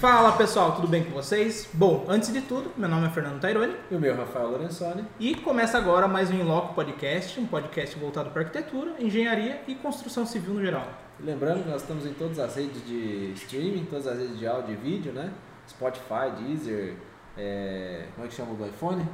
Fala pessoal, tudo bem com vocês? Bom, antes de tudo, meu nome é Fernando Taironi E o meu Rafael Lorenzoni. e começa agora mais um Inloco Podcast, um podcast voltado para arquitetura, engenharia e construção civil no geral. Lembrando que nós estamos em todas as redes de streaming, todas as redes de áudio e vídeo, né? Spotify, Deezer, é... como é que chama o do iPhone?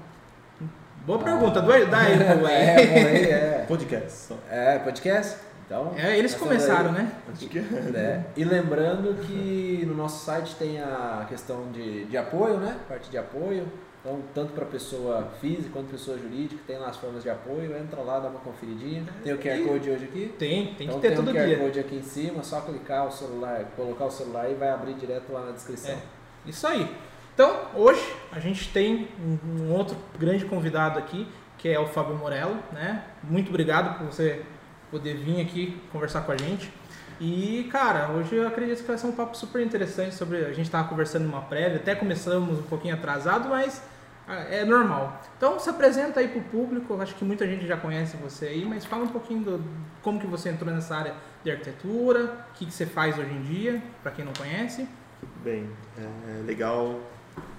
Boa pergunta, do, da Apple, é, é. é. Podcast. É, podcast? Então, É, eles começaram, né? Podcast. aí, né? E lembrando que no nosso site tem a questão de, de apoio, né? Parte de apoio. Então, tanto para pessoa física quanto pessoa jurídica, tem lá as formas de apoio. Entra lá, dá uma conferidinha. Tem o QR Code hoje aqui. Tem, tem então que ter tem todo um QR dia. Code aqui em cima, só clicar o celular, colocar o celular e vai abrir direto lá na descrição. É, isso aí. Então, hoje a gente tem um, um outro grande convidado aqui, que é o Fábio Morello, né? Muito obrigado por você poder vir aqui conversar com a gente. E, cara, hoje eu acredito que vai ser um papo super interessante sobre. A gente estava conversando numa prévia, até começamos um pouquinho atrasado, mas ah, é normal. Então, se apresenta aí pro público, acho que muita gente já conhece você aí, mas fala um pouquinho do como que você entrou nessa área de arquitetura, o que, que você faz hoje em dia, para quem não conhece. Bem, é, legal.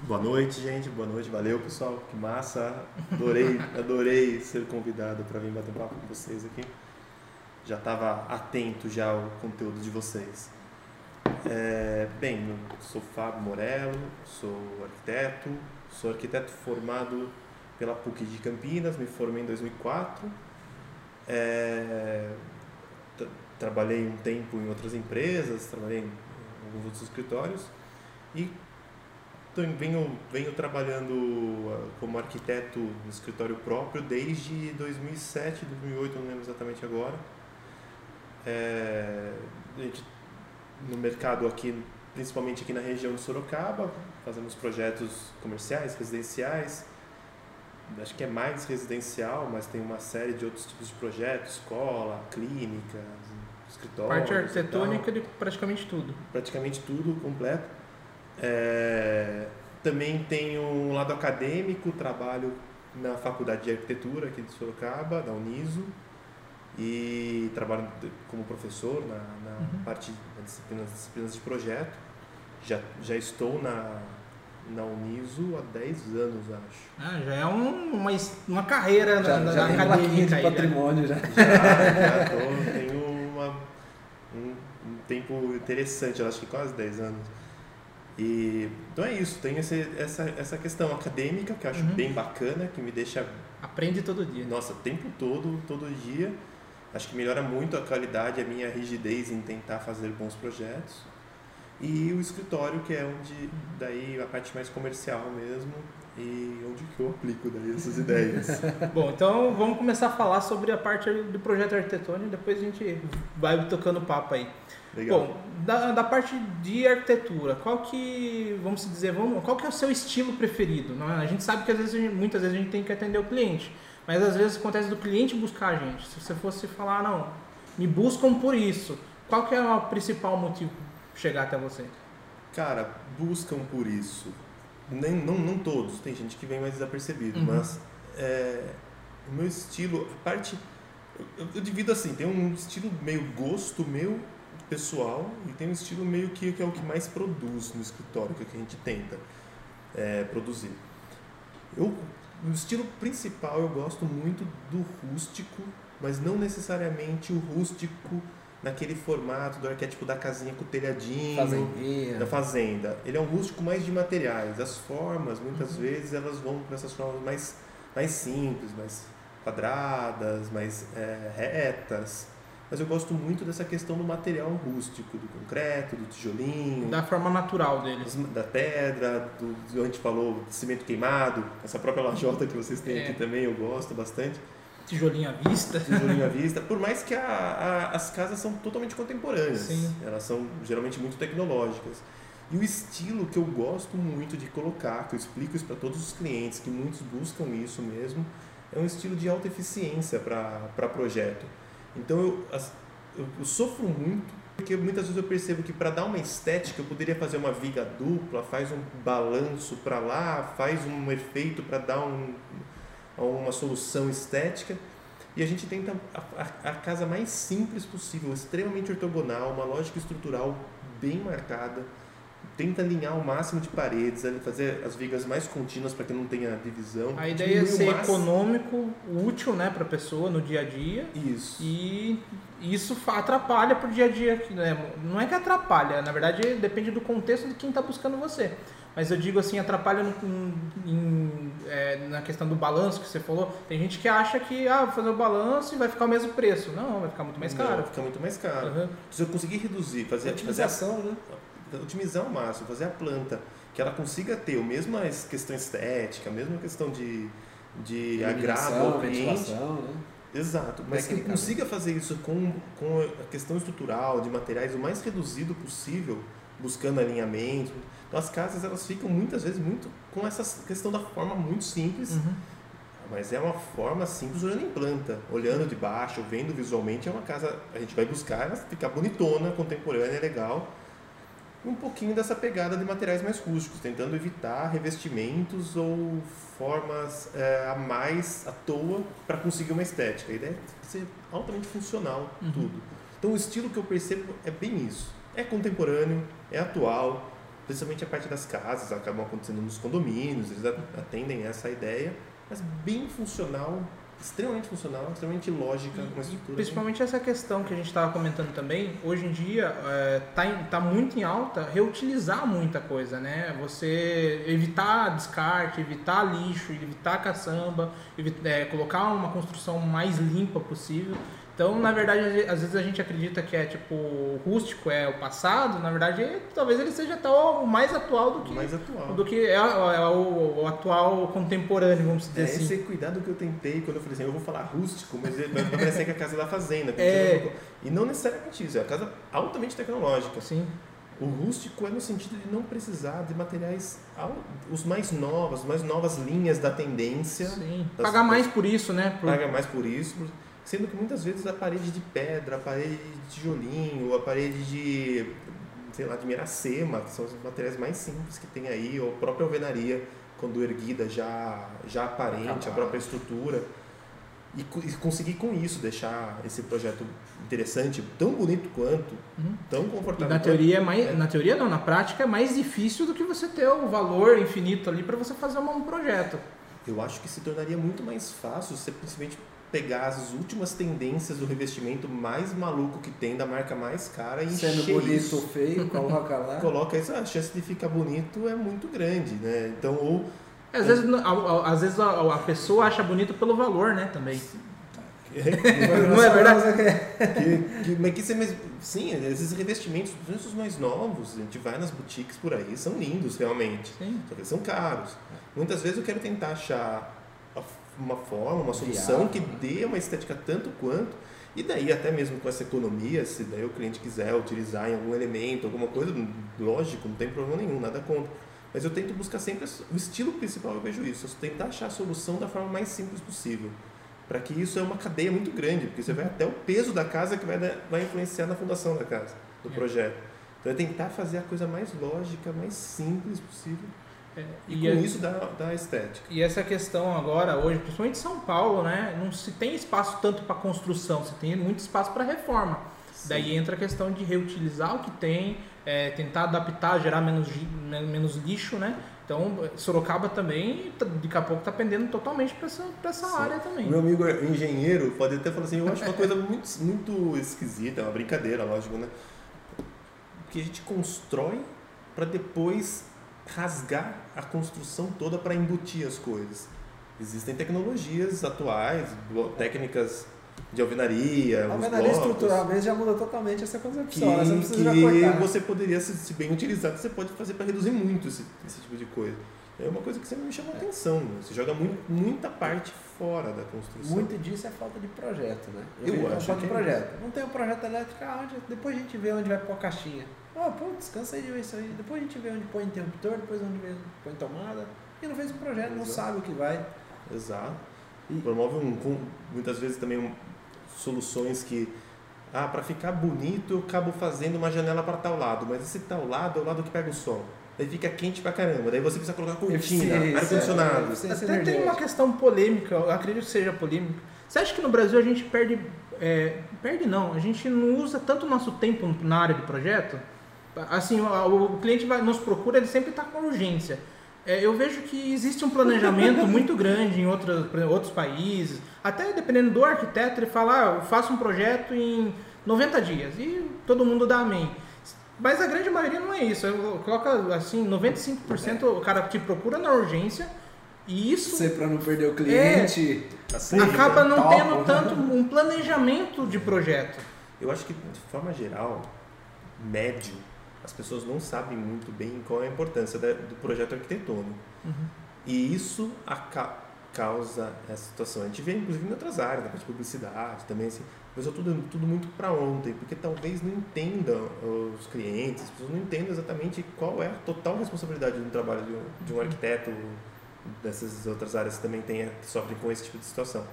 Boa noite, gente. Boa noite. Valeu, pessoal. Que massa. Adorei, adorei ser convidado para vir bater um papo com vocês aqui. Já estava atento já ao conteúdo de vocês. É, bem, eu sou Fábio Morello, sou arquiteto, sou arquiteto formado pela PUC de Campinas, me formei em 2004. É, tra- trabalhei um tempo em outras empresas, trabalhei em alguns outros escritórios e venho, venho trabalhando ah, como arquiteto no escritório próprio desde 2007, 2008, não lembro exatamente agora. É, gente, no mercado aqui, principalmente aqui na região de Sorocaba, fazemos projetos comerciais, residenciais, acho que é mais residencial, mas tem uma série de outros tipos de projetos, escola, clínica, escritório. Parte arquitetônica de praticamente tudo. praticamente tudo completo. É, também tenho um lado acadêmico, trabalho na Faculdade de Arquitetura aqui de Sorocaba, da Uniso, e trabalho como professor na, na Uhum. parte das disciplinas, disciplinas de projeto. Já, já estou na, na Uniso há 10 anos, acho. Ah, já é um- uma, uma carreira Já, na, já na acadêmica de já. patrimônio já. Já, já tô, tenho uma, um, um tempo interessante, acho que quase 10 anos. E, então é isso, tem esse, essa, essa questão acadêmica que eu acho Uhum. bem bacana, que me deixa, Aprende todo dia. nossa, o tempo todo, todo dia. Acho que melhora muito a qualidade, a minha rigidez em tentar fazer bons projetos. E o escritório, que é onde, daí, a parte mais comercial mesmo, e onde que eu aplico daí essas ideias. Bom, então vamos começar a falar sobre a parte do projeto arquitetônico, depois a gente vai tocando papo aí. Legal. Bom, da, da parte de arquitetura, qual que, vamos dizer, vamos, qual que é o seu estilo preferido? Não é? A gente sabe que às vezes, muitas vezes a gente tem que atender o cliente, mas às vezes acontece do cliente buscar a gente. Se você fosse falar, não, me buscam por isso, qual que é o principal motivo chegar até você? Cara, buscam por isso. Nem, não, não todos, tem gente que vem mais desapercebido, Uhum. mas é, o meu estilo, a parte. Eu, eu divido assim: tem um estilo meio gosto meu pessoal e tem um estilo meio que, que é o que mais produz no escritório, que, é o que a gente tenta é, produzir. Eu, o estilo principal eu gosto muito do rústico, mas não necessariamente o rústico naquele formato do arquétipo da casinha com o telhadinho Fazendinha. da fazenda. Ele é um rústico mais de materiais. As formas, muitas Uhum. vezes, elas vão para essas formas mais, mais simples, mais quadradas, mais é, retas. Mas eu gosto muito dessa questão do material rústico, do concreto, do tijolinho, Da forma natural deles. da pedra, do, do a gente falou, cimento queimado, essa própria lajota que vocês têm É. aqui também, eu gosto bastante. Tijolinho à vista. tijolinho à vista, por mais que a- a- as casas são totalmente contemporâneas, Sim. elas são geralmente muito tecnológicas. E o estilo que eu gosto muito de colocar, que eu explico isso para todos os clientes, que muitos buscam isso mesmo, é um estilo de alta eficiência para projeto. Então eu, eu, sofro muito, porque muitas vezes eu percebo que para dar uma estética eu poderia fazer uma viga dupla, faz um balanço para lá, faz um efeito para dar um, uma solução estética. E a gente tenta a, a casa mais simples possível, extremamente ortogonal, uma lógica estrutural bem marcada, tenta alinhar o máximo de paredes, fazer as vigas mais contínuas para que não tenha divisão. A ideia é o ser econômico, útil né, para a pessoa no dia a dia. Isso. E isso atrapalha pro dia a dia. Né? Não é que atrapalha, na verdade depende do contexto de quem está buscando você. Mas eu digo assim, atrapalha no- em- em- é, na questão do balanço que você falou. Tem gente que acha que ah, vou fazer o balanço e vai ficar o mesmo preço. Não, vai ficar muito mais Não, caro. Fica muito mais caro. Uhum. Se eu conseguir reduzir, fazer, fazer a Otimização, né? Otimizar ao máximo, fazer a planta, que ela consiga ter a mesma questão estética, a mesma questão de, de agrado ao ventilação, né? Exato, mas que eu Tecnicamente. consiga fazer isso com, com a questão estrutural, de materiais o mais reduzido possível, buscando alinhamento. Então as casas elas ficam muitas vezes muito com essa questão da forma muito simples, Uhum. mas é uma forma simples olhando em planta, olhando de baixo, vendo visualmente, é uma casa, a gente vai buscar ela ficar bonitona, contemporânea, legal. Um pouquinho dessa pegada de materiais mais rústicos, tentando evitar revestimentos ou formas é, a mais à toa para conseguir uma estética. A ideia é ser altamente funcional Uhum. tudo. Então o estilo que eu percebo é bem isso. É contemporâneo, é atual, principalmente a parte das casas, acabam acontecendo nos condomínios, eles atendem essa ideia, mas bem funcional, extremamente funcional, extremamente lógica, uma estrutura. Principalmente essa questão que a gente estava comentando também, hoje em dia está tá muito em alta reutilizar muita coisa, né? Você evitar descarte, evitar lixo, evitar caçamba, é, colocar uma construção mais limpa possível. Então, na verdade, às vezes a gente acredita que é tipo o rústico é o passado, na verdade, talvez ele seja até o mais atual do que mais atual. do que é, é o, o atual contemporâneo, vamos dizer É assim. esse cuidado que eu tentei quando eu falei assim, eu vou falar rústico, mas vai parecer que é a casa da fazenda. É. tinha- E não necessariamente isso, é a casa altamente tecnológica. Sim. O rústico é no sentido de não precisar de materiais os mais novos, as mais novas linhas da tendência. Sim. Pagar mais por isso, né? Por- Paga mais por isso, sendo que muitas vezes a parede de pedra, a parede de tijolinho, a parede de, sei lá, de miracema, que são os materiais mais simples que tem aí, ou a própria alvenaria, quando erguida já, já aparente, a própria estrutura. E, e conseguir com isso deixar esse projeto interessante, tão bonito quanto, Uhum. tão E confortável na quanto. teoria é mais, É. na teoria não, na prática é mais difícil do que você ter o valor infinito ali para você fazer um projeto. Eu acho que se tornaria muito mais fácil você principalmente pegar as últimas tendências do revestimento mais maluco que tem, da marca mais cara e Sendo encher bonito isso. ou feio, coloca lá. Coloca isso, a chance de ficar bonito é muito grande, né? Então, ou Às vezes, não- a, a- às vezes a, a pessoa acha bonito pelo valor, né, também. Não é verdade? que, que, mas que você mesmo, sim, esses revestimentos, principalmente os mais novos, a gente vai nas boutiques por aí, são lindos realmente. Sim. Só que são caros. Muitas vezes eu quero tentar achar uma forma, uma solução que dê uma estética tanto quanto. E daí, até mesmo com essa economia, se daí o cliente quiser utilizar em algum elemento, alguma coisa, lógico, não tem problema nenhum, nada contra. Mas eu tento buscar sempre o estilo principal, eu vejo isso. Eu tentar achar a solução da forma mais simples possível. Para que isso é uma cadeia muito grande, porque você vai até o peso da casa que vai, vai influenciar na fundação da casa, do É. projeto. Então é tentar fazer a coisa mais lógica, mais simples possível. É, E, e, com a- isso dá, dá estética. e essa questão agora, hoje, principalmente em São Paulo, né, não se tem espaço tanto para construção, se tem muito espaço para reforma. Daí entra a questão de reutilizar o que tem, é, tentar adaptar, gerar menos, menos lixo, né? Então, Sorocaba também, tá- daqui a pouco, está pendendo totalmente para essa, pra essa Sim. área também. Meu amigo engenheiro pode até falar assim, eu acho uma coisa muito, muito esquisita, é uma brincadeira, lógico, né? Que a gente constrói para depois rasgar a construção toda para embutir as coisas. Existem tecnologias atuais, técnicas de alvenaria, A alvenaria blocos, estruturalmente já muda totalmente essa que, concepção. né? Você precisa já que cortar. você poderia, se, bem utilizado, você pode fazer para reduzir muito esse, esse tipo de coisa. É uma coisa que sempre me chamou a atenção. né? Você joga muito, muita parte fora da construção. Muito disso é falta de projeto, né? Eu que é acho falta que de é projeto. Não tem um projeto elétrico, ah, onde, depois a gente vê onde vai pôr a caixinha. Oh, putz, cansei de ver isso aí. Depois a gente vê onde põe interruptor, depois onde vê- põe tomada. E não fez um projeto, não Exato. sabe o que vai. Exato. E- Promove um, com- muitas vezes também um- soluções que, ah, para ficar bonito eu acabo fazendo uma janela para tal lado, mas esse tal lado é o lado que pega o sol. Daí fica quente pra caramba, daí você precisa colocar cortina, ar-condicionado. eficiência Até tem uma questão polêmica, eu acredito que seja polêmica. Você acha que no Brasil a gente perde. é, perde não, a gente não usa tanto o nosso tempo na área de projeto? Assim, o, o cliente vai, nos procura, ele sempre está com urgência. É, eu vejo que existe um planejamento muito grande em exemplo, outros países. Até dependendo do arquiteto, ele fala, ah, eu faço um projeto em 90 dias. E todo mundo dá amém. Mas a grande maioria não é isso. Eu coloco assim, 95% o cara te procura na urgência e isso Você para não perder o cliente. Assim, acaba não Topo. tendo tanto um planejamento de projeto. Eu acho que, de forma geral, médio, as pessoas não sabem muito bem qual é a importância da- do projeto arquitetônico. E isso aca- causa essa situação. A gente vê, inclusive, em outras áreas, na parte de publicidade também, assim, a pessoa tudo, tudo muito para ontem, porque talvez não entendam os clientes, as pessoas não entendam exatamente qual é a total responsabilidade do trabalho de um, de um arquiteto, dessas outras áreas também tem, que sofrem com esse tipo de situação.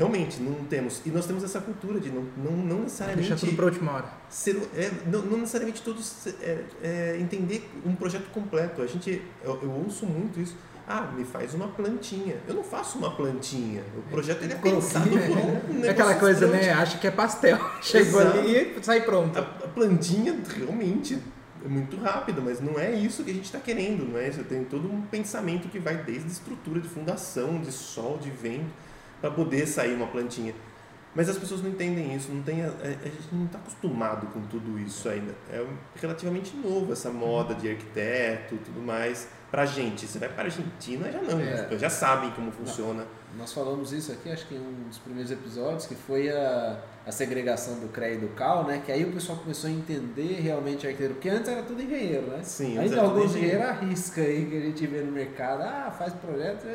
Realmente, não temos. E nós temos essa cultura de não, não, não necessariamente Deixa tudo para última hora. ser, é, não, não necessariamente todos é, é, entender um projeto completo. A gente, eu, eu ouço muito isso. Ah, me faz uma plantinha. Eu não faço uma plantinha. O projeto ele é pensado por um É aquela coisa, grande. né? Acha que é pastel. Chegou Exato. ali e sai pronto. A, a plantinha realmente é muito rápido, mas não é isso que a gente está querendo, não é isso? Tem todo um pensamento que vai desde estrutura de fundação, de sol, de vento, para poder sair uma plantinha. Mas as pessoas não entendem isso, não tem a, a- a gente não está acostumado com tudo isso ainda. É relativamente novo essa moda de arquiteto e tudo mais. Pra gente, você vai para a Argentina, já não, É. já sabem como funciona. Nós falamos isso aqui, acho que em um dos primeiros episódios, que foi a, a segregação do CREA e do CAL, né? Que aí o pessoal começou a entender realmente arquiteto, porque antes era tudo engenheiro, né? Sim, Ainda alguns engenheiro. engenheiros arrisca aí que a gente vê no mercado, ah, faz projeto,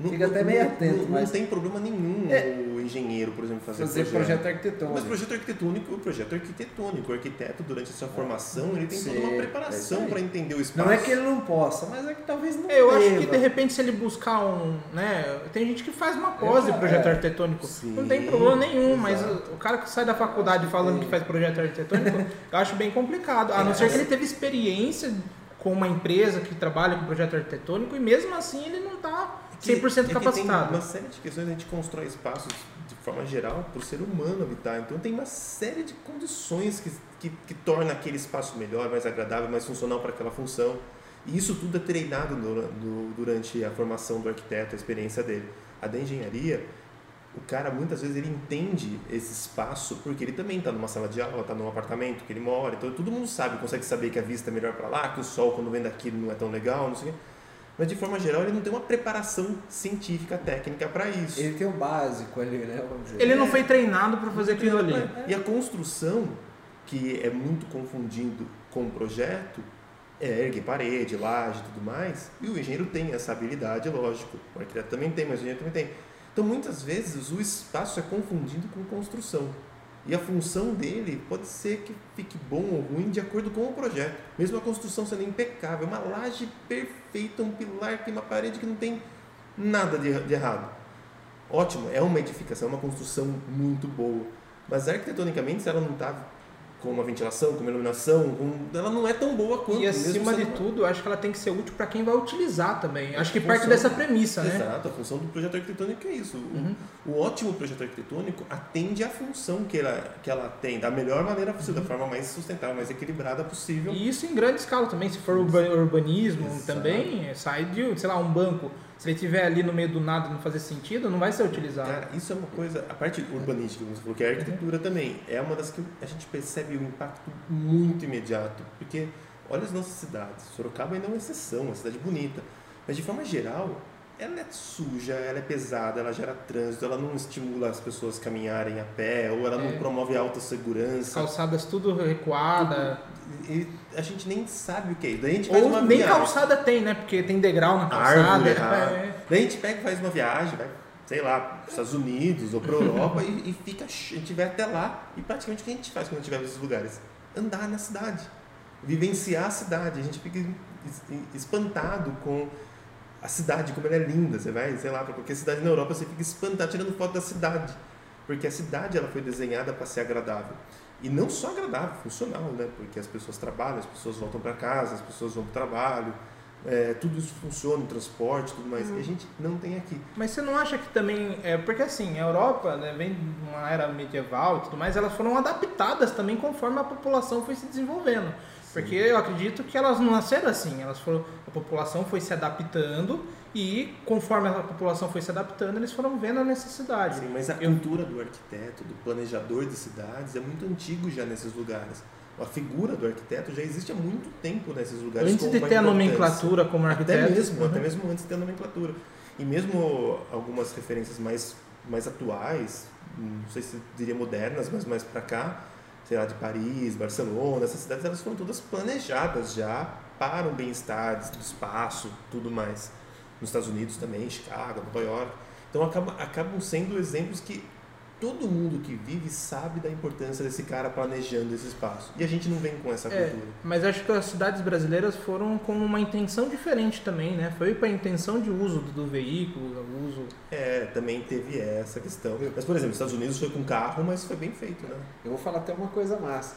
Não- Fica até meio atento, não, mas- não tem problema nenhum É. o engenheiro, por exemplo, fazer, fazer projeto arquitetônico. Mas projeto arquitetônico, o projeto arquitetônico, o arquiteto durante a sua formação, ele tem toda Sim, uma é preparação aí. para entender o espaço. Não é que ele não possa, mas é que talvez não Eu acho deva. que de repente se ele buscar um, né, tem gente que faz uma pós de É, projeto é. arquitetônico, Sim, não tem problema nenhum, mas exato. o, o cara que sai da faculdade falando que faz projeto arquitetônico, eu acho bem complicado, a não É. ser que ele teve experiência com uma empresa que trabalha com projeto arquitetônico e mesmo assim ele não está 100% É que Tem capacitado. uma série de questões, a gente constrói espaços de forma geral para o ser humano habitar. Então tem uma série de condições que, que, que torna aquele espaço melhor, mais agradável, mais funcional para aquela função. E isso tudo é treinado dura- do- durante a formação do arquiteto, a experiência dele. A da engenharia, o cara muitas vezes ele entende esse espaço porque ele também está numa sala de aula, está num apartamento que ele mora, então todo mundo sabe, consegue saber que a vista é melhor para lá, que o sol quando vem daqui não é tão legal, não sei o quê. Mas de forma geral ele não tem uma preparação científica, técnica para isso. Ele tem o básico ali, né? Ele não foi treinado para fazer aquilo ali. E a construção, que é muito confundido com o projeto, é erguer parede, laje e tudo mais, e o engenheiro tem essa habilidade, lógico. O arquiteto também tem, mas o engenheiro também tem. Então, muitas vezes, o espaço é confundido com construção. E a função dele pode ser que fique bom ou ruim de acordo com o projeto. Mesmo a construção sendo impecável, uma laje perfeita, um pilar, tem uma parede que não tem nada de, de errado. Ótimo, é uma edificação, é uma construção muito boa. Mas arquitetonicamente, se ela não está com uma ventilação, com uma iluminação, com- ela não é tão boa quanto. E acima de tudo, acho que ela tem que ser útil para quem vai utilizar também. Acho que parte dessa premissa, né? Exato, a função do projeto arquitetônico é isso. O- Uhum. O, ótimo projeto arquitetônico atende à função que ela, que ela tem, da melhor maneira possível, da forma mais sustentável, mais equilibrada possível. E isso em grande escala também, se for urba- urbanismo Exato. também, sai de, sei lá, um banco. Se ele estiver ali no meio do nada e não fazer sentido, não vai ser utilizado. Cara, isso é uma coisa, a parte urbanística, como você falou, que é a arquitetura também, é uma das que a gente percebe o impacto muito imediato, porque olha as nossas cidades, Sorocaba ainda é uma exceção, uma cidade bonita, mas de forma geral, ela é suja, ela é pesada, ela gera trânsito, ela não estimula as pessoas a caminharem a pé, ou ela É. não promove alta segurança. Calçadas tudo recuada. E a gente nem sabe o que é isso. Daí a gente faz Ou uma nem viagem. calçada tem, né? Porque tem degrau na calçada. árvore errada. É. Daí a gente pega e faz uma viagem, vai, sei lá, para os Estados Unidos ou para Europa e, e fica, a gente vai até lá e praticamente o que a gente faz quando estiver nesses lugares? Andar na cidade, vivenciar a cidade. A gente fica es- espantado com a cidade, como ela é linda. Você vai, sei lá, para qualquer cidade na Europa, você fica espantado tirando foto da cidade. Porque a cidade ela foi desenhada para ser agradável. E não só agradável, funcional, né? Porque as pessoas trabalham, as pessoas voltam para casa, as pessoas vão para o trabalho, é, tudo isso funciona, o transporte, tudo mais. E a gente não tem aqui. Mas você não acha que também. É, porque assim, a Europa né, vem de uma era medieval e tudo mais, elas foram adaptadas também conforme a população foi se desenvolvendo. Porque eu acredito que elas não nasceram assim, elas foram, a população foi se adaptando e conforme a população foi se adaptando, eles foram vendo a necessidade. Sim, mas a cultura do arquiteto, do planejador de cidades, é muito antigo já nesses lugares. A figura do arquiteto já existe há muito tempo nesses lugares. Antes de ter a nomenclatura como arquiteto. Até mesmo, uhum. até mesmo antes de ter a nomenclatura. E mesmo algumas referências mais, mais atuais, não sei se diria modernas, mas mais para cá, sei lá, de Paris, Barcelona, essas cidades, elas foram todas planejadas já para o bem-estar do espaço, tudo mais. Nos Estados Unidos também, Chicago, Nova York. Então acaba, acabam sendo exemplos que todo mundo que vive sabe da importância desse cara planejando esse espaço. E a gente não vem com essa É, cultura. mas acho que as cidades brasileiras foram com uma intenção diferente também, né? Foi para a intenção de uso do, do veículo, o uso. É, também teve essa questão. Mas, por exemplo, os Estados Unidos foi com carro, mas foi bem feito, né? Eu vou falar até uma coisa massa.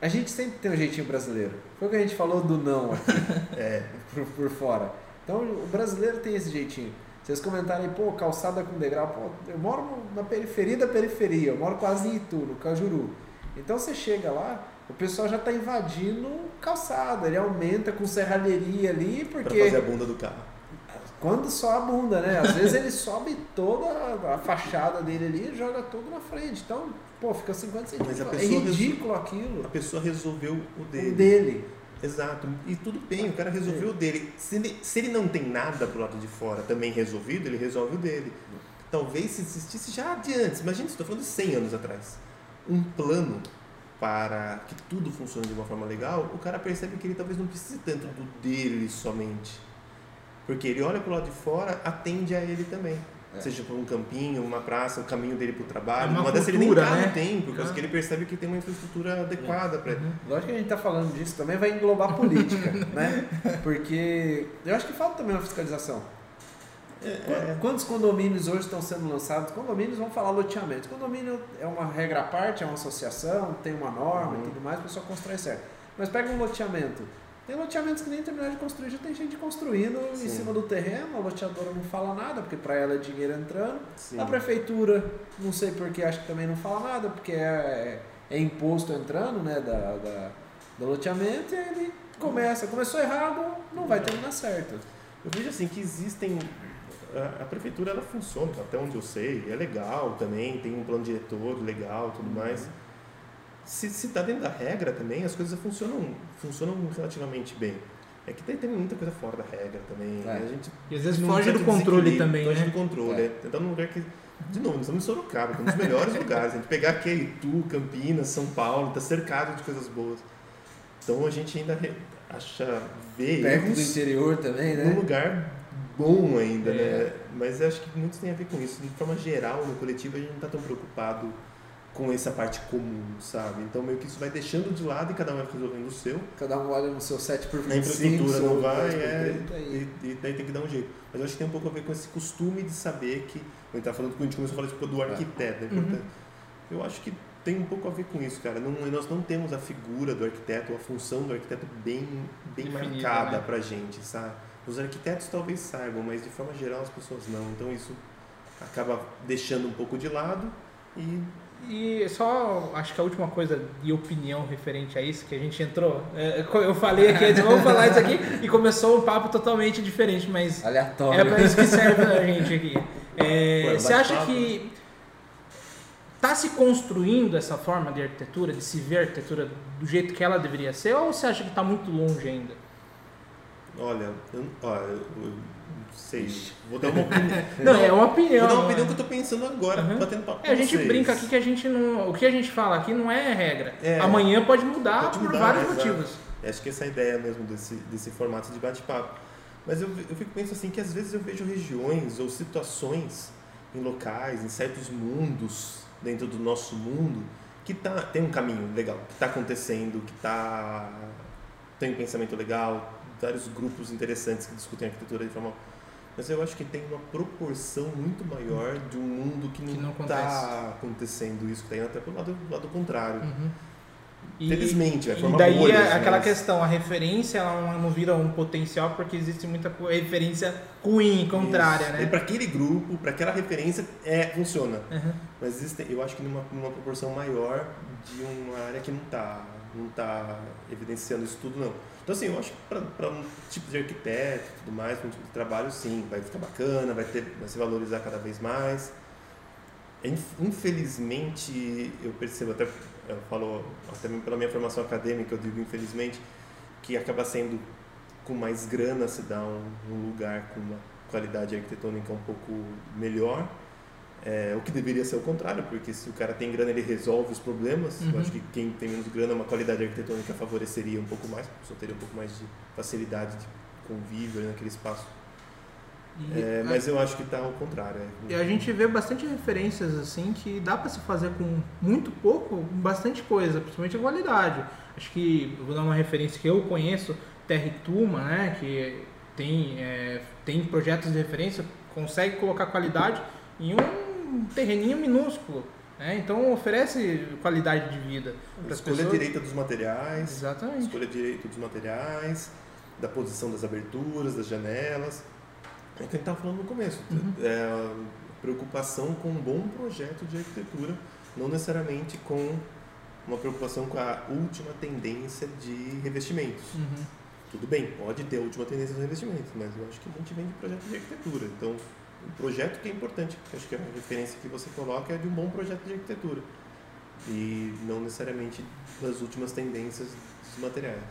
A gente sempre tem um jeitinho brasileiro. Foi o que a gente falou do não aqui, É, por, por fora. Então o brasileiro tem esse jeitinho. Vocês comentarem, pô, calçada com degrau. Pô, eu moro na periferia da periferia, eu moro quase em Itu, no Cajuru. Então você chega lá, o pessoal já está invadindo calçada, ele aumenta com serralheria ali, pra porque fazer a bunda do carro. quando só a bunda, né? Às vezes ele sobe toda a fachada dele ali e joga tudo na frente. Então, pô, fica 50 Mas a centímetros. É ridículo A aquilo. pessoa resolveu o O dele. Exato. E tudo bem, o cara resolveu o dele. Se ele, se ele não tem nada pro lado de fora também resolvido, ele resolve o dele. Talvez se existisse já de antes, imagina, estou falando de 100 anos atrás, um plano para que tudo funcione de uma forma legal, o cara percebe que ele talvez não precise tanto do dele somente. Porque ele olha pro lado de fora, atende a ele também. É. Seja por um campinho, uma praça, o caminho dele pro trabalho. É uma Uma dessas ele nem carro né? tem, por causa Ah. que ele percebe que tem uma infraestrutura adequada para ele. Uhum. Lógico que a gente tá falando disso também vai englobar política, né? Porque eu acho que falta também uma fiscalização. É, Quantos condomínios hoje estão sendo lançados? Condomínios, vamos falar loteamento. Condomínio é uma regra à parte, é uma associação, tem uma norma Uhum. e tudo mais, o pessoal constrói certo. Mas pega um loteamento. Tem loteamentos que nem terminaram de construir, já tem gente construindo em Sim. cima do terreno, a loteadora não fala nada, porque para ela é dinheiro entrando. sim. A prefeitura, não sei porque, acho que também não fala nada, porque é, é imposto entrando, né, da, da- do loteamento, e aí ele começa. Começou errado, não vai terminar certo. Eu vejo assim que existem. A, a prefeitura ela funciona, até onde eu sei, é legal também, tem um plano diretor legal tudo mais. Se, se tá dentro da regra também, as coisas funcionam, funcionam relativamente bem. É que tem, tem muita coisa fora da regra também. É. A gente E às vezes num foge do controle também, Foge né? do controle, É. Então, num lugar que. De novo, nós estamos em Sorocaba, que é um dos melhores lugares. A gente pegar aqui é Itu, Campinas, São Paulo, tá cercado de coisas boas. Então a gente ainda acha ver Perto do interior também, num né? lugar bom ainda, É. né? Mas eu acho que muitos tem a ver com isso. De forma geral, no coletivo, a gente não está tão preocupado com essa parte comum, sabe? Então meio que isso vai deixando de lado e cada um vai resolvendo o seu. Cada um olha no seu 7 por 25 A infraestrutura não vai, 10 por é, 30 e- e, daí tem que dar um jeito. Mas eu acho que tem um pouco a ver com esse costume de saber que. A gente tá falando quando a gente começou a falar tipo, do arquiteto, é importante. Eu acho que tem um pouco a ver com isso, cara. Não, nós não temos a figura do arquiteto, a função do arquiteto bem, bem Definida, marcada né? pra gente, sabe? Os arquitetos talvez saibam, mas de forma geral as pessoas não. Então isso acaba deixando um pouco de lado e E só, acho que a última coisa de opinião referente a isso, que a gente entrou, é, eu falei aqui, antes, vamos falar isso aqui, e começou um papo totalmente diferente, mas Aleatório. é pra isso que serve a gente aqui. É, Ué, você acha bate-papo, que está se construindo essa forma de arquitetura, de se ver a arquitetura do jeito que ela deveria ser, ou você acha que está muito longe ainda? olha, eu, ó, eu, sei. Vou dar uma opinião. Não, é uma opinião. Vou dar uma opinião que eu tô pensando agora, Uhum. batendo papo É, a gente vocês. brinca aqui que a gente não. O que a gente fala aqui não é regra. É. Amanhã pode mudar Pode por mudar, vários exato. motivos. Acho que essa é a ideia mesmo desse, desse formato de bate-papo. Mas eu, eu fico pensando assim que às vezes eu vejo regiões ou situações em locais, em certos mundos dentro do nosso mundo que tá, tem um caminho legal, que está acontecendo, que tá, tem um pensamento legal, vários grupos interessantes que discutem arquitetura de forma... Mas eu acho que tem uma proporção muito maior de um mundo que não está acontecendo isso, que está indo até pro lado, lado contrário. Uhum. E, Felizmente, vai e formar daí bolhas, é aquela mas- questão, a referência ela não vira um potencial porque existe muita referência ruim, contrária, Isso. né? E para aquele grupo, para aquela referência, é, funciona. Uhum. Mas existe, eu acho que numa, numa proporção maior de uma área que não está não tá evidenciando isso tudo, não. Então, assim, eu acho que para um tipo de arquiteto e tudo mais, para um tipo de trabalho, sim, vai ficar bacana, vai, ter, vai se valorizar cada vez mais. Infelizmente, eu percebo, até eu falo, até pela minha formação acadêmica, eu digo infelizmente, que acaba sendo com mais grana se dá um, um lugar com uma qualidade arquitetônica um pouco melhor. É, o que deveria ser o contrário, porque se o cara tem grana, ele resolve os problemas. Uhum. Eu acho que quem tem menos grana, uma qualidade arquitetônica favoreceria um pouco mais, só teria um pouco mais de facilidade de convívio naquele espaço. É, mas eu acho que está ao contrário. É. E a gente vê bastante referências assim que dá para se fazer com muito pouco, bastante coisa, principalmente a qualidade. Acho que vou dar uma referência que eu conheço, Terra Tuma, né, que tem, é, tem projetos de referência, consegue colocar qualidade em um terreninho minúsculo. Né? Então oferece qualidade de vida. Escolha pessoas. direita dos materiais. Exatamente. Escolha direita dos materiais, da posição das aberturas, das janelas. É o que a gente estava falando no começo. Uhum. É, preocupação com um bom projeto de arquitetura, não necessariamente com uma preocupação com a última tendência de revestimentos. Uhum. Tudo bem, pode ter a última tendência de revestimentos, mas eu acho que a gente vem de projeto de arquitetura. Então, um projeto que é importante, porque acho que a referência que você coloca é de um bom projeto de arquitetura e não necessariamente das últimas tendências dos materiais.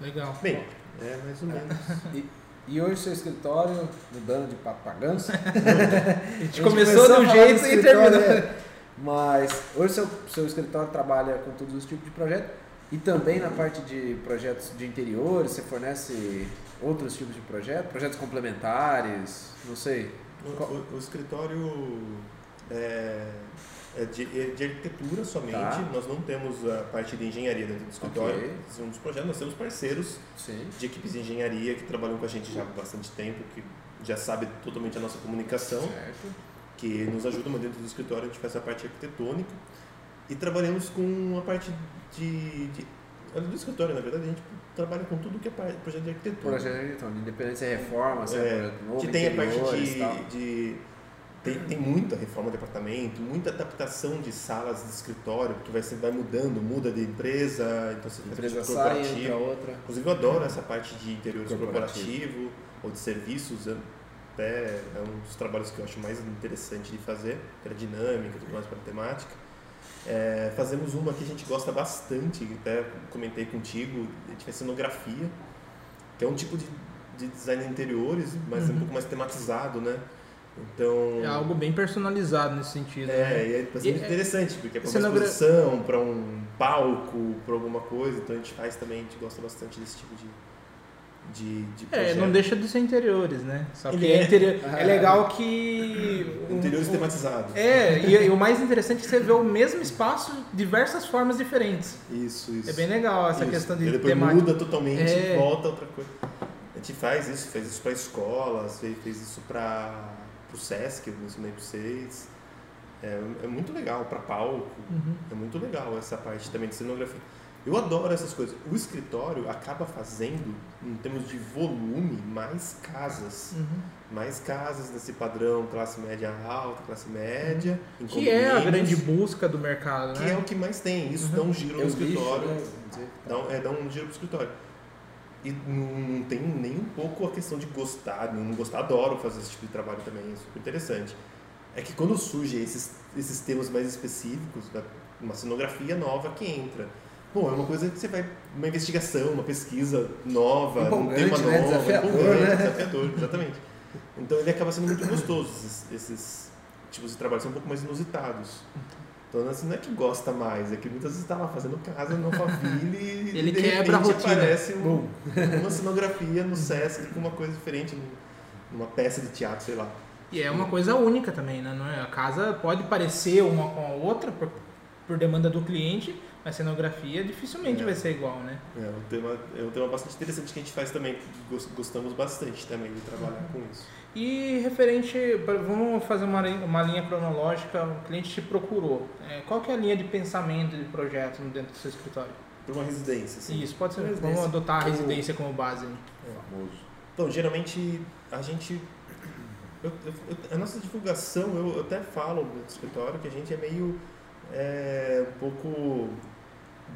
Legal. Bem, é mais ou menos. e, e hoje seu escritório, mudando de papagança, a, a gente começou, começou de um jeito e terminou. É, mas hoje seu, seu escritório trabalha com todos os tipos de projetos e também na parte de projetos de interiores, você fornece outros tipos de projetos, projetos complementares, não sei. O, o, escritório é, é, de, é, de, arquitetura somente, tá. nós não temos a parte de engenharia dentro do escritório. Okay. São dos projetos, nós temos parceiros Sim. de equipes de engenharia que trabalham com a gente já há bastante tempo, que já sabe totalmente a nossa comunicação. Certo que nos ajudam dentro do escritório, a gente faz a parte arquitetônica e trabalhamos com a parte de, de do escritório, na verdade, a gente trabalha com tudo que é projeto de arquitetura. Projeto de arquitetura, independente se é reforma, se é, é novo, que tem a parte de, de tem, tem muita reforma de apartamento, muita adaptação de salas de escritório, porque vai, vai mudando, muda de empresa, então você empresa sai, entra outra. Inclusive eu adoro essa parte de interiores corporativo, corporativo ou de serviços, até é um dos trabalhos que eu acho mais interessante de fazer, pela dinâmica, tudo mais, pela temática. É, fazemos uma que a gente gosta bastante, até comentei contigo, a gente faz cenografia, que é um tipo de, de design de interiores, mas uhum. um pouco mais tematizado, né? Então, é algo bem personalizado nesse sentido. É, né? e é bastante e, é interessante, porque é para uma exposição, para um palco, para alguma coisa, então a gente faz também, a gente gosta bastante desse tipo de, de, de É, não deixa de ser interiores, né? Só que é, ah, é legal que... Interiores um, tematizados. É, e, e, o mais interessante é que você vê o mesmo espaço diversas formas diferentes. Isso, isso. É bem legal essa isso. questão de e depois temática. muda totalmente é. volta outra coisa. A gente faz isso, fez isso para escolas, fez, fez isso para o Sesc, eu ensinei para vocês. É, é muito legal, para palco. Uhum. É muito legal essa parte também de cenografia. Eu adoro essas coisas. O escritório acaba fazendo, em termos de volume, mais casas. Uhum. Mais casas desse padrão, classe média alta, classe média. Uhum. Que é a grande busca do mercado, que né? é o que mais tem. Isso uhum. dá um giro no escritório. Né? Dá, um, é, dá um giro pro escritório. E não, não tem nem um pouco a questão de gostar, não gostar, adoro fazer esse tipo de trabalho também, é super interessante. É que quando surgem esses, esses temas mais específicos, uma cenografia nova que entra Bom, é uma coisa que você vai. Uma investigação, uma pesquisa nova, um tema né? novo, desafiador, né? desafiador, exatamente. Então ele acaba sendo muito gostoso, esses, esses tipos de trabalho são um pouco mais inusitados. Então assim, não é que gosta mais, é que muitas vezes está lá fazendo casa no Alphaville e ele de quebra repente aparece um, uma cenografia no Sesc com uma coisa diferente, numa peça de teatro, sei lá. E é uma coisa única também, né? É? A casa pode parecer uma com a outra por, por demanda do cliente, a cenografia dificilmente é. vai ser igual, né? É um, tema, é um tema bastante interessante que a gente faz também, gostamos bastante também de trabalhar uhum. com isso. E referente, vamos fazer uma, uma linha cronológica, o cliente te procurou. É, qual que é a linha de pensamento de projeto dentro do seu escritório? Para uma residência, sim. Isso, pode ser. Vamos adotar a residência como base. Né? É. Famoso. Então, geralmente, a gente... Eu, eu, a nossa divulgação, eu até falo no escritório que a gente é meio... É, um pouco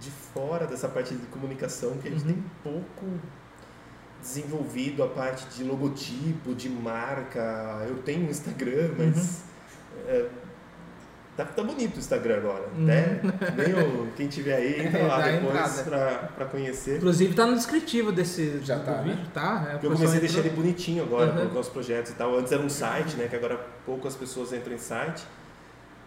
de fora dessa parte de comunicação que a gente Uhum. tem pouco desenvolvido a parte de logotipo, de marca. Eu tenho um Instagram, mas é, tá, tá bonito o Instagram agora. Uhum. Até nem o- quem tiver aí entra É, lá depois pra conhecer. Inclusive tá no descritivo desse Já tá, vídeo, tá? É, eu comecei a deixar ele entrou- bonitinho agora, Uhum. colocar os projetos e tal. Antes era um site, né? Que agora poucas pessoas entram em site.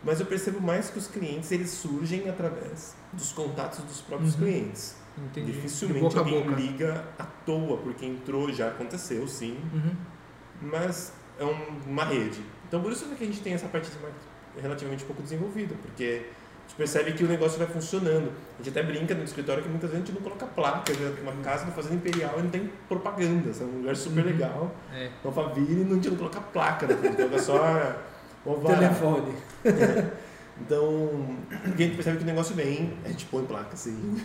Mas eu percebo mais que os clientes eles surgem através dos contatos dos próprios Uhum. clientes. Entendi. Dificilmente boca alguém boca. liga à toa, porque entrou, já aconteceu, sim. Uhum. Mas é um- uma rede. Então por isso que a gente tem essa parte de marketing relativamente pouco desenvolvida, porque a gente percebe que o negócio vai funcionando. A gente até brinca no escritório que muitas vezes a gente não coloca placa, uma casa do Fazenda Imperial e não tem propaganda, sabe? um lugar super Uhum. legal. É. Então Faville não tinha não colocar placa, né? Coloca só o. Telefone. Então, porque a gente percebe que o negócio vem, a gente põe placa, assim.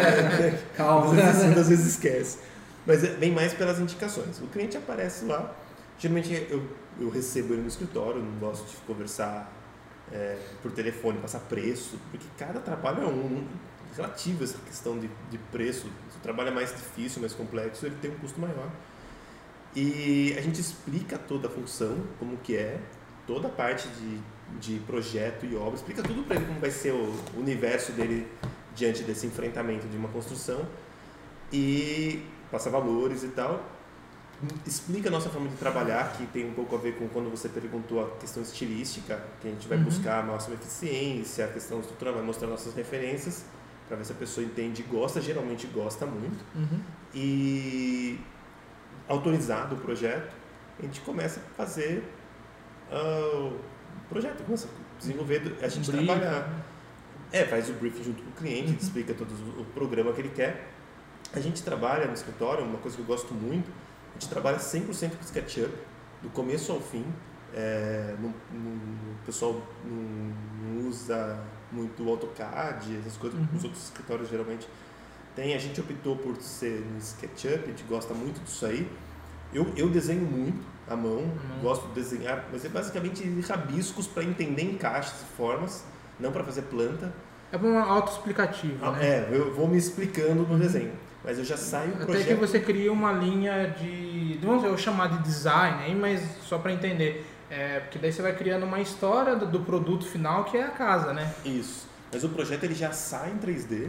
Calma. Às vezes, às vezes esquece. Mas é- vem mais pelas indicações. O cliente aparece lá. Geralmente eu, eu recebo ele no escritório, não gosto de conversar é, por telefone, passar preço, porque cada trabalho é um. Relativo essa questão de, de preço. Se o trabalho é mais difícil, mais complexo, ele tem um custo maior. E a gente explica toda a função, como que é, toda a parte de, de projeto e obra, explica tudo para ele como vai ser o universo dele diante desse enfrentamento de uma construção e passa valores e tal. Explica a nossa forma de trabalhar, que tem um pouco a ver com quando você perguntou a questão estilística, que a gente vai Uhum. buscar a máxima eficiência, a questão estrutural, vai mostrar nossas referências, para ver se a pessoa entende e gosta, geralmente gosta muito. Uhum. E autorizado o projeto, a gente começa a fazer ah, o projeto, começa a desenvolver, a gente Um briefing. trabalha é, faz o briefing junto com o cliente, Uhum. explica todo o programa que ele quer. A gente trabalha no escritório, uma coisa que eu gosto muito, a gente trabalha 100% com SketchUp, do começo ao fim. É, não- não- o pessoal não, não usa muito AutoCAD, essas coisas, Uhum. os outros escritórios geralmente tem. A gente optou por ser no SketchUp, a gente gosta muito disso aí. Eu, eu desenho muito à mão, mão. gosto de desenhar, mas é basicamente rabiscos para entender encaixes e formas, não para fazer planta. É um autoexplicativo, Ah, né? É, eu vou me explicando no desenho. Mas eu já saio o Até projeto. que você cria uma linha de. Vamos eu chamar de design aí, mas só para entender. É, porque daí você vai criando uma história do, do produto final que é a casa, né? Isso. Mas o projeto ele já sai em 3D.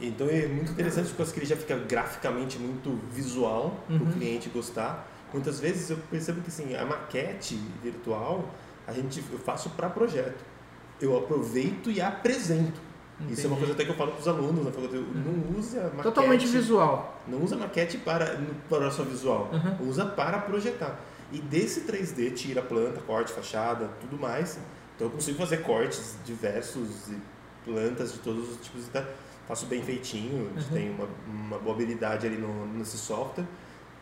Então é muito interessante porque que ele já fica graficamente muito visual para o Uhum. cliente gostar. Muitas vezes eu percebo que assim, a maquete virtual a gente, eu faço para projeto. Eu aproveito e apresento. Isso é uma Entendi. coisa até que eu falo para os alunos na faculdade. Não use a maquete. Totalmente visual. Não usa maquete para, para só visual, Uhum. usa para projetar. E desse 3D tira planta, corte, fachada, tudo mais. Então eu consigo fazer cortes diversos e plantas de todos os tipos. Tá? Faço bem feitinho, Uhum. tem uma, uma boa habilidade ali no, nesse software.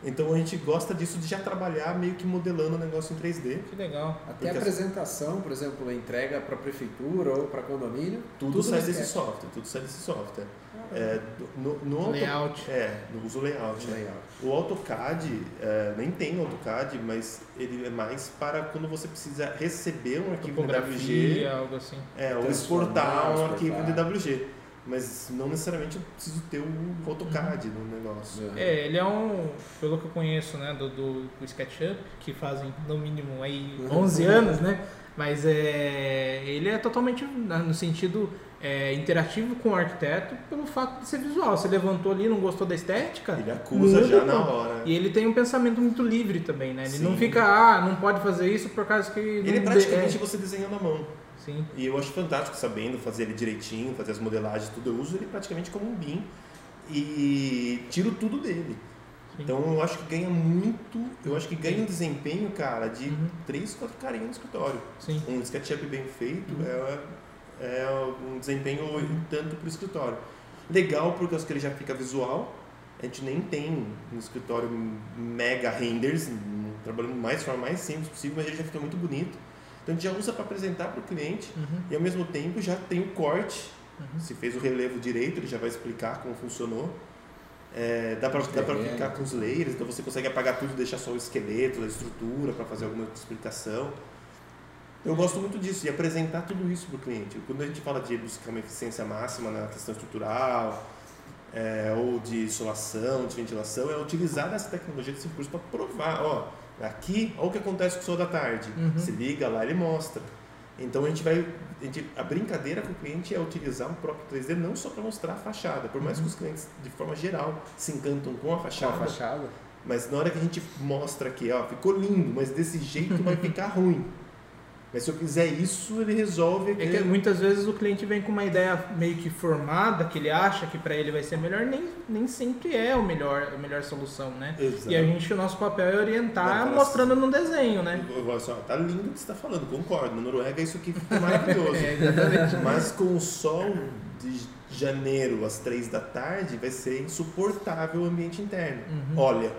Então a gente gosta disso de já trabalhar meio que modelando o negócio em 3D. Que legal. Até a as- apresentação, por exemplo, a entrega para prefeitura ou para condomínio. Tudo, Tudo sai desse software, tudo sai desse software. É, no, no auto- Layout. É, no uso layout. né? Layout. O AutoCAD, é, nem tem AutoCAD, mas ele é mais para quando você precisa receber um arquivo DWG algo assim. é, ou exportar um exportar. arquivo DWG. Mas não necessariamente eu preciso ter o AutoCAD no negócio. É, ele é um, pelo que eu conheço, né, do, do, do SketchUp, que fazem no mínimo aí Uhum. 11 anos, né? Mas é, ele é totalmente no sentido é, interativo com o arquiteto pelo fato de ser visual. Você levantou ali, não gostou da estética, Ele acusa muda, já na hora. E ele tem um pensamento muito livre também, né? Ele não Sim. fica, ah, não pode fazer isso por causa que. Ele é não praticamente é. você desenhando à mão. Sim. E eu acho fantástico sabendo fazer ele direitinho, fazer as modelagens, tudo. Eu uso ele praticamente como um BIM e tiro tudo dele. Sim. Então eu acho que ganha muito, eu acho que ganha um desempenho, cara, de Uhum. 3, 4 carinhas no escritório. Sim. Um SketchUp bem feito Uhum. é, é um desempenho tanto para o escritório. Legal porque eu acho que ele já fica visual. A gente nem tem no escritório mega renders, trabalhando mais forma mais simples possível, mas ele já fica muito bonito. Então a gente já usa para apresentar para o cliente Uhum. e ao mesmo tempo já tem o corte. Uhum. Se fez o relevo direito, ele já vai explicar como funcionou. É, dá para ficar com os layers, então você consegue apagar tudo e deixar só o esqueleto, a estrutura para fazer alguma explicação. Eu gosto muito disso, de apresentar tudo isso para o cliente. Quando a gente fala de buscar uma eficiência máxima na questão estrutural, é, ou de isolação, de ventilação, é utilizar essa tecnologia desse recurso para provar, ó, aqui, olha o que acontece com o sol da tarde. Uhum. Se liga lá, ele mostra. Então a gente vai. A, gente- a brincadeira com o cliente é utilizar um próprio 3D não só para mostrar a fachada, por mais que os clientes, de forma geral, se encantam com a Com a fachada, fachada. mas na hora que a gente mostra aqui, ó, ficou lindo, mas desse jeito vai ficar ruim. Mas se eu fizer isso, ele resolve. É que muitas vezes o cliente vem com uma ideia meio que formada, que ele acha que para ele vai ser melhor, nem, nem sempre é o melhor, a melhor solução, né? Exato. E a gente, o nosso papel é orientar Não, mostrando no desenho, né? Eu assim, ó, tá lindo o que você está falando, concordo. Na Noruega isso aqui fica maravilhoso. É, exatamente. Mas com o sol de janeiro às três da tarde vai ser insuportável o ambiente interno. Uhum. Olha,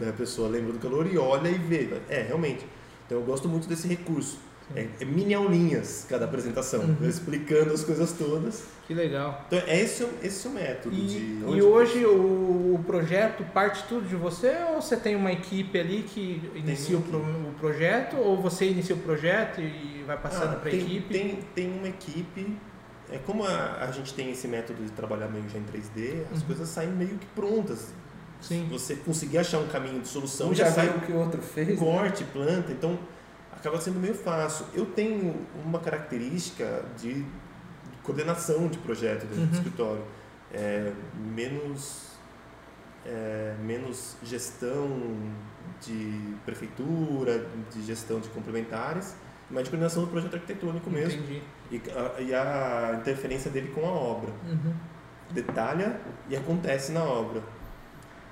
a pessoa lembra do calor e olha e vê. É, realmente. Então eu gosto muito desse recurso. É, é mini aulinhas cada apresentação, Uhum. explicando as coisas todas. Que legal. Então é esse, o- esse é o método E, de. e hoje o, o projeto parte tudo de você ou você tem uma equipe ali que inicia o, pro- o projeto ou você inicia o projeto e vai passando Ah, para a tem, equipe? Tem, tem uma equipe. É como a, a gente tem esse método de trabalhar meio já em 3D, as Uhum. coisas saem meio que prontas. Sim. Se você conseguir achar um caminho de solução, Um já, já sai o que o outro fez. né? corte, planta, então acaba sendo meio fácil. Eu tenho uma característica de, de coordenação de projeto dentro Uhum. do escritório. É, menos, é, menos gestão de prefeitura, de gestão de complementares, mas de coordenação do projeto arquitetônico mesmo Entendi. e a, e a interferência dele com a obra. Uhum. Detalha e acontece na obra.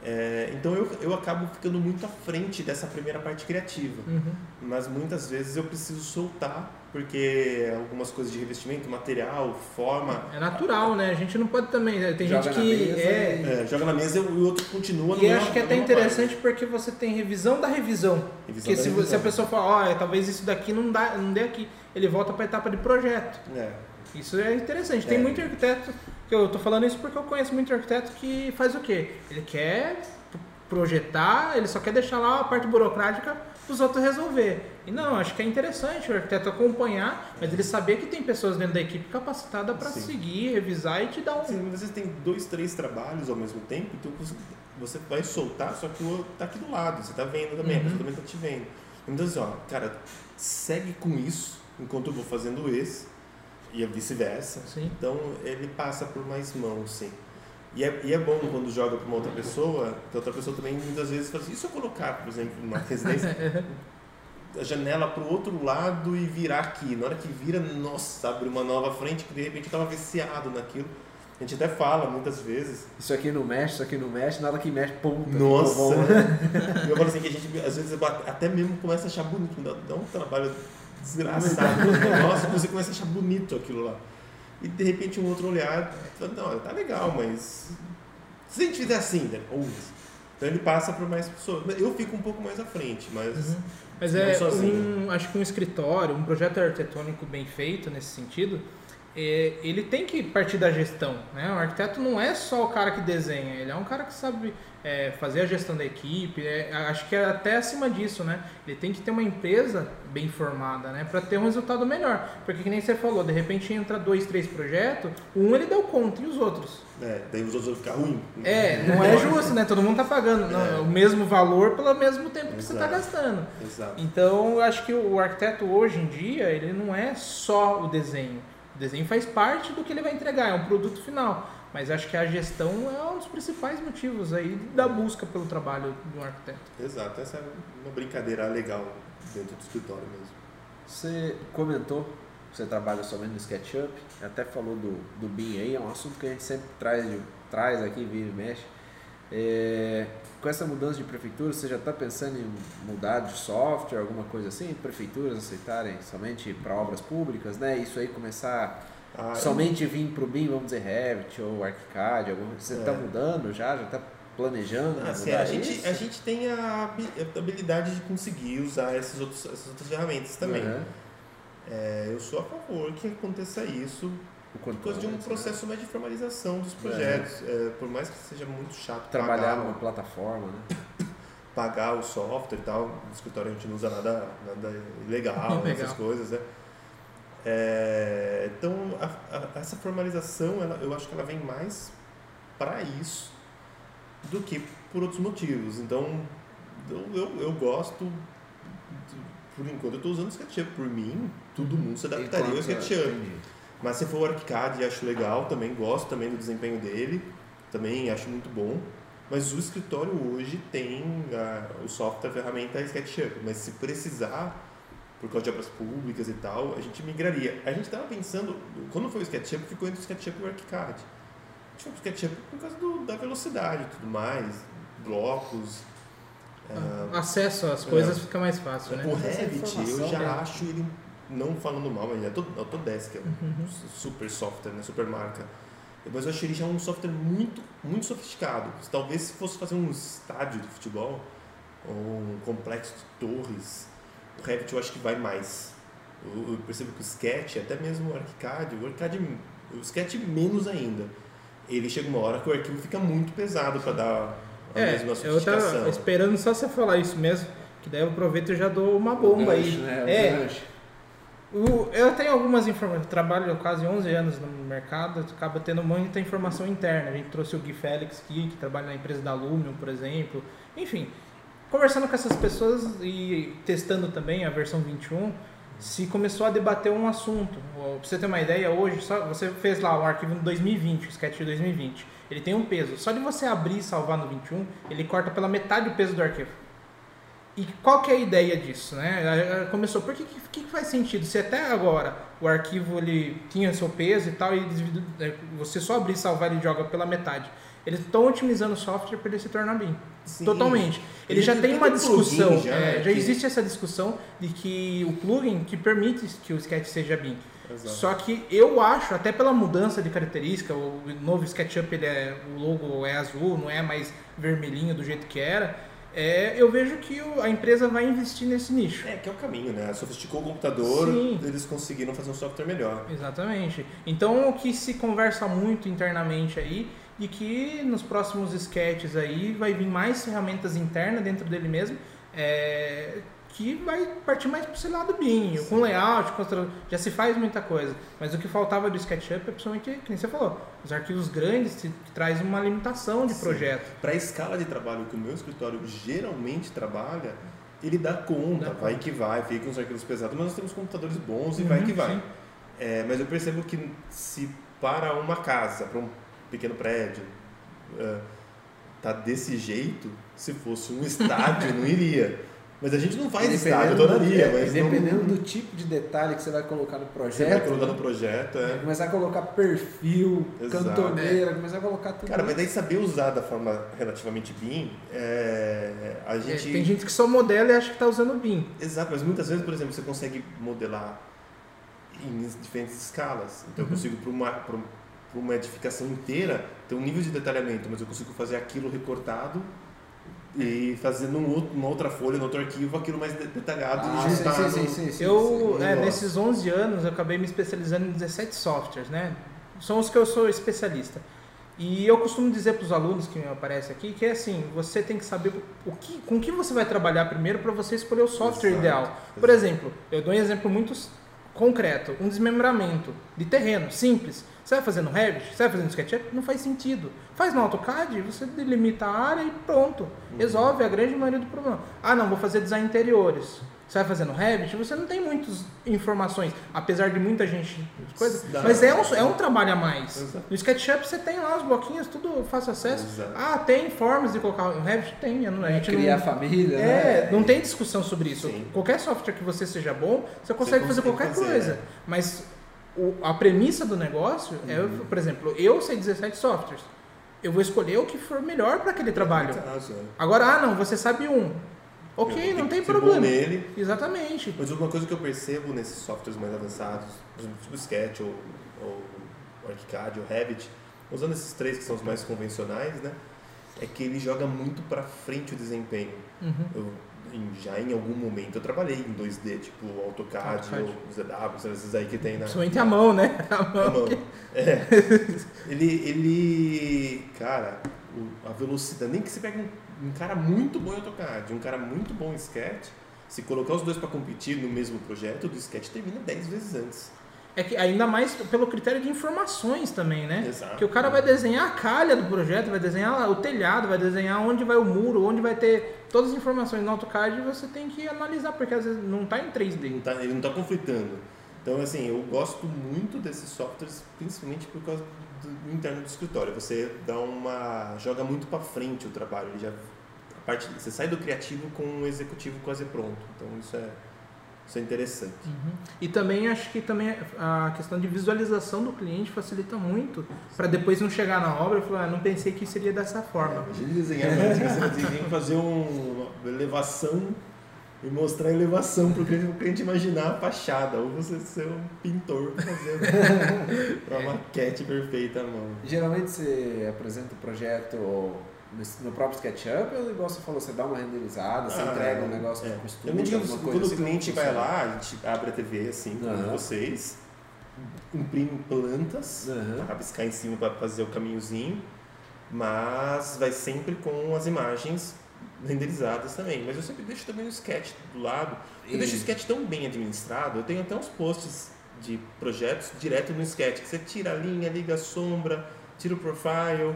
É, então eu, eu acabo ficando muito à frente dessa primeira parte criativa, Uhum. mas muitas vezes eu preciso soltar porque algumas coisas de revestimento, material, forma, É natural, né? A gente não pode também. né? Tem gente que mesa é. é, joga na mesa e o outro continua. E acho que é até interessante porque você tem revisão da revisão. parte. Revisão Porque da se, revisão. se a pessoa fala, ó, talvez isso daqui não, dá, não dê aqui, ele volta para a etapa de projeto. É, Isso é interessante. Tem É. muito arquiteto, eu tô falando isso porque eu conheço muito arquiteto que faz o quê? Ele quer projetar, ele só quer deixar lá a parte burocrática para os outros resolver. E não, acho que é interessante o arquiteto acompanhar, mas ele saber que tem pessoas dentro da equipe capacitadas para Sim. seguir, revisar e te dar um. Assim, muitas vezes tem dois, três trabalhos ao mesmo tempo, então você- vai soltar, só que o outro tá aqui do lado, você tá vendo também, a Uhum. pessoa também tá te vendo. Então assim, ó, cara, segue com isso enquanto eu vou fazendo esse, e vice-versa. Então ele passa por mais mãos, sim. E é, e é bom quando joga para uma outra pessoa, que a outra pessoa também muitas vezes fala assim, e se eu colocar, por exemplo, numa residência, a janela para o outro lado e virar aqui. Na hora que vira, nossa, abre uma nova frente que de repente estava viciado naquilo. A gente até fala muitas vezes. Isso aqui não mexe, isso aqui não mexe, nada que mexe, pum. tá Nossa! bom. E eu falo assim que a gente às vezes até mesmo começa a achar bonito, dá, dá um trabalho desgraçado. Nossa, você começa a achar bonito aquilo lá. E de repente um outro olhar, não, tá legal, mas se a gente fizer assim, né? Ou então ele passa por mais pessoas. Eu fico um pouco mais à frente, mas Uhum. Mas é sozinho. um, acho que um escritório, um projeto arquitetônico bem feito nesse sentido, é, ele tem que partir da gestão, né? O arquiteto não é só o cara que desenha, ele é um cara que sabe é, fazer a gestão da equipe. é, acho que é até acima disso, né? Ele tem que ter uma empresa bem formada, né? Para ter um resultado melhor. Porque que nem você falou, de repente entra dois, três projetos, um ele deu conta e os outros. é, daí os outros vão ficar ruim. É, não é justo, né? Todo mundo tá pagando não, É. o mesmo valor pelo mesmo tempo que você tá Exato. gastando. Exato. Então, eu acho que o arquiteto hoje em dia, ele não é só o desenho. O desenho faz parte do que ele vai entregar, é um produto final. Mas acho que a gestão é um dos principais motivos aí da busca pelo trabalho de um arquiteto. Exato, essa é uma brincadeira legal dentro do escritório mesmo. Você comentou que você trabalha somente no SketchUp, até falou do, do BIM aí, é um assunto que a gente sempre traz, de- traz aqui, vira e mexe. É, com essa mudança de prefeitura, você já está pensando em mudar de software, alguma coisa assim? Prefeituras aceitarem somente para obras públicas, né? Isso aí começar Ah, somente vir para o BIM, vamos dizer, Revit ou ArchiCAD, alguma coisa. Você está É. mudando já? Já está planejando Ah, assim, a, gente, isso? a gente tem a habi- a habilidade de conseguir usar esses outros, essas outras ferramentas também. Uhum. É, eu sou a favor que aconteça isso por causa de um né? processo mais de formalização dos projetos. É, por mais que seja muito chato Trabalhar numa plataforma, né? pagar o software e tal. No escritório a gente não usa nada, nada ilegal, Legal. essas coisas, né? É, então, a- a- essa formalização, ela, eu acho que ela vem mais para isso do que por outros motivos. Então, eu, eu, eu gosto, por enquanto eu estou usando o SketchUp. Por mim, todo mundo se adaptaria ao Enquanto- SketchUp. Mas se for o ArchiCAD, acho legal, também gosto também do desempenho dele, também acho muito bom. Mas o escritório hoje tem a- o software, a ferramenta SketchUp. Mas se precisar, por causa de obras públicas e tal, a gente migraria. A gente estava pensando, quando foi o SketchUp, ficou entre o SketchUp e o ArchiCAD. A gente foi pro SketchUp por causa do- da velocidade e tudo mais, blocos. ah, Acesso às coisas fica mais fácil, né? o Revit, eu já né? acho ele, não falando mal, mas ele é Auto- Autodesk, é um Uhum. super software, né? super marca. Mas eu achei ele já um software muito, muito sofisticado. Talvez se fosse fazer um estádio de futebol, ou um complexo de torres, o Revit eu acho que vai mais. Eu, eu percebo que o Sketch, até mesmo o ArchiCAD, o ArchiCAD, o Sketch menos ainda. Ele chega uma hora que o arquivo fica muito pesado para dar a É, mesma eu sofisticação. tava esperando só você falar isso mesmo, que daí eu aproveito e já dou uma bomba aí. Gancho, né? O É, gancho. O- eu tenho algumas informações, trabalho quase 11 anos no mercado, acaba tendo muita informação interna. A gente trouxe o Gui Félix aqui, que trabalha na empresa da Lumion, por exemplo. Enfim, conversando com essas pessoas e testando também a versão 21, se começou a debater um assunto. Pra você ter uma ideia, hoje, só você fez lá um arquivo no 2020, o sketch de 2020. Ele tem um peso. Só de você abrir e salvar no 21, ele corta pela metade o peso do arquivo. E qual que é a ideia disso, né? Eh, eh, Começou, por que, que, faz sentido? Se até agora o arquivo ele tinha seu peso e tal, e eh, você só abrir e salvar ele joga pela metade. Eles estão otimizando o software para ele se tornar BIM. Sim. Totalmente. Ele Ele já tem uma discussão, já, eh, já, que- existe essa discussão de que o plugin que permite que o sketch seja BIM. Exato. Só que eu acho, até pela mudança de característica, o novo SketchUp, ele é, o logo é azul, não é mais vermelhinho do jeito que era, é, eu vejo que a empresa vai investir nesse nicho. É, que é o caminho, né? Sofisticou o computador, Sim. eles conseguiram fazer um software melhor. Exatamente. Então o que se conversa muito internamente aí, de que nos próximos sketches aí vai vir mais ferramentas internas dentro dele mesmo, é, que vai partir mais para esse lado BIM, com layout, com já se faz muita coisa. Mas o que faltava do SketchUp é principalmente, nem você falou, os arquivos grandes que, traz uma limitação de Sim. projeto. Para a escala de trabalho que o meu escritório geralmente trabalha, ele dá conta, Dá vai que vai, fica uns arquivos pesados, mas nós temos computadores bons e vai Uhum, que vai. É, mas eu percebo que se para uma casa, para um pequeno prédio, é, tá desse jeito, se fosse um estádio, não iria. Mas a gente não faz estádio, do- adoraria, é, mas não- dependendo do tipo de detalhe que você vai colocar no você projeto. vai colocar no projeto, é. Começar a colocar perfil, Exato. cantoneira, começar a colocar tudo. Cara, mas daí saber usar da forma relativamente BIM, é, a É, gente... tem gente que só modela e acha que está usando BIM. Exato, mas muitas vezes, por exemplo, você consegue modelar em diferentes escalas. Então eu Uhum. consigo, para uma, pra uma edificação inteira, ter um nível de detalhamento, mas eu consigo fazer aquilo recortado e fazer num outro, numa outra folha, num outro arquivo, aquilo mais de- detalhado Ah, e juntar sim, sim, sim, sim, Eu, sim. é, nesses 11 anos, eu acabei me especializando em 17 softwares, né? São os que eu sou especialista. E eu costumo dizer para os alunos que me aparecem aqui que é assim, você tem que saber o que, com que você vai trabalhar primeiro para você escolher o software Exato, ideal. Por exato. exemplo, eu dou um exemplo muito concreto, um desmembramento de terreno, simples. Você vai fazer no Revit? Você vai fazer no SketchUp? Não faz sentido. Faz no AutoCAD, você delimita a área e pronto. Resolve a grande maioria do problema. Ah, não, vou fazer design interiores. Você vai fazer no Revit, você não tem muitas informações, apesar de muita gente coisa, Dá. mas é um, é um trabalho a mais. Exato. No SketchUp você tem lá os bloquinhos, tudo fácil acesso. Exato. Ah, tem formas de colocar no Revit? Tem, não- a gente Criar não, família, é, né? não tem discussão sobre isso. Sim. Qualquer software que você seja bom, você consegue fazer consegue qualquer fazer, coisa. é. Mas o- a premissa do negócio é, Uhum. por exemplo, eu sei 17 softwares. Eu vou escolher o que for melhor para aquele trabalho. Caso, é. Agora, ah, não, você sabe um. Eu Ok, tenho não tem problema. nele. Exatamente. Mas uma coisa que eu percebo nesses softwares mais avançados, por exemplo, tipo o Sketch ou, ou o ArchiCAD ou Revit, usando esses três que são os mais convencionais, né? É que ele joga muito para frente o desempenho. Uhum. Eu, já em algum momento eu trabalhei em 2D, tipo AutoCAD, AutoCAD. ou ZW, esses aí que tem na. Principalmente a mão, né? A mão. mão. É. Ele, ele, cara, a velocidade. Nem que você pegue um, um cara muito bom em AutoCAD, um cara muito bom em Sketch, se colocar os dois para competir no mesmo projeto, o do Sketch termina 10 vezes antes. É que ainda mais pelo critério de informações também, né? Exato. Que o cara vai desenhar a calha do projeto, vai desenhar o telhado, vai desenhar onde vai o muro, onde vai ter todas as informações no AutoCAD e você tem que analisar, porque às vezes não tá em 3D. Não tá- ele não está conflitando. Então, assim, eu gosto muito desses softwares, principalmente por causa do interno do escritório. Você dá uma. joga muito para frente o trabalho. Ele já, a parte, você sai do criativo com o executivo quase pronto. Então, isso é, isso é interessante. Uhum. E também acho que também a questão de visualização do cliente facilita muito para depois não chegar na obra e falar, ah, não pensei que seria dessa forma. Imagina desenhar, você tem que fazer um- uma elevação e mostrar a elevação para o cliente, pro cliente imaginar a fachada. Ou você ser um pintor fazendo uma maquete perfeita à mão. Geralmente você apresenta o projeto no próprio SketchUp ou igual você falou, você dá uma renderizada, você Ah, entrega um negócio é. com costura, Eu me digo, quando assim, o cliente como vai lá, abre a TV assim, como Aham. vocês, imprime plantas, Aham. para rabiscar em cima para fazer o caminhozinho, mas vai sempre com as imagens renderizadas também. Mas eu sempre deixo também o sketch do lado. Eu E- deixo o sketch tão bem administrado, eu tenho até uns posts de projetos direto no sketch, que você tira a linha, liga a sombra, tira o profile,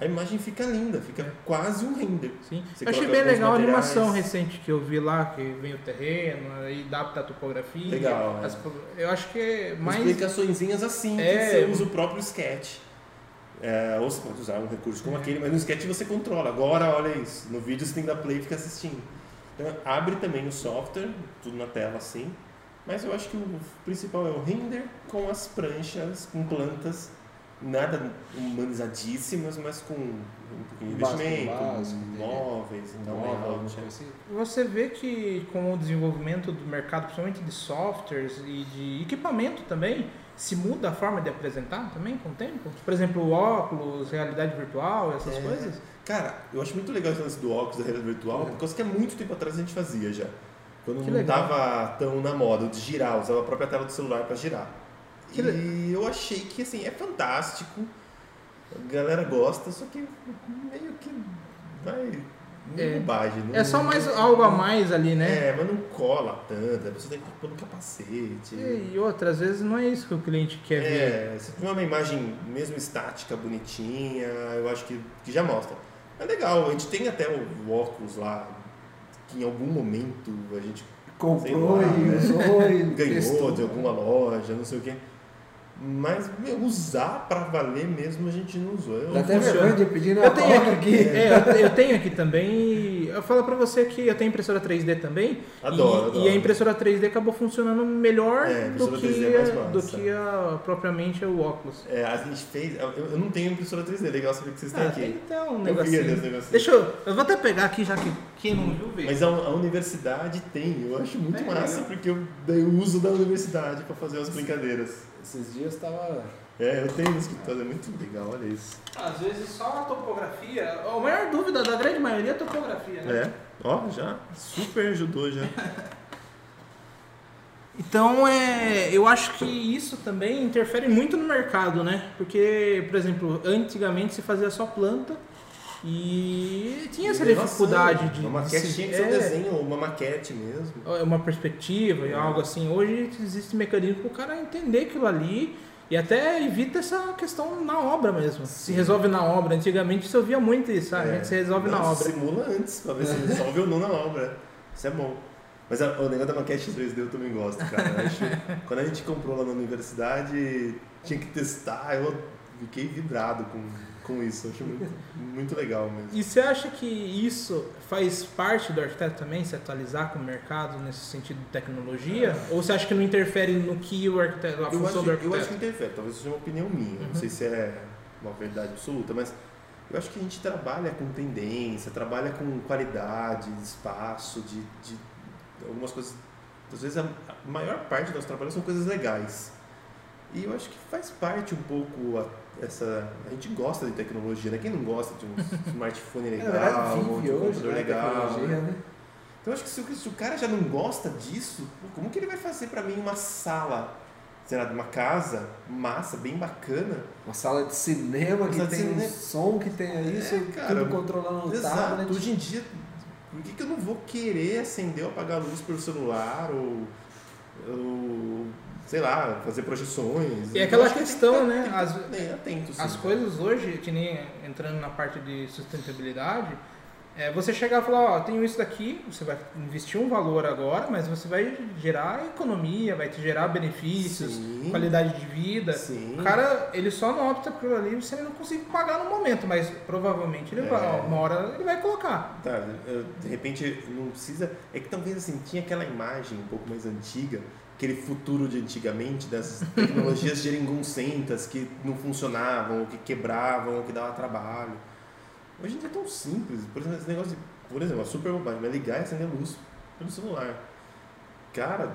a imagem fica linda, fica É. quase um render. Sim. Eu achei bem legal a materiais. animação recente que eu vi lá, que vem o terreno, aí adapta a topografia. Legal, é. as- eu acho que é mais. explicaçõezinhas assim, É. que você usa o próprio sketch. É, ou você pode usar um recurso como aquele, mas no sketch você controla. Agora, olha isso, no vídeo você tem que dar play e ficar assistindo. Então, abre também o software, tudo na tela assim. Mas eu acho que o principal é o render com as pranchas, com plantas, nada humanizadíssimas, mas com um pouquinho de Básico, investimento, básico, móveis, então, móvel, é. coisa assim. Você vê que com o desenvolvimento do mercado, principalmente de softwares e de equipamento também, se muda a forma de apresentar também com o tempo? Por exemplo, o óculos, realidade virtual, essas É. coisas? Cara, eu acho muito legal esse lance do óculos da realidade virtual, É. por causa que há muito tempo atrás a gente fazia já. Quando Que não legal. tava tão na moda de girar, usava a própria tela do celular para girar. Que e eu achei que assim, é fantástico, a galera gosta, só que meio que vai. É. É. bobagem. Não, É só mais algo a mais ali, né? É, mas não cola tanto, a pessoa tem que pôr no capacete. E outra, às vezes não é isso que o cliente quer ver. É, se tiver uma imagem mesmo estática, bonitinha, eu acho que, que já mostra. É legal, a gente tem até o, o óculos lá, que em algum momento a gente Comprou lá, e né? usou e ganhou testou. de alguma loja, não sei o quê. Mas meu, usar pra valer mesmo a gente não usou. Eu Dá até funciona. vergonha de pedir na Eu tenho aqui, aqui. é, eu te- eu tenho aqui também. Eu falo pra você que eu tenho impressora 3D também. Adoro, e, adoro. e a impressora 3D acabou funcionando melhor É, do, que, 3D é do que a, propriamente o óculos. É, a gente fez. Eu, eu não tenho impressora 3D, legal saber que vocês têm Ah, aqui. então um Eu vi negocinho. ali os negocinhos. Deixa eu. Eu vou até pegar aqui, já que quem não viu, vê. Mas a, a universidade tem, eu acho muito É, massa, legal. porque eu dei o uso da universidade pra fazer as brincadeiras. Esses dias tava. É, eu tenho no escritório, é muito legal, olha isso. Às vezes só a topografia. A maior dúvida da grande maioria é a topografia, né? É, ó, já super ajudou já. Então, é, eu acho que isso também interfere muito no mercado, né? Porque, por exemplo, antigamente se fazia só planta e tinha essa dificuldade de. Uma de maquete se- tinha que ser um é, desenho, uma maquete mesmo. é uma perspectiva e É. algo assim. Hoje existe mecanismo para o cara entender aquilo ali e até evita essa questão na obra mesmo. Se resolve na obra. Antigamente você ouvia muito isso, sabe? A gente se resolve na É. Não, obra. Simula antes, pra ver se resolve ou não na obra. Isso é bom. Mas a- o negócio da maquete 3D eu também gosto, cara. Acho- quando a gente comprou lá na universidade, tinha que testar, eu fiquei vidrado com, com isso. Eu acho muito, muito legal mesmo. E você acha que isso faz parte do arquiteto também, se atualizar com o mercado nesse sentido de tecnologia? Ou você acha que não interfere no que o arquiteto, a Eu função acho, do eu arquiteto? acho que interfere, talvez seja uma opinião minha, Uhum. não sei se é uma verdade absoluta, mas eu acho que a gente trabalha com tendência, trabalha com qualidade, de espaço, de, de algumas coisas. Às vezes a, a maior parte do nosso trabalho são coisas legais. E eu acho que faz parte um pouco a, essa. A gente gosta de tecnologia, né? Quem não gosta de um smartphone Na legal, vive um computador né? legal. Né? né? Então eu acho que se, o- se o cara já não gosta disso, como que ele vai fazer pra mim uma sala sei lá, de uma casa massa, bem bacana. Uma sala de cinema Uma que tem cinema. um som que tem isso, É, cara, tudo controlando o tablet. Hoje em dia, por que, que eu não vou querer acender ou apagar a luz pelo celular ou, ou, sei lá, fazer projeções? E aquela questão, que né, as- bem atento, sim. As coisas hoje, que nem entrando na parte de sustentabilidade, é você chegar e falar, ó, tenho isso daqui, você vai investir um valor agora, mas você vai gerar economia, vai te gerar benefícios, Sim. qualidade de vida. Sim. O cara, ele só não opta por ali se ele não conseguir pagar no momento, mas provavelmente ele É. vai, uma hora ele vai colocar. Tá, de repente não precisa. É que talvez assim, tinha aquela imagem um pouco mais antiga, aquele futuro de antigamente, das tecnologias geringoncentas que não funcionavam, ou que quebravam, ou que dava trabalho. Hoje em dia é tão simples. Por exemplo, esse negócio de, por exemplo, a super bobagem, vai ligar e acender a luz pelo celular. Cara,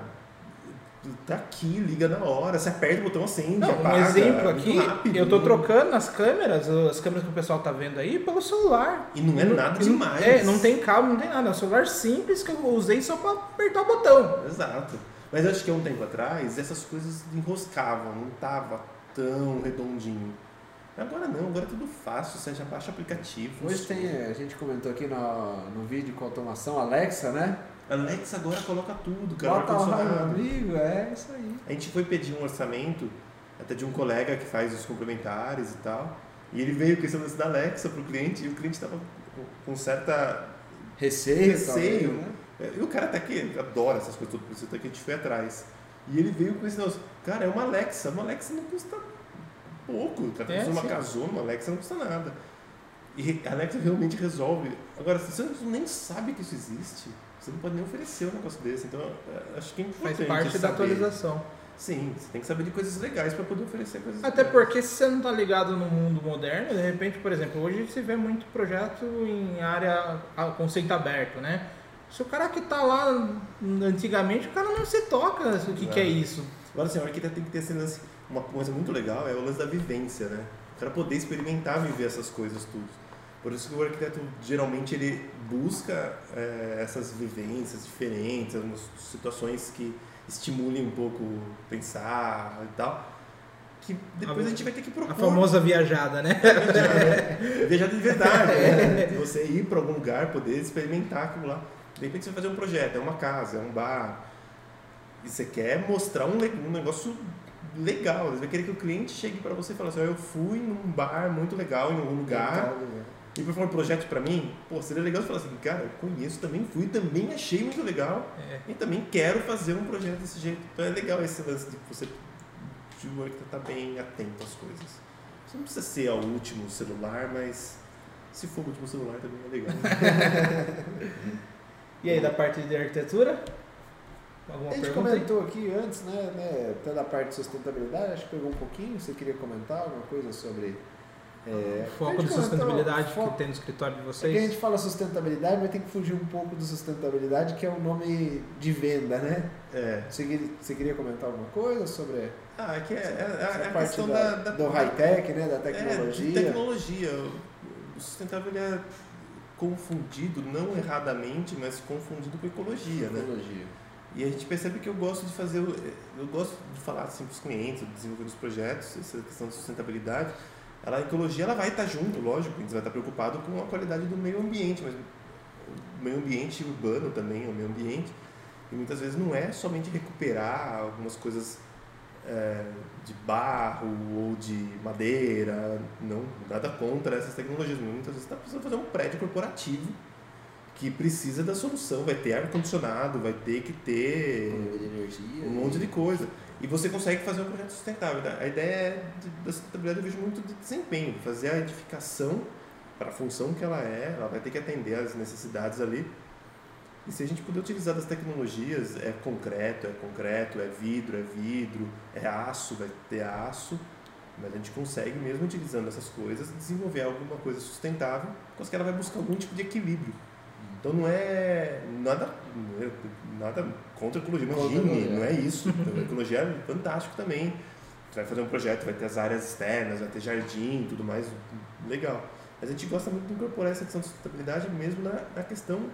tá aqui, liga na hora, você aperta o botão, acende. Não, um apaga, exemplo é aqui, rápido. eu tô trocando as câmeras, as câmeras que o pessoal tá vendo aí, pelo celular. E não é nada demais. É, não tem cabo, não tem nada. É um celular simples que eu usei só pra apertar o botão. Exato. Mas acho que há um tempo atrás essas coisas enroscavam, não tava tão redondinho. Agora não, agora é tudo fácil, você já baixa aplicativo. Hoje tem, a gente comentou aqui no, no vídeo com automação, Alexa, né? Alexa agora coloca tudo, cara. Bota lá, amigo, é isso aí. A gente foi pedir um orçamento até de um colega que faz os complementares e tal. E ele veio com esse lance da Alexa pro cliente e o cliente tava com- com certa Receio, Receio. talvez, né? E o cara até que adora essas coisas por isso até que a gente foi atrás. E ele veio com esse negócio, cara, é uma Alexa, uma Alexa não custa pouco, cara É, uma sim. casona, uma Alexa não custa nada. E a Alexa realmente resolve. Agora, se você nem sabe que isso existe, você não pode nem oferecer um negócio desse. Então, é, acho que é Faz importante parte da saber. atualização. Sim, você tem que saber de coisas legais para poder oferecer coisas Até legais. porque se você não tá ligado no mundo moderno, de repente, por exemplo, hoje se vê muito projeto em área conceito aberto, né? Se o cara que tá lá antigamente, o cara não se toca o que, que é isso. Agora, assim, o arquiteto tem que ter esse lance. Uma coisa muito legal é o lance da vivência, né? O cara poder experimentar viver essas coisas tudo. Por isso que o arquiteto geralmente ele busca eh, essas vivências diferentes, algumas situações que estimulem um pouco pensar e tal. Que depois a, gente vai ter que propor. A famosa viajada, né? Viajar, viajar de verdade, né? Você ir para algum lugar, poder experimentar aquilo lá. De repente você vai fazer um projeto, é uma casa, é um bar. E você quer mostrar um, um negócio legal. Você vai querer que o cliente chegue para você e fale assim, "Ó, eu fui num bar muito legal em algum lugar. E por favor, projeto para mim, pô, seria legal você falar assim, cara, eu conheço, também fui, também achei muito legal. É. E também quero fazer um projeto desse jeito. Então é legal esse lance de você de um arquiteto estar bem atento às coisas. Você não precisa ser o último celular, mas se for o último celular também é legal. E aí, da parte de arquitetura? Alguma A gente pergunta comentou aqui antes, né, né, até da parte de sustentabilidade, acho que pegou um pouquinho, você queria comentar alguma coisa sobre... É, O foco a de sustentabilidade foco- que tem no escritório de É que a vocês? gente fala sustentabilidade, mas tem que fugir um pouco do sustentabilidade, que é o nome de venda, né? É. Você queria, você queria comentar alguma coisa sobre Ah, é que é, é- é essa a parte questão da, da, do high-tech, né? Da É, de tecnologia? tecnologia. O ele é confundido, não erradamente, mas confundido com ecologia, né? Tecnologia. E a gente percebe que eu gosto de fazer, eu gosto de falar assim para os clientes, desenvolver os projetos, essa questão de sustentabilidade. Ela, a ecologia ela vai estar junto, lógico, a gente vai estar preocupado com a qualidade do meio ambiente, mas o meio ambiente urbano também é o meio ambiente. E muitas vezes não é somente recuperar algumas coisas é, de barro ou de madeira, não, nada contra essas tecnologias, muitas vezes está precisando fazer um prédio corporativo que precisa da solução, vai ter ar-condicionado, vai ter que ter energia. um monte de coisa. E você consegue fazer um projeto sustentável. né? A ideia é de, da sustentabilidade eu vejo muito de desempenho, fazer a edificação para a função que ela é, ela vai ter que atender às necessidades ali. E se a gente puder utilizar das tecnologias, é concreto, é concreto, é vidro, é vidro, é aço, vai ter aço, mas a gente consegue mesmo utilizando essas coisas desenvolver alguma coisa sustentável, porque que ela vai buscar algum tipo de equilíbrio. Então não é nada, não é nada contra a ecologia, imagine, não é isso. Então, a ecologia é fantástico também. Você vai fazer um projeto, vai ter as áreas externas, vai ter jardim, tudo mais, legal. Mas a gente gosta muito de incorporar essa questão de sustentabilidade mesmo na, na questão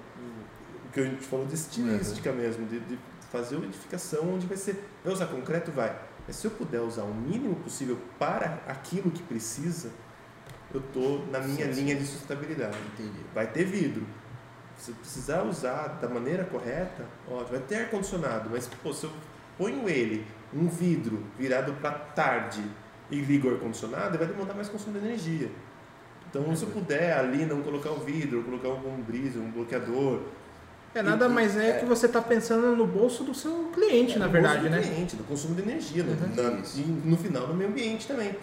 que a gente falou de estilística mesmo, de, de fazer uma edificação onde vai ser. Vai usar concreto? Vai. Mas se eu puder usar o mínimo possível para aquilo que precisa, eu estou na minha Sim, sim. linha de sustentabilidade. Entendi. Vai ter vidro. Se eu precisar usar da maneira correta, ó, vai ter ar-condicionado, mas pô, se eu ponho ele, um vidro virado para tarde e ligo o ar-condicionado, vai demandar mais consumo de energia. Então, se eu puder ali não colocar o vidro, colocar um brise, um bloqueador, É nada mais é, É. que você está pensando no bolso do seu cliente, É, na no verdade, bolso do né? cliente, do consumo de energia, no, Uhum. Isso. e no final no meio ambiente também.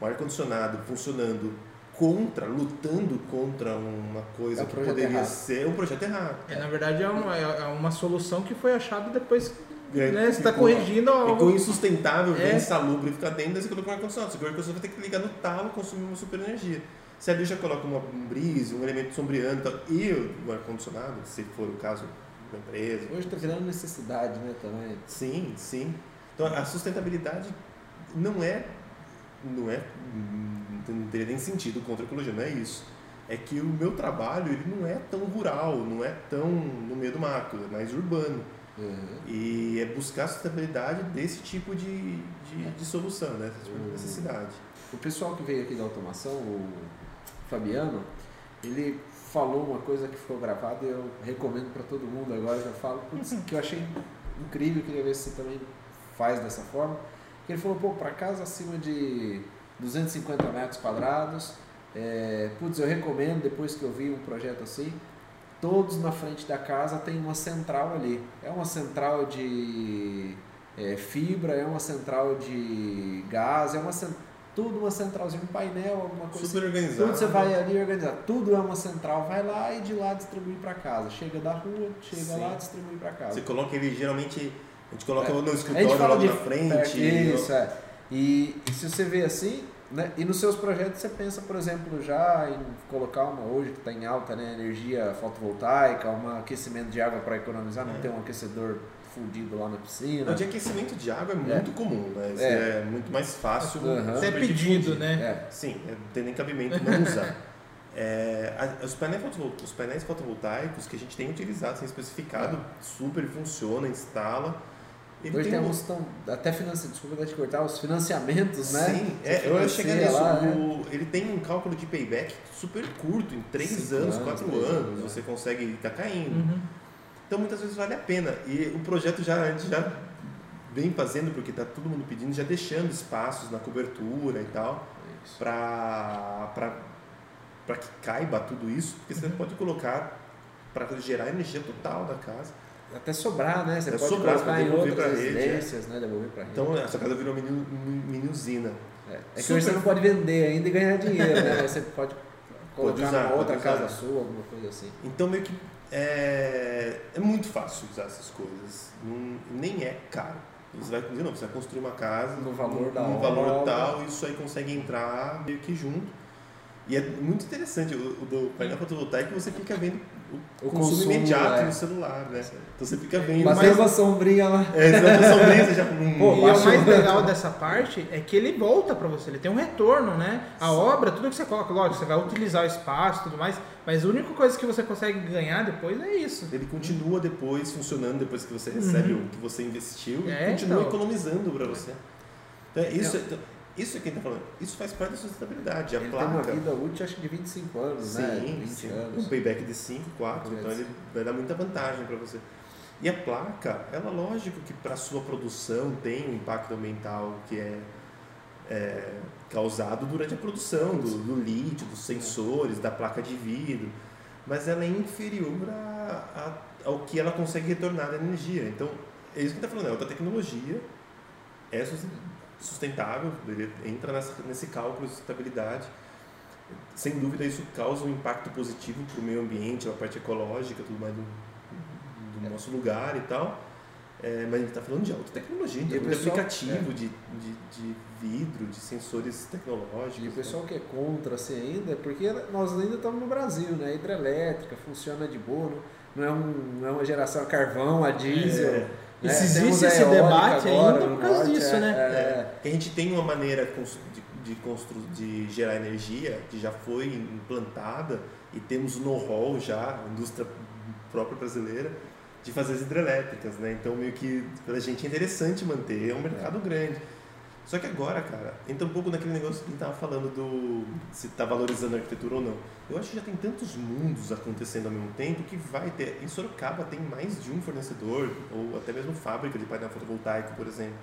O ar-condicionado funcionando contra, lutando contra uma coisa É um que poderia errado. ser um projeto errado. É, na verdade, é uma, é uma solução que foi achada depois É, né, você está ficou- corrigindo Ficou algo. insustentável, É. bem insalubre ficar dentro, daí você um ar-condicionado. Você ar-condicionado vai ter que ligar no talo, consumir uma super energia. Se ali já coloca uma, um brise, um elemento sombreando e tal, e o ar-condicionado, se for o caso da empresa, Hoje está virando necessidade, né, também. Sim, sim. Então a sustentabilidade não é não é não teria nem sentido contra a ecologia, não é isso. É que o meu trabalho ele não é tão rural, não é tão no meio do mato, é mais urbano. Uhum. E é buscar a sustentabilidade desse tipo de, de, de solução, né? Desse tipo de Uhum. necessidade. O pessoal que veio aqui da automação, o Fabiano, ele falou uma coisa que ficou gravada e eu recomendo para todo mundo agora, já falo, putz, que eu achei incrível, queria ver se você também faz dessa forma. Ele falou, pô, para casa acima de 250 metros quadrados, é, putz, eu recomendo, depois que eu vi um projeto assim, todos na frente da casa tem uma central ali. É uma central de é, fibra, é uma central de gás, é uma cen- tudo uma centralzinha, um painel, alguma coisa Super assim. organizado. Tudo você vai ali organizar, tudo é uma central, vai lá e de lá distribui para casa. Chega da rua, chega Sim. lá, distribui para casa. Você coloca ele geralmente a gente coloca É. no escritório logo de na frente. perto, Isso, é. E, e se você vê assim, né? E nos seus projetos você pensa, por exemplo, já em colocar uma hoje que está em alta, né? Energia fotovoltaica, um aquecimento de água para economizar, não É. ter um aquecedor fudido lá na piscina. O de aquecimento de água é muito comum, né? Isso É. é. muito mais fácil. Aham. Até super pedido, né? É. Sim, é, não tem nem cabimento não usar. É, a- os, painéis os painéis fotovoltaicos que a gente tem utilizado, tem especificado, super funciona, instala. Ele Hoje tem tem um- uns tão, até financia, desculpa até te cortar, os financiamentos, né? Sim, é, eu ia chegar nisso. lá, né? O- ele tem um cálculo de payback super curto, em 3 Cinco anos, anos, 4 três anos, anos, né? você consegue estar caindo. Uhum. Então muitas vezes vale a pena. E o projeto já, a gente já vem fazendo, porque está todo mundo pedindo, já deixando espaços na cobertura e tal. Para que caiba tudo isso, porque você pode colocar para gerar energia total da casa. Até sobrar, né? Você É pode sobrar, colocar em devolver outras é. residências, né? Devolver para rede. Então essa casa virou mini, mini usina. É, é que Super. hoje você não pode vender ainda e ganhar dinheiro, né? Você pode colocar usar, outra pode usar. casa sua, alguma coisa assim. Então meio que é, é muito fácil usar essas coisas. Não- nem é caro. Você vai, novo, você vai construir uma casa No valor num obra. valor tal, isso aí consegue entrar meio que junto. E é muito interessante, o, o do painel fotovoltaico você fica vendo o, O consumo, consumo, imediato é. no celular, né? Então você fica vendo. Bateu uma sombrinha lá. É, ter sombrinha, você já. hum, Pô, E o mais legal dessa parte é que ele volta para você, ele tem um retorno, né? A obra, tudo que você coloca, lógico, você vai utilizar o espaço e tudo mais, mas a única coisa que você consegue ganhar depois é isso. Ele continua depois funcionando, depois que você recebe Uhum. o que você investiu, e É, continua então. economizando para você. Então, é isso, então, isso é quem está falando. Isso faz parte da sustentabilidade. A Ele tem uma placa. vida útil, acho que de 25 anos, né? Sim, 20 sim. anos. Um payback de 5, 4, então ele vai dar muita vantagem para você. E a placa, ela lógico que para sua produção tem um impacto ambiental que é, é, causado durante a produção do, do lítio, dos sensores, da placa de vidro, mas ela é inferior a, a- ao que ela consegue retornar da energia. Então, é isso que está falando, é outra tecnologia, é sustentável, ele entra nessa, nesse cálculo de sustentabilidade. Sem dúvida, isso causa um impacto positivo para o meio ambiente, a parte ecológica, tudo mais do, do nosso lugar e tal. É, mas a gente está falando de alta tecnologia, E então muito pessoal- aplicativo de, de, de vidro, de sensores tecnológicos. E o né? pessoal que é contra assim ainda, porque nós ainda estamos no Brasil, né? Hidrelétrica, funciona de boa, não- não é, um, não é uma geração a carvão, a diesel. É. né? E existe a esse debate agora ainda no por causa norte, disso, é, né? é. Que a gente tem uma maneira de, de, constru, de gerar energia que já foi implantada e temos o know-how já, a indústria própria brasileira, de fazer as hidrelétricas, né? Então meio que pra gente é interessante manter, é um mercado grande. Só que agora, cara, entra um pouco naquele negócio que a gente tava falando do se tá valorizando a arquitetura ou não. Eu acho que já tem tantos mundos acontecendo ao mesmo tempo que vai ter. Em Sorocaba tem mais de um fornecedor, ou até mesmo fábrica de painel fotovoltaico, por exemplo,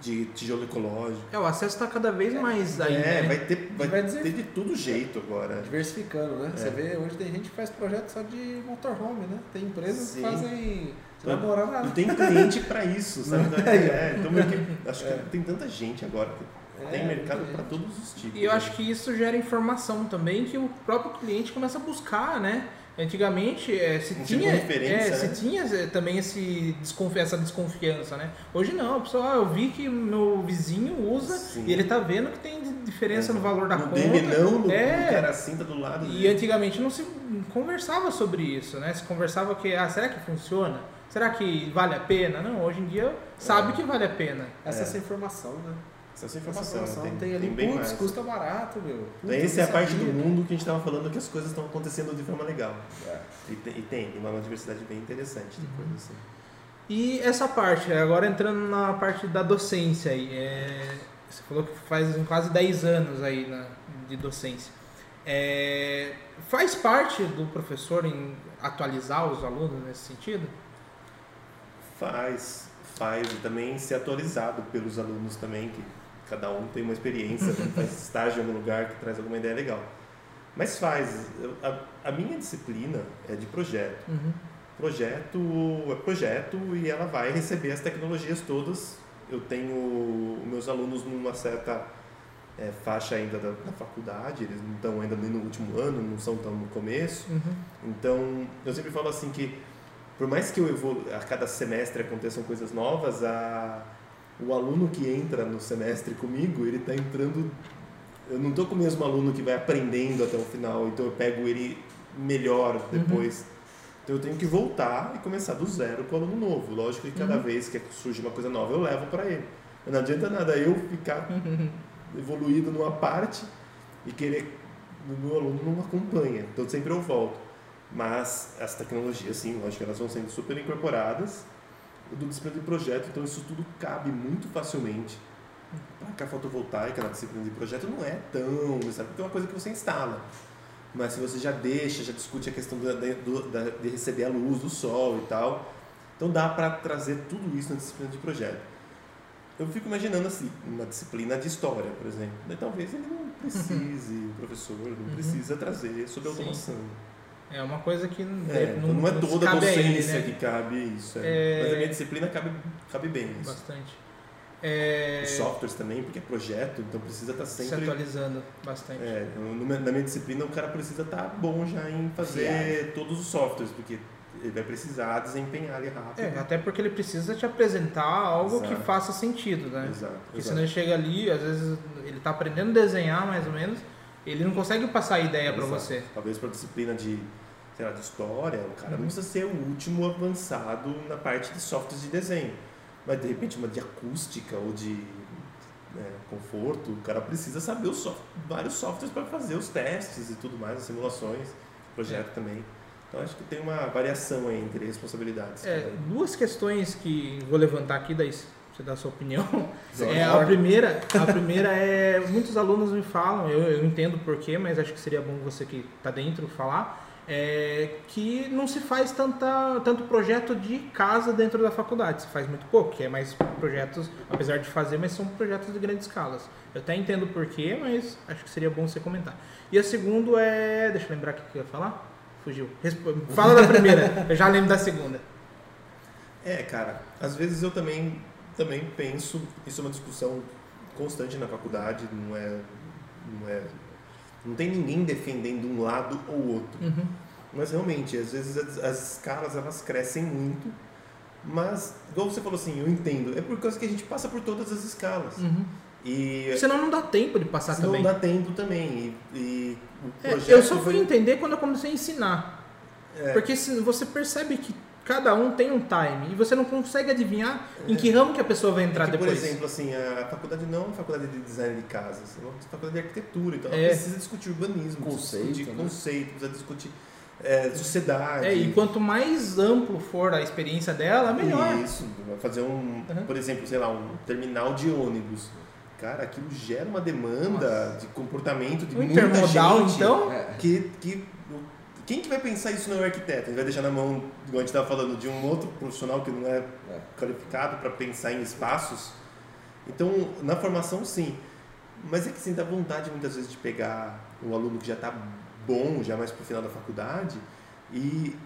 de tijolo ecológico. É, o acesso está cada vez mais aí, é, né? vai ter, vai, Vai dizer- ter de todo jeito agora. Diversificando, né? É. Você vê, hoje tem gente que faz projeto só de motorhome, né? Tem empresas Sim. que fazem. Você vai Então, morar na. E tem cliente pra isso, sabe? Então, Aí, ó. é, então meio que, acho É. que tem tanta gente agora que É, tem mercado muita pra gente. todos os tipos. E eu né? acho que isso gera informação também que o próprio cliente começa a buscar, né? Antigamente, é, se Um tipo tinha, é, né? se tinha é, também esse desconfi essa desconfiança, né? Hoje não, pessoal, ah, eu vi que meu vizinho usa Sim. e ele tá vendo que tem diferença no valor da no conta. dele não, no, É. no cara assim tá do lado E dele. antigamente não se conversava sobre isso, né? Se conversava que, ah, será que funciona? Será que vale a pena? Não, hoje em dia sabe É. que vale a pena. Essa É. é essa informação, né? Essa é a Essa informação, informação tem, tem, ali, bem putz, mais. custa barato, meu. Então, Putz, essa é a parte do mundo que a gente tava falando que as coisas estão acontecendo de forma legal. É. E tem, e tem uma diversidade bem interessante de coisas assim. E essa parte, agora entrando na parte da docência aí, é, você falou que faz quase 10 anos aí na, de docência. É, faz parte do professor em atualizar os alunos nesse sentido? Faz, faz e também ser atualizado pelos alunos também, que cada um tem uma experiência, né? faz estágio em algum lugar que traz alguma ideia legal. Mas faz. A, a minha disciplina é de projeto. Uhum. Projeto é projeto e ela vai receber as tecnologias todas. Eu tenho meus alunos numa certa é, faixa ainda da, da faculdade, eles não estão ainda nem no último ano, não são tão no começo. Uhum. Então, eu sempre falo assim que, por mais que eu evolu a cada semestre aconteçam coisas novas, a, o aluno que entra no semestre comigo, ele está entrando. Eu não estou com o mesmo aluno que vai aprendendo até o final, então eu pego ele melhor depois. Então eu tenho que voltar e começar do zero com o aluno novo. Lógico que cada Uhum. vez que surge uma coisa nova, eu levo para ele. Não adianta nada eu ficar evoluído numa parte e querer o meu aluno não acompanha. Então sempre eu volto. Mas as tecnologias, sim, lógico que elas vão sendo super incorporadas do disciplina de projeto, então isso tudo cabe muito facilmente. A placa fotovoltaica na disciplina de projeto não é tão, sabe? Porque é uma coisa que você instala. Mas se você já deixa, já discute a questão da, da- de receber a luz do sol e tal, então dá para trazer tudo isso na disciplina de projeto. Eu fico imaginando assim, uma disciplina de história, por exemplo. Daí talvez ele não precise, o professor não Uhum. precisa trazer sobre Sim. É uma coisa que não, É, então não é se toda a cabe a ele, docência né? que cabe isso. é. É. Mas a minha disciplina cabe, cabe bem isso. Bastante. É, Os softwares também, porque é projeto, então precisa estar se sempre. atualizando bastante. É, na minha disciplina, o cara precisa estar bom já em fazer todos os softwares, porque ele vai precisar desempenhar ali rápido. É, até porque ele precisa te apresentar algo que Exato. faça sentido, né? Exato. Porque exato. senão ele chega ali, às vezes ele tá aprendendo a desenhar mais ou menos, ele não consegue passar a ideia para você. Talvez para disciplina de, sei lá, de história, o cara Uhum. não precisa ser o último avançado na parte de softwares de desenho. Mas de repente uma de acústica ou de né, conforto, o cara precisa saber os soft- vários softwares para fazer os testes e tudo mais, as simulações, projeto É. também. Então acho que tem uma variação aí entre responsabilidades. É, duas questões que vou levantar aqui, daí você dá a sua opinião. É, a primeira, a primeira é, muitos alunos me falam, eu, eu entendo porquê, mas acho que seria bom você que está dentro falar, é, que não se faz tanta, tanto projeto de casa dentro da faculdade, se faz muito pouco, que é mais projetos, apesar de fazer, mas são projetos de grandes escalas. Eu até entendo porquê, mas acho que seria bom você comentar. E a segunda é, deixa eu lembrar o que eu ia falar, fugiu. Respo- Fala da primeira, eu já lembro da segunda. É, cara, às vezes eu também, também penso, isso é uma discussão constante na faculdade, não é, não é. Não tem ninguém defendendo um lado ou outro. Uhum. Mas realmente, às vezes as, as escalas elas crescem muito, mas, igual você falou assim, eu entendo, é por causa que a gente passa por todas as escalas. Uhum. E Senão não dá tempo de passar não também. dá tempo também. E, e É, eu só fui vai- entender quando eu comecei a ensinar. É. Porque se você percebe que cada um tem um time e você não consegue adivinhar em que ramo que a pessoa vai entrar É que, depois. Por exemplo, assim, a faculdade não é uma faculdade de design de casas, é uma faculdade de arquitetura, então É. ela precisa discutir urbanismo, Conceito, discutir né? conceito, precisa discutir. é, sociedade. É, e quanto mais amplo for a experiência dela, melhor. Isso, vai fazer um, Uhum. por exemplo, sei lá, um terminal de ônibus. Cara, aquilo gera uma demanda de comportamento de O muita intermodal, gente. então, É. Que, que, quem que vai pensar isso não é o arquiteto? Ele vai deixar na mão, igual a gente estava falando, de um outro profissional que não é É. qualificado para pensar em espaços. Então, na formação, sim. Mas é que sim, dá vontade muitas vezes de pegar um aluno que já está bom, já mais para o final da faculdade, e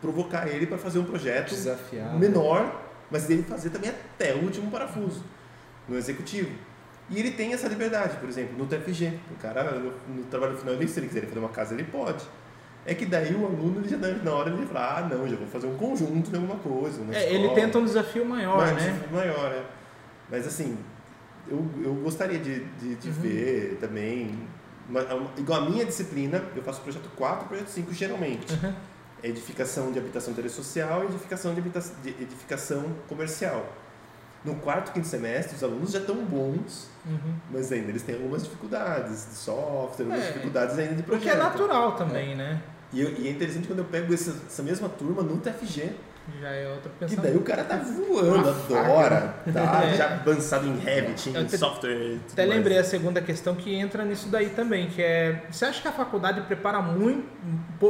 provocar ele para fazer um projeto Desafiar. menor, mas dele fazer também até o último parafuso no executivo. E ele tem essa liberdade, por exemplo, no TFG. O cara, no, trabalho final, ele, se ele quiser fazer uma casa, ele pode. É que daí o aluno, ele já, na hora, ele fala, ah, não, já vou fazer um conjunto de alguma coisa. é, ele escola." tenta um desafio maior, Mas, né? Maior, é. Mas assim, eu, eu gostaria de, de, de Uhum. ver também. uma- uma- igual a minha disciplina, eu faço projeto 4, projeto 5 geralmente. Uhum. Edificação de habitação de interesse social e edificação de, habita- de edificação comercial. No quarto, quinto semestre, os alunos já estão bons, Uhum. mas ainda eles têm algumas dificuldades de software, algumas É, dificuldades ainda de Porque projeto. é natural também, né? E, eu- e é interessante quando eu pego essa, essa mesma turma no TFG, Já é outro que pensamento. daí o cara tá voando, adora, tá É. já avançado em Revit, Eu em te- software. e tudo Até mais. lembrei a segunda questão que entra nisso daí também, que é, você acha que a faculdade prepara muito,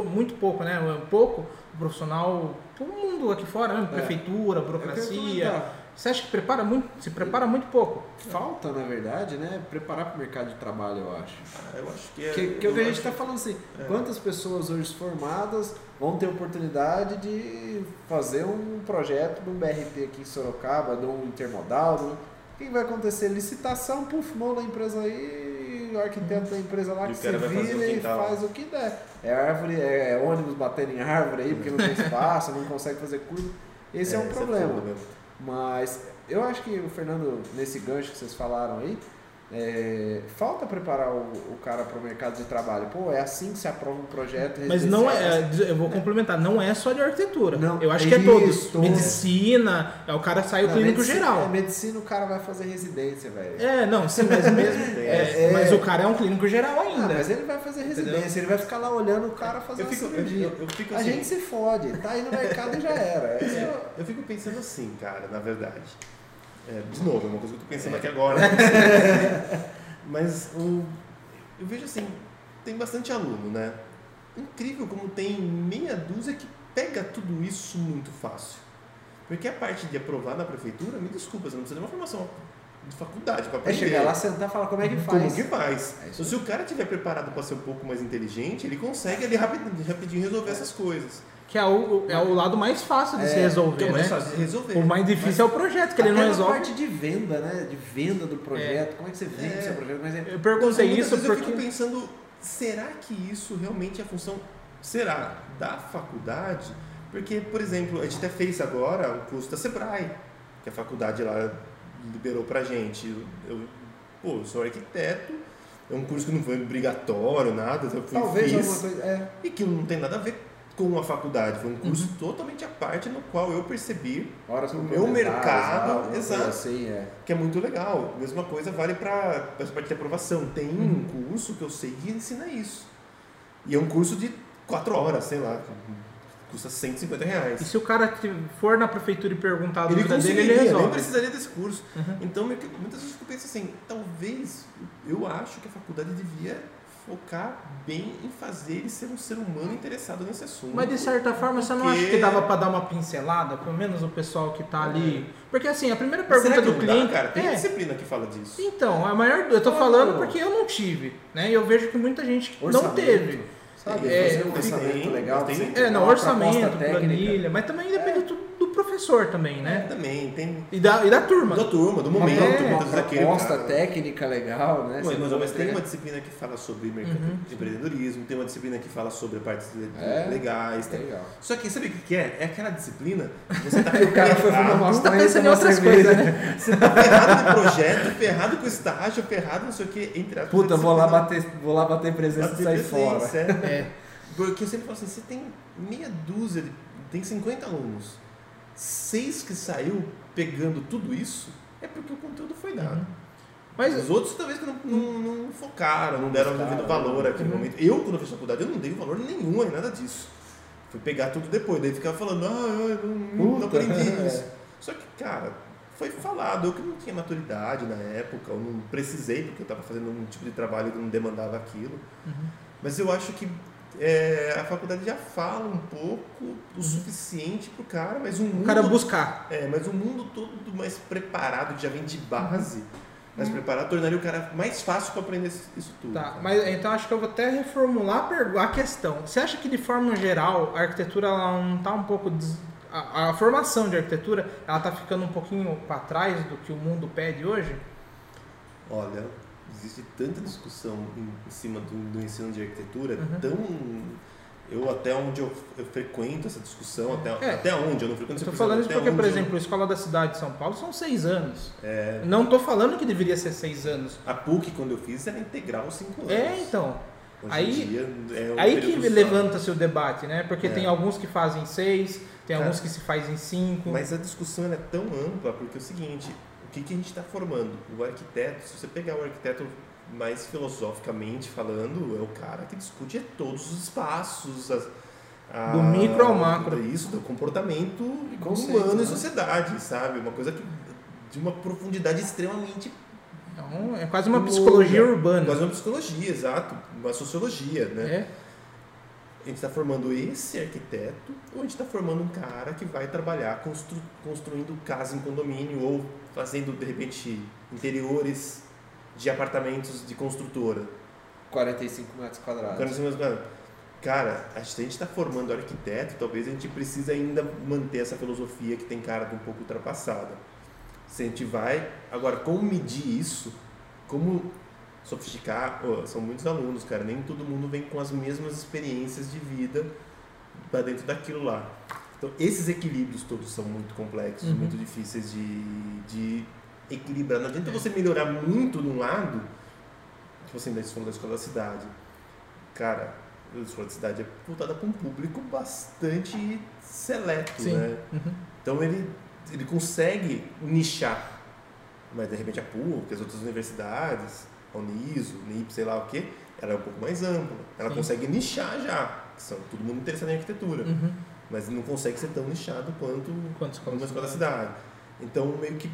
muito pouco, né? Um pouco o profissional, todo mundo aqui fora, né? prefeitura, É burocracia. Você acha que prepara muito, se prepara muito pouco? Falta, na verdade, né? Preparar para o mercado de trabalho, eu acho. Ah, eu acho que é. Que, que é o que a gente está falando assim, É. quantas pessoas hoje formadas vão ter oportunidade de fazer um projeto de um BRT aqui em Sorocaba, de um intermodal, o que vai acontecer? Licitação, puf, mão da empresa aí, o arquiteto da empresa lá E que se vira e faz o que der. É árvore, é ônibus batendo em árvore aí, porque não tem espaço, não consegue fazer curva. Esse é, um esse problema. foda mesmo. Mas eu acho que o Fernando, nesse gancho que vocês falaram aí, é, falta preparar o, o cara para o mercado de trabalho. Pô, é assim que se aprova um projeto Mas não residencial, é, eu vou complementar, não é só de arquitetura. Não, eu acho é que é todos. isso. Medicina, é o cara sai o clínico medicina- geral. É, medicina o cara vai fazer residência, velho. É, não, sim, mas mesmo. é, É. Mas o cara é um clínico geral Ah, ainda. mas ele vai fazer residência, Entendeu? ele vai ficar lá olhando o cara fazer Eu fico, eu, cirurgia. eu- eu fico A assim, gente se fode, tá aí no mercado e já era. É É, o- eu fico pensando assim, cara, na verdade. É, de novo, é uma coisa que eu tô pensando aqui agora. Mas o, eu vejo assim, tem bastante aluno, né? Incrível como tem meia dúzia que pega tudo isso muito fácil. Porque a parte de aprovar na prefeitura, me desculpa, você não precisa de uma formação de faculdade para É aprender. chegar lá, sentar e falar como é que Como faz. que faz? É Então, se o cara estiver preparado para ser um pouco mais inteligente, ele consegue ali rapidinho, rapidinho resolver essas coisas. Que é o, é o lado mais fácil de É, se resolver, é mais né? fácil de resolver. O mais difícil é o projeto, que ele não resolve. parte de venda, né? De venda do projeto. Como é que você vende É. seu projeto? Como é Eu Então, perguntei muitas isso vezes eu porque. fico pensando, será que isso realmente é a função, será, da faculdade? Porque, por exemplo, a gente até fez agora um curso da Sebrae, que a faculdade lá liberou pra gente. Eu, eu- pô, eu sou arquiteto, é um curso que não foi obrigatório, nada, eu fui Talvez fiz, alguma coisa. É. e que não tem nada a ver com a faculdade, foi um curso Uhum. totalmente à parte no qual eu percebi Horas O meu mercado, coisa exato. Assim, é. que é muito legal. Mesma coisa vale para essa parte de aprovação. Tem Uhum. um curso que eu sei que ensina isso. E é um curso de quatro horas, sei lá. Custa 150 E reais. se o cara for na prefeitura e perguntar a Ele dúvida dele, ele resolve. precisaria desse curso. Uhum. Então, muitas vezes eu penso assim, talvez, eu acho que a faculdade devia focar bem em fazer ele ser um ser humano interessado nesse assunto. Mas de certa forma, você não Porque- acha que dava pra dar uma pincelada? Pelo menos o pessoal que tá ali. Porque assim, a primeira pergunta será que do não dá, cliente. cara? Tem é, disciplina que fala disso. Então, a maior. Eu tô Não, falando não. porque eu não tive, né? E eu vejo que muita gente não Orçamento, teve. Sabe? É, fazer um tem- orçamento legal. tem- é, É, não, orçamento, técnica. planilha, mas também depende do, do professor também, É, né? também, tem E da, e da turma. da turma, do Uma, momento. uma vezes aquele proposta cara- técnica legal, né? Mas, mas, mas tem uma disciplina que fala sobre mercado Uhum. de empreendedorismo, tem uma disciplina que fala sobre partes É. legais. tem- Legal. Só que sabe o que é? É aquela disciplina que você tá O cara foi fumar uma Você tá pensando em outras coisas, né? você tá ferrado no projeto, ferrado com o estágio, ferrado não sei o que, entre aspas, Puta, vou lá bater, vou lá bater presença bater e sair fora. é. É. Porque eu sempre falo assim, você tem meia dúzia, de- tem 50 alunos, seis que saiu pegando tudo isso, é porque o conteúdo foi dado. Uhum. Mas Os outros talvez não, não, não focaram, não deram devido valor naquele Uhum. momento. Eu, quando eu fiz faculdade, eu não dei valor nenhum em nada disso. Fui pegar tudo depois, daí ficava falando, ah, eu não, não aprendi isso. Só que, cara, foi falado, eu que não tinha maturidade na época, eu não precisei, porque eu estava fazendo um tipo de trabalho que não demandava aquilo. Uhum. Mas eu acho que é, a faculdade já fala um pouco o suficiente pro cara, mas um o mundo, cara buscar. é, mas um mundo todo mais preparado, que já vem de base, mais Uhum. preparado, tornaria o cara mais fácil para aprender isso tudo. Tá, mas então acho que eu vou até reformular a questão. Você acha que de forma geral a arquitetura ela não tá um pouco des- a, a formação de arquitetura ela tá ficando um pouquinho para trás do que o mundo pede hoje? Olha, existe tanta discussão em, cima do, do ensino de arquitetura, Uhum. tão. Eu até onde eu, eu frequento essa discussão, até, É. até onde eu não frequento Estou falando isso porque, por onde eu- exemplo, a escola da cidade de São Paulo são seis anos. é, Não estou falando que deveria ser seis anos. a PUC, quando eu fiz, era integral cinco anos. É, então. Hoje aí- dia, é um Aí que levanta-se o debate, né? Porque É. tem alguns que fazem seis, tem É. alguns que se faz em cinco. Mas a discussão é tão ampla porque é o seguinte, que, que a gente está formando? O arquiteto, se você pegar o arquiteto mais filosoficamente falando, é o cara que discute todos os espaços, as, a- Do micro ao macro. Isso, do comportamento conceitos, humano né? e sociedade, sabe? Uma coisa que, de uma profundidade extremamente Então, é quase uma Louca. psicologia urbana. Mas uma psicologia, exato, uma sociologia, né? É. A gente está formando esse arquiteto ou a gente está formando um cara que vai trabalhar constru- construindo casa em condomínio ou fazendo, de repente, interiores de apartamentos de construtora? 45 metros quadrados. Cara, assim, mas, mano, Cara, a gente está formando arquiteto, talvez a gente precise ainda manter essa filosofia que tem cara de um pouco ultrapassada. Se a gente vai. Agora, como medir isso? Como sofisticar? Ô, são muitos alunos, cara. Nem todo mundo vem com as mesmas experiências de vida para dentro daquilo lá. Então, esses equilíbrios todos são muito complexos, Uhum. muito difíceis de, de equilibrar. Não adianta você melhorar muito num lado, tipo assim, da escola da escola da cidade. Cara, a escola da cidade é voltada para um público bastante seleto, Sim. né? Uhum. Então ele, ele consegue nichar. Mas de repente a PUC, as outras universidades, a Uniso, NIP, sei lá o que, ela é um pouco mais ampla. Ela Sim. consegue nichar já. Que são todo mundo interessado em arquitetura. Uhum. Mas não consegue ser tão nichado quanto uma escola da cidade. Então meio que.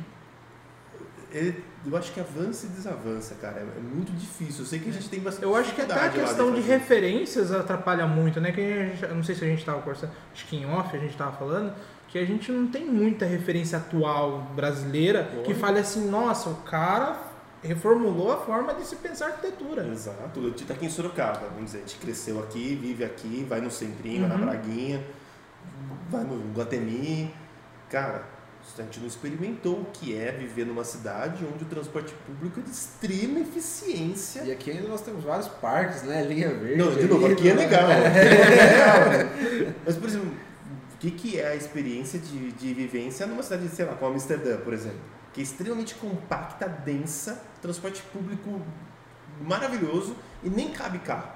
ele- eu acho que avança e desavança, cara. É muito difícil. Eu sei que a gente tem bastante Eu acho que até a questão de fazer. referências atrapalha muito, né? Que gente- eu não sei se a gente estava conversando, acho que em off a gente estava falando, que a gente não tem muita referência atual brasileira que Olha. fale assim, nossa, o cara reformulou a forma de se pensar arquitetura. Exato. A gente tá aqui em Sorocaba, vamos dizer, a gente cresceu aqui, vive aqui, vai no Centrinho, vai Uhum. na Braguinha, vai no Guatemi. Cara, a gente não experimentou o que é viver numa cidade onde o transporte público é de extrema eficiência. E aqui ainda nós temos vários parques, né? Linha verde. Não, de novo, aqui é né? legal. aqui é legal, né? Mas, por exemplo, o que, que é a experiência de, de vivência numa cidade, sei lá, como Amsterdã, por exemplo? Que é extremamente compacta, densa, transporte público maravilhoso e nem cabe carro.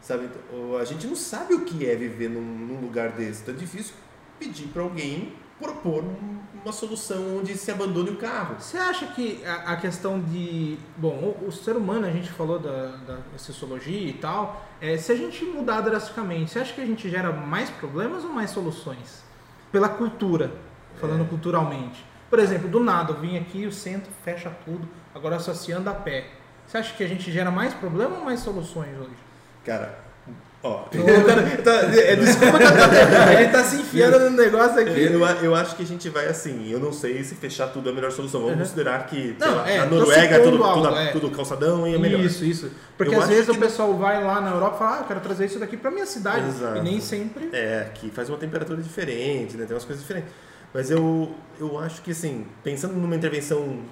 Sabe? Então, A gente não sabe o que é viver num, num lugar desse. Então é difícil pedir para alguém propor um- uma solução onde se abandone o carro. Você acha que a, a questão de. Bom, o, o ser humano, a gente falou da, da sociologia e tal. é, se a gente mudar drasticamente, você acha que a gente gera mais problemas ou mais soluções? Pela cultura, falando É. culturalmente. Por exemplo, do nada, eu vim aqui, o centro fecha tudo, agora só se anda a pé. Você acha que a gente gera mais problema ou mais soluções hoje? Cara, ó, cara tá- é, desculpa ele tá se enfiando no negócio aqui. Eu, eu acho que a gente vai assim, eu não sei se fechar tudo é a melhor solução. Vamos Uhum. considerar que Não, lá, é, a Noruega é tudo, algo, tudo, é. tudo calçadão e é melhor. Isso, isso. Porque Eu às vezes que o pessoal vai lá na Europa e fala, ah, eu quero trazer isso daqui pra minha cidade. Exato. E nem sempre. É, que faz uma temperatura diferente, né? Tem umas coisas diferentes. Mas eu, eu acho que assim, pensando numa intervenção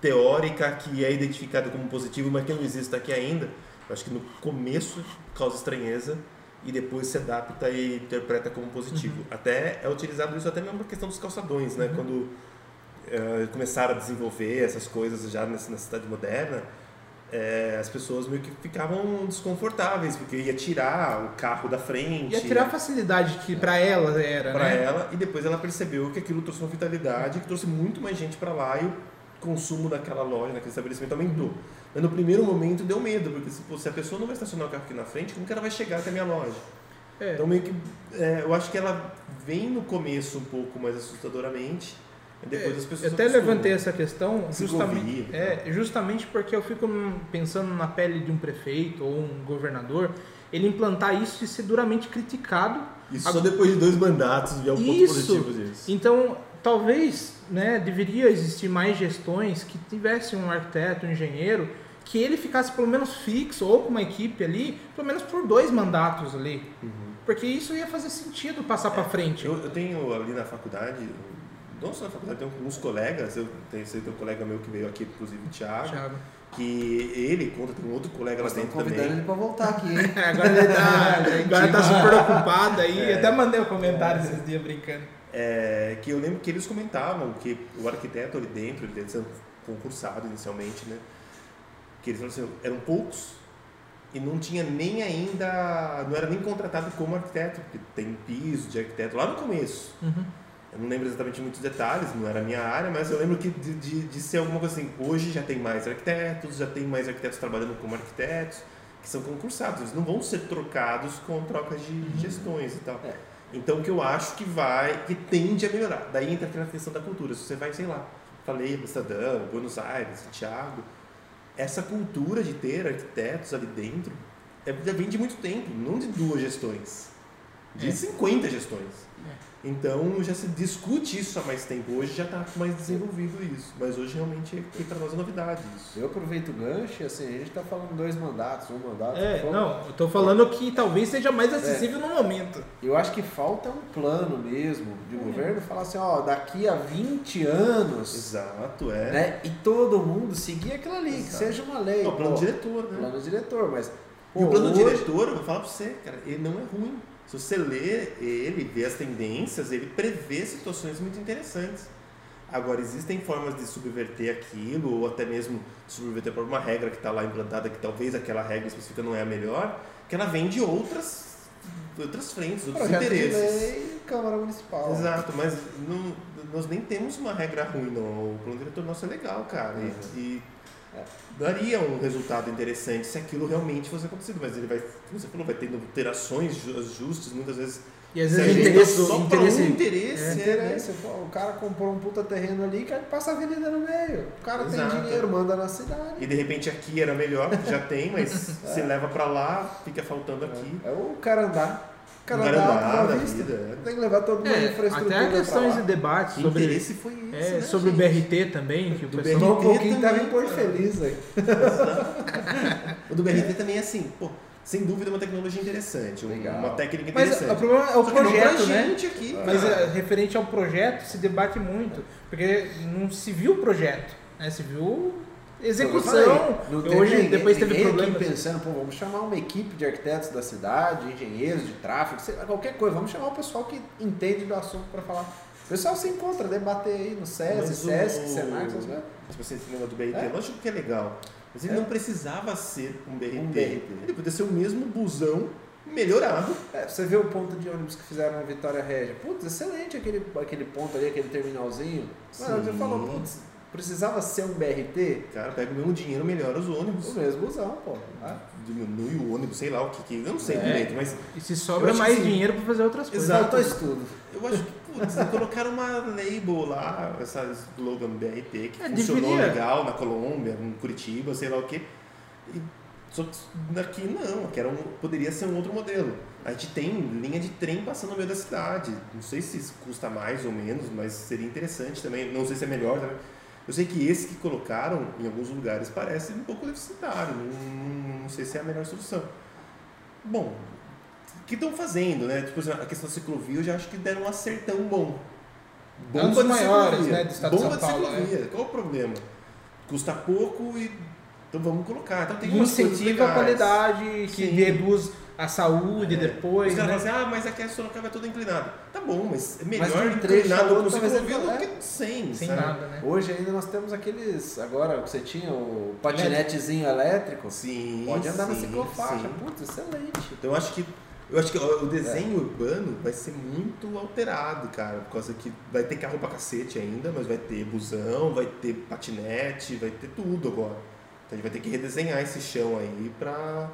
teórica que é identificada como positivo, mas que não existe aqui ainda, eu acho que no começo causa estranheza e depois se adapta e interpreta como positivo. Até é utilizado isso até mesmo na questão dos calçadões, né? Uhum. Quando eh, começaram a desenvolver essas coisas já nessa- na cidade moderna, eh, as pessoas meio que ficavam desconfortáveis, porque ia tirar o carro da frente. Ia tirar a facilidade que pra ela era, para né? ela e depois ela percebeu que aquilo trouxe uma vitalidade, que trouxe muito mais gente para lá e, consumo daquela loja, naquele estabelecimento aumentou. Mas no primeiro momento deu medo, porque se, pô, se a pessoa não vai estacionar o carro aqui na frente, como que ela vai chegar até a minha loja? É. Então meio que é, eu acho que ela vem no começo um pouco mais assustadoramente, e depois as Eu pessoas até acostumam. levantei essa questão justamente, é, justamente porque eu fico pensando na pele de um prefeito ou um governador, ele implantar isso e ser duramente criticado. E só depois de dois mandatos vier um ponto Isso. positivo disso. Então, talvez, né, deveria existir mais gestões que tivessem um arquiteto, um engenheiro, que ele ficasse pelo menos fixo ou com uma equipe ali, pelo menos por dois mandatos ali. Porque isso ia fazer sentido passar pra frente. Eu, eu tenho ali na faculdade, não só na faculdade, tenho alguns colegas, eu tenho, sei, tem um colega meu que veio aqui, inclusive o Thiago, Thiago. que ele conta, tem um outro colega lá Nós estamos dentro convidando também. ele pra voltar aqui, hein? Agora ele tá, agora tá super ocupado aí. É. Até mandei um comentário esses dias brincando. É, que eu lembro que eles comentavam que o arquiteto ali dentro, ele deve ser concursado inicialmente, né? Que eles falaram assim, eram poucos e não tinha nem ainda, não era nem contratado como arquiteto, porque tem piso de arquiteto lá no começo. Uhum. Eu não lembro exatamente muitos detalhes, não era a minha área, mas eu lembro que de, de, de ser alguma coisa assim. Hoje já tem mais arquitetos, já tem mais arquitetos trabalhando como arquitetos, que são concursados. Eles não vão ser trocados com trocas de gestões e tal. É. Então, o que eu acho que vai, que tende a melhorar. Daí entra aquela questão da cultura. Se você vai, sei lá, falei, Amsterdã, Buenos Aires, Santiago, essa cultura de ter arquitetos ali dentro é, já vem de muito tempo, não de duas gestões, de É. 50 gestões. Então já se discute isso há mais tempo. Hoje já está mais desenvolvido isso. Mas hoje realmente aqui para nós é novidade isso. Eu aproveito o gancho e assim, a gente tá falando dois mandatos, um mandato. É, falta- não, eu tô falando que talvez seja mais acessível no momento. Eu acho que falta um plano mesmo de governo falar assim, ó, daqui a 20 anos, Exato, é. né? E todo mundo seguir aquilo ali, que Exato. seja uma lei. É o plano pô, diretor, né? plano diretor, mas. E o pô, plano hoje- diretor, eu vou falar para você, cara, ele não é ruim. Se você lê ele, vê as tendências, ele prevê situações muito interessantes. Agora, existem formas de subverter aquilo, ou até mesmo subverter por uma regra que está lá implantada, que talvez aquela regra específica não é a melhor, que ela vem de outras, outras frentes, outros projeto de interesses. lei, Câmara Municipal. Exato, mas não- nós nem temos uma regra ruim, não. O plano diretor nosso é legal, cara. E, e daria um resultado interessante se aquilo realmente fosse acontecido. Mas ele vai, como você falou, vai tendo alterações ju- justas, muitas vezes. E às vezes o interesse, só interesse, um interesse, é, é, né? Interesse, o cara comprou um puta terreno ali que passa a avenida no meio. O cara Exato. tem dinheiro, manda na cidade. E de repente aqui era melhor, já tem, mas se leva pra lá, fica faltando aqui. É o cara andar. O cara Não vista. vida. é. Tem que levar toda uma É, infraestrutura até questões de debate O sobre, interesse foi isso. é, né, sobre o gente? BRT também, que o Do pessoal... Um BRT pouquinho tava em Porto. Feliz aí. O do BRT também é assim, pô, sem dúvida é uma tecnologia interessante, Legal. uma técnica Mas interessante. o problema é o Só que não pra projeto, né? gente aqui, Mas cara. é, referente ao projeto, se debate muito. Porque não se viu o projeto, né? se viu execução. Eu falei, Hoje, ninguém- depois teve problemas. pensando, pô, vamos chamar uma equipe de arquitetos da cidade, engenheiros de tráfego, sei lá, qualquer coisa. Vamos chamar o pessoal que entende do assunto para falar. O pessoal se encontra, debater aí no SESI, Mas o- SESC, Senac, essas coisas. Tipo assim, esse negócio do BRT, É. lógico que é legal. Mas ele É. não precisava ser um BRT. Um BRT. Ele podia ser o mesmo busão melhorado. É, você vê o ponto de ônibus que fizeram na Vitória Régia. Putz, excelente aquele, aquele ponto ali, aquele terminalzinho. Mano, você falou, putz, precisava ser um BRT? Cara, pega o mesmo dinheiro, melhora os ônibus. O mesmo busão, pô. Ah, Diminui o ônibus, sei lá o que que. Eu não sei É. direito, mas E se sobra mais que dinheiro para fazer outras coisas. Exato. Estudo. eu acho que, putz, colocaram uma label lá, essa slogan BRT, que É, funcionou deveria. legal na Colômbia, em Curitiba, sei lá o quê. E só que daqui não, que era um, poderia ser um outro modelo. A gente tem linha de trem passando no meio da cidade. Não sei se isso custa mais ou menos, mas seria interessante também. Não sei se é melhor também. Eu sei que esse que colocaram em alguns lugares parece um pouco deficitário. Não, não sei se é a melhor solução. Bom, o que estão fazendo, né? Tipo, a questão da ciclovia eu já acho que deram um acertão bom. É um dos de maiores, ciclovia. né, do estado de Bomba São Paulo, ciclovia. Qual o problema? Custa pouco e. Então vamos colocar. Então tem incentiva a qualidade, que Sim. reduz a saúde É. depois. Os caras né? falam assim, ah, mas aqui a Sorocaba é toda inclinada. Tá bom, mas é Mas melhor um a inclinado com ciclovia do é. que sem, Sem sabe? nada, né? Hoje ainda nós temos aqueles. Agora que você tinha o patinetezinho elétrico. Sim, Pode andar na sim, ciclofaixa. sim. Putz, excelente. Então eu acho que Eu acho que o desenho urbano vai ser muito alterado, cara, por causa que vai ter carro pra cacete ainda, mas vai ter busão, vai ter patinete, vai ter tudo agora. Então a gente vai ter que redesenhar esse chão aí pra.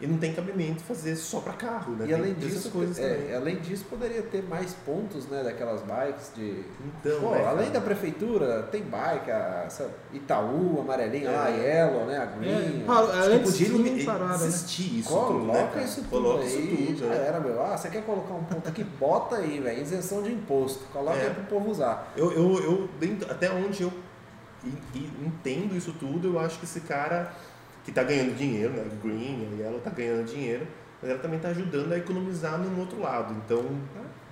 E não tem cabimento fazer só pra carro, né? E Tem além disso, coisas é, além disso, poderia ter mais pontos, né, daquelas bikes de. Então, Pô, né, além cara? da prefeitura, tem bike, a, essa Itaú, amarelinha É. lá, a Yellow, né, a Green. É, Acho que antes podia tinha elimi- parada, né? existir isso Coloca tudo, né, cara? isso tudo Coloca aí, isso tudo, já né? era, meu. Ah, você quer colocar um ponto aqui? Bota aí, velho. Isenção de imposto. Coloca É. aí pro povo usar. Eu, eu, eu até onde eu entendo isso tudo, eu acho que esse cara que tá ganhando dinheiro, né? Green, a Yellow tá ganhando dinheiro, mas ela também tá ajudando a economizar num outro lado. Então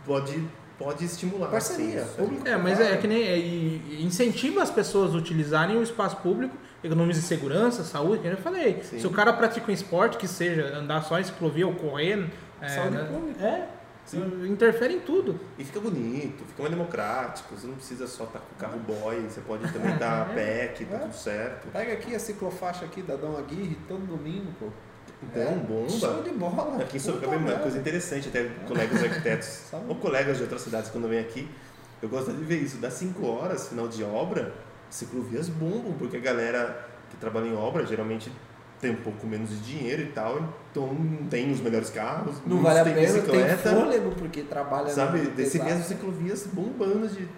pode, pode estimular. Parceria, assim. É, mas é, que nem é, e- e incentiva as pessoas a utilizarem o espaço público, economiza segurança, saúde, que eu falei. Sim. Se o cara pratica um esporte que seja andar só em ciclovia ou correr, é, Saúde né, pública. é, Sim. interfere em tudo. E fica bonito, fica mais democrático. Você não precisa só estar com o carro boy, você pode também estar a pé, que tá É. tudo certo. Pega aqui a ciclofaixa aqui da Dom Aguirre todo domingo, pô. Então, É, bomba. Show de bola. Aqui em Sorocaba é uma coisa interessante, até colegas arquitetos ou colegas de outras cidades quando vêm aqui, eu gosto de ver isso. Das 5 horas, final de obra, ciclovias bombam, porque a galera que trabalha em obra geralmente tem um pouco menos de dinheiro e tal, então não tem os melhores carros, Não vale a pena, tem bicicleta, fôlego porque trabalha sabe? Desse pesado. mesmo ciclovias bombando de.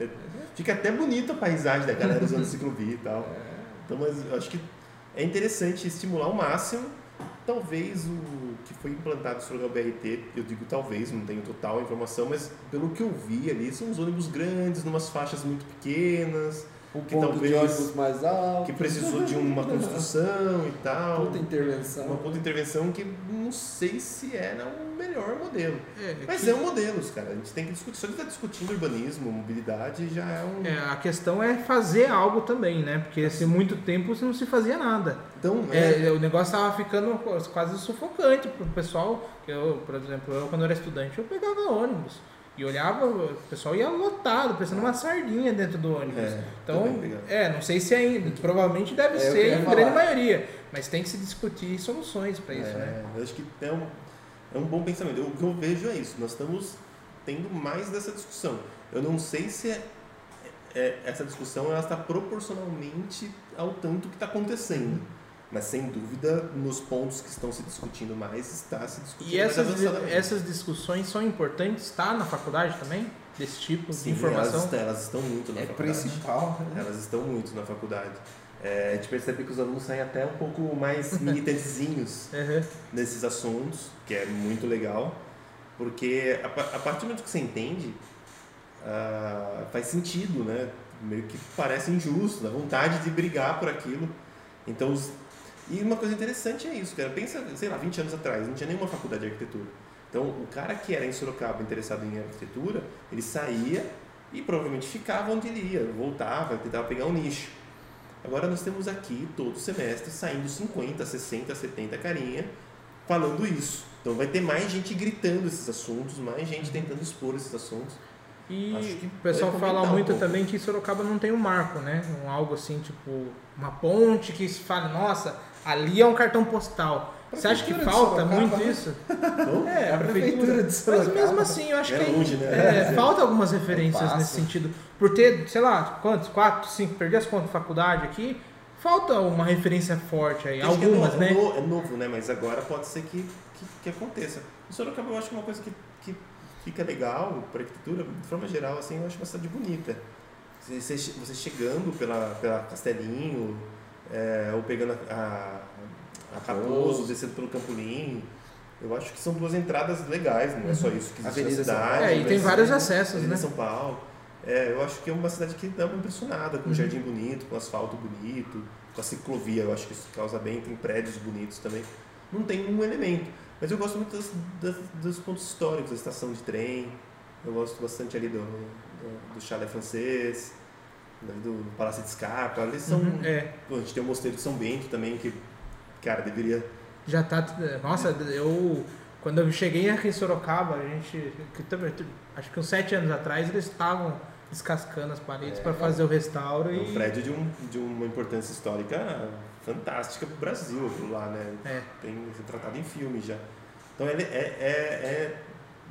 é, Fica até bonita a paisagem da galera usando ciclovia e tal. É. Então, mas eu acho que é interessante estimular ao máximo. Talvez o que foi implantado sobre o BRT, eu digo talvez, não tenho total informação, mas pelo que eu vi ali, são uns ônibus grandes, numas faixas muito pequenas, Um que ponto talvez- de ônibus mais alto. que precisou de uma construção e tal. Puta intervenção. Uma puta intervenção que não sei se era o melhor modelo. É, Mas que- é um modelo, cara. A gente tem que discutir. Só de estar discutindo urbanismo, mobilidade, já é um. é, a questão é fazer algo também, né? Porque se muito tempo não se fazia nada. Então, é, É, o negócio tava ficando quase sufocante pro pessoal. Que eu, por exemplo, eu quando eu era estudante, eu pegava ônibus. E olhava, o pessoal ia lotado, parecendo uma sardinha dentro do ônibus. É, então, pegava. é, não sei se ainda, provavelmente deve É, ser em grande maioria, mas tem que se discutir soluções para isso, É, né? Eu acho que é um, é um bom pensamento. O que eu vejo é isso. Nós estamos tendo mais dessa discussão. Eu não sei se é- é- essa discussão ela está proporcionalmente ao tanto que está acontecendo. Mas sem dúvida, nos pontos que estão se discutindo mais, está se discutindo E mais essas, essas discussões são importantes, está na faculdade também? Desse tipo Sim, de informação? Elas, estão- elas estão muito na É faculdade. principal. né? Elas estão muito na faculdade. É, a gente percebe que os alunos saem até um pouco mais militantezinhos Uhum. nesses assuntos, que é muito legal, porque a, a partir do momento que você entende, ah, faz sentido, né? Meio que parece injusto, dá vontade de brigar por aquilo. Então, os- e uma coisa interessante é isso, cara. Pensa, sei lá, 20 anos atrás, não tinha nenhuma faculdade de arquitetura. Então, o cara que era em Sorocaba interessado em arquitetura, ele saía e provavelmente ficava onde ele ia, voltava, tentava pegar um nicho. Agora nós temos aqui todo semestre saindo 50, 60, 70 carinha falando isso. Então vai ter mais gente gritando esses assuntos, mais gente tentando expor esses assuntos. E Acho que o pessoal vai fala um muito pouco. também que Sorocaba não tem um marco, né? Um algo assim, tipo, uma ponte que se fala, nossa, ali é um cartão postal. Você acha que falta muito né? isso? É, A prefeitura de Mas mesmo assim, eu acho É que longe, né? é, falta algumas referências nesse sentido. Por ter, sei lá, quantos? Quatro, cinco, perdi as contas de faculdade aqui. Falta uma referência forte aí. acho é Algumas, no- né? É, no- é novo, né? Mas agora pode ser que, que, que aconteça. Em Sorocaba eu acho que é uma coisa que, que fica legal para arquitetura, de forma geral, assim, eu acho uma cidade bonita. Você, você chegando pela, pela Castelinho, é, ou pegando a, a, a Raposo, descendo pelo Campolim, eu acho que são duas entradas legais, não é só isso que existe Avenida na São cidade. É, e tem vários acessos, Avenida né? São Paulo. É, eu acho que é uma cidade que dá uma impressionada, com um jardim bonito, com asfalto bonito, com a ciclovia, eu acho que isso causa bem, tem prédios bonitos também. Não tem um elemento, mas eu gosto muito das, das- dos pontos históricos, da estação de trem, eu gosto bastante ali do, do, do Chalet francês, do Palácio de Scarpa, ali são... Uhum, é. A gente tem o Mosteiro de São Bento também, que, cara, deveria... Já tá. Nossa, eu. Quando eu cheguei aqui em Sorocaba, a gente. Acho que uns sete anos atrás eles estavam descascando as paredes É. para fazer o restauro É um e. prédio de, um, de uma importância histórica fantástica pro Brasil, aquilo lá, né? É. tem retratado em filme já. Então ele é, é, é-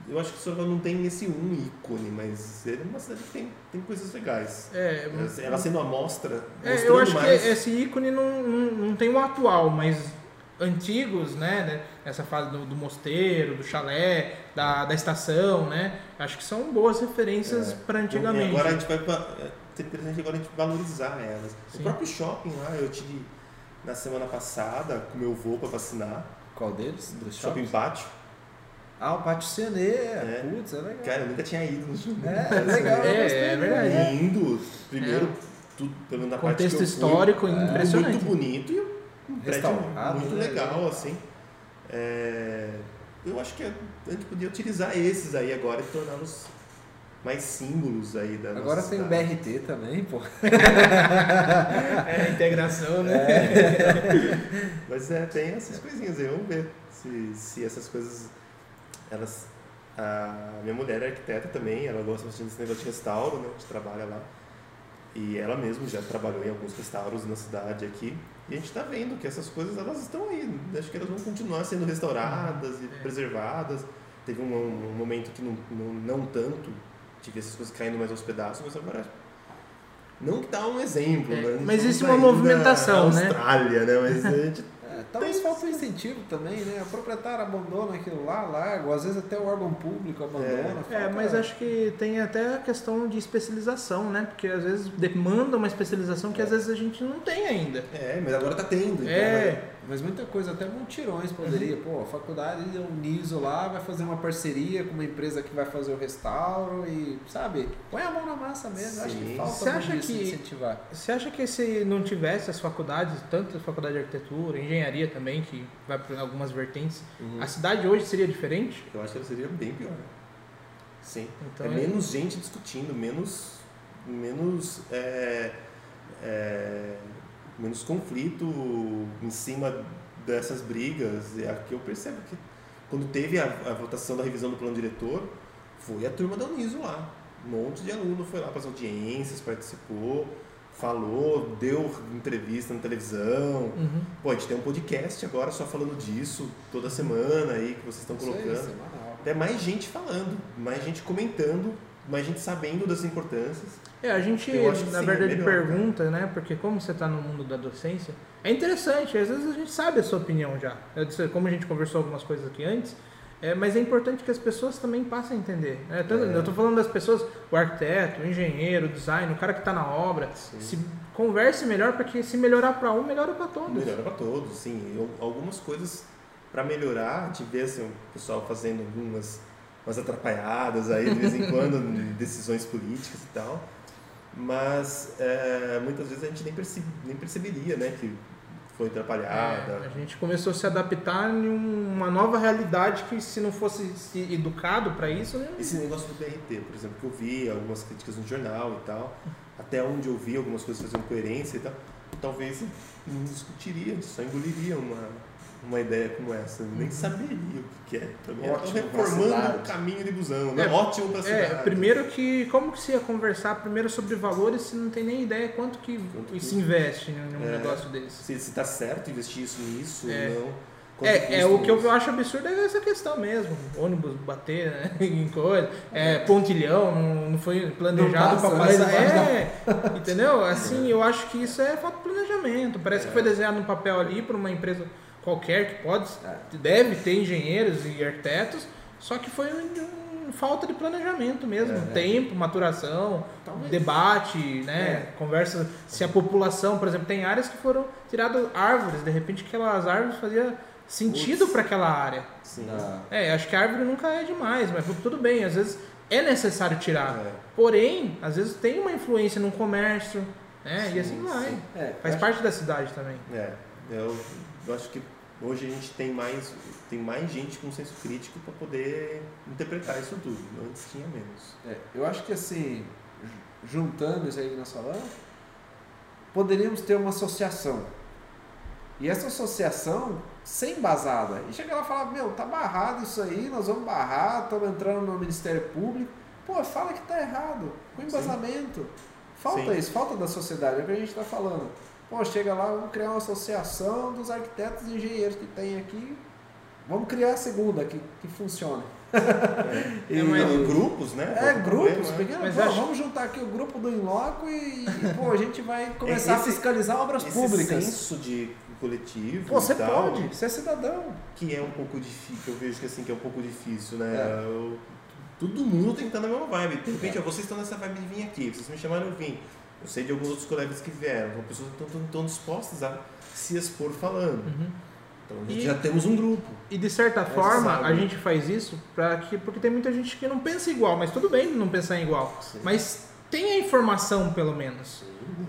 eu acho que Sorocaba não tem esse um ícone, mas ele é uma cidade que tem, tem coisas legais. É, Ela sendo amostra, É, mostrando eu acho mais. que esse ícone não, não, não tem o atual, mas antigos, né, né, essa fase do, do mosteiro, do chalé, da, da estação, né, acho que são boas referências É. para antigamente. agora a gente vai pra, é ter presente agora a gente valorizar elas. Sim. O próprio shopping lá, eu tive na semana passada com meu avô para vacinar, Qual deles? Dos shopping pátio. Ah, o Pátio Cenê. É. Putz, é legal. Cara, eu nunca tinha ido no shopping. É, é legal. É, gostei, é né? verdade. Indo, primeiro, tudo, pelo menos na parte Contexto que eu fui, histórico é, impressionante. Muito bonito e um prédio muito né? legal, assim. É, eu acho que a gente podia utilizar esses aí agora e torná-los mais símbolos aí da Agora nossa tem o cidade. BRT também, pô. É, integração, né? Mas é, tem essas coisinhas aí, vamos ver se, se essas coisas. Elas. A minha mulher é arquiteta também, ela gosta bastante desse negócio de restauro, né? A gente trabalha lá. E ela mesma já trabalhou em alguns restauros na cidade aqui. E a gente está vendo que essas coisas elas estão aí. Acho que elas vão continuar sendo restauradas e É. preservadas. Teve um, um momento que não, não, não tanto, tive essas coisas caindo mais aos pedaços, mas agora. Não que dá um exemplo, É, né? mas Estamos existe uma movimentação, na né? Austrália, né? Mas a gente É, talvez falta um incentivo também, né? O proprietário abandona aquilo lá, larga, às vezes até o órgão público abandona. É, falta- mas acho que tem até a questão de especialização, né? Porque às vezes demanda uma especialização que às vezes a gente não tem ainda. É, mas agora tá tendo. então, É, né? Mas muita coisa, até multirões poderia. Pô, a faculdade deu um NISO lá, vai fazer uma parceria com uma empresa que vai fazer o restauro e, sabe, põe a mão na massa mesmo. Acho que falta Você acha que- incentivar. Você acha que se não tivesse as faculdades, tanto a faculdade de arquitetura, engenharia também, que vai para algumas vertentes, Uhum. a cidade hoje seria diferente? Eu acho que ela seria bem pior. Sim. Então, é menos gente discutindo, menos. menos. é, é, menos conflito em cima dessas brigas. É aqui eu percebo que quando teve a, a votação da revisão do plano diretor, foi a turma da Uniso lá. Um monte de aluno foi lá para as audiências, participou, falou, deu entrevista na televisão. Uhum. Pô, a gente tem um podcast agora só falando disso, toda semana aí que vocês estão Isso aí, colocando. semanal. É mais gente falando, mais gente comentando, mais gente sabendo das importâncias. É, a gente, na sim, verdade, é melhor, pergunta, né? Porque como você está no mundo da docência, é interessante, às vezes a gente sabe a sua opinião já. Disse, Como a gente conversou algumas coisas aqui antes, é, mas é importante que as pessoas também passem a entender. né? Tanto- É. Eu estou falando das pessoas, o arquiteto, o engenheiro, o design, o cara que está na obra, Sim. se converse melhor, porque se melhorar para um, melhora para todos. Melhora para todos, sim. Eu- algumas coisas para melhorar, a gente vê assim, o pessoal fazendo algumas umas atrapalhadas aí de vez em quando, em decisões políticas e tal. Mas é, muitas vezes a gente nem, perce- nem perceberia né, que foi atrapalhada. É, a gente começou a se adaptar em uma nova realidade que se não fosse se educado para isso, né? Esse negócio do BRT, por exemplo, que eu vi algumas críticas no jornal e tal, até onde eu vi algumas coisas fazendo coerência e tal, talvez não discutiria, só engoliria uma, uma ideia como essa. Eu nem saberia o que é. Era Ótimo reformando o caminho de busão, né? É, Ótimo pra cidade. É, primeiro que como que se ia conversar primeiro sobre valores se não tem nem ideia quanto que Quanto que- se investe em um É. negócio desse? Se, se tá certo investir isso nisso É. ou não. Quanto É, é o que eu acho absurdo é essa questão mesmo. Ônibus bater né, em coisa, é, pontilhão, não, não foi planejado para né, passar. da- É, entendeu? Assim, eu acho que isso é falta de planejamento. Parece que foi desenhado no papel ali por uma empresa qualquer que pode, deve ter engenheiros e arquitetos, só que foi um- um falta de planejamento mesmo. É. Tempo, maturação, Talvez. debate, né? Conversa. Se a população, por exemplo, tem áreas que foram tiradas árvores, de repente aquelas árvores faziam sentido para aquela área. Sim. É, acho que a árvore nunca é demais, mas tudo bem, às vezes é necessário tirar. É. Porém, às vezes tem uma influência no comércio, né? e Sim, assim vai. é, Faz acho- parte da cidade também. É, eu, eu acho que hoje a gente tem mais, tem mais gente com senso crítico para poder interpretar isso tudo. Antes tinha menos. É, eu acho que assim, ju- juntando isso aí que nós falamos, poderíamos ter uma associação. E essa associação ser embasada. E chegar lá e falar, meu, tá barrado isso aí, nós vamos barrar, estamos entrando no Ministério Público. Pô, fala que tá errado, com embasamento. Falta Sim. isso, falta da sociedade, é o que a gente está falando. Pô, chega lá, vamos criar uma associação dos arquitetos e engenheiros que tem aqui. vamos criar a segunda que, que funcione. É, É, mas- em grupos, né? É, Qual o grupos, problema, pequeno, Mas pô, acho- vamos juntar aqui o grupo do Inloco e, e, pô, a gente vai começar a Esse- fiscalizar obras Esse públicas. senso de coletivo Pô, você e tal, pode, você é cidadão. que é um pouco difícil, eu vejo que assim, que é um pouco difícil, né? É. Eu- todo mundo tem que estar na mesma vibe. De repente, ó, vocês estão nessa vibe de vir aqui, vocês me chamaram, eu vim. Eu sei de alguns outros colegas que vieram, são pessoas que estão, estão dispostas a se expor falando. Uhum. Então a gente E- já temos um grupo. E de certa forma, sabe. a gente faz isso pra que, porque tem muita gente que não pensa igual, mas tudo bem não pensar igual. Sim. Mas tem a informação, pelo menos.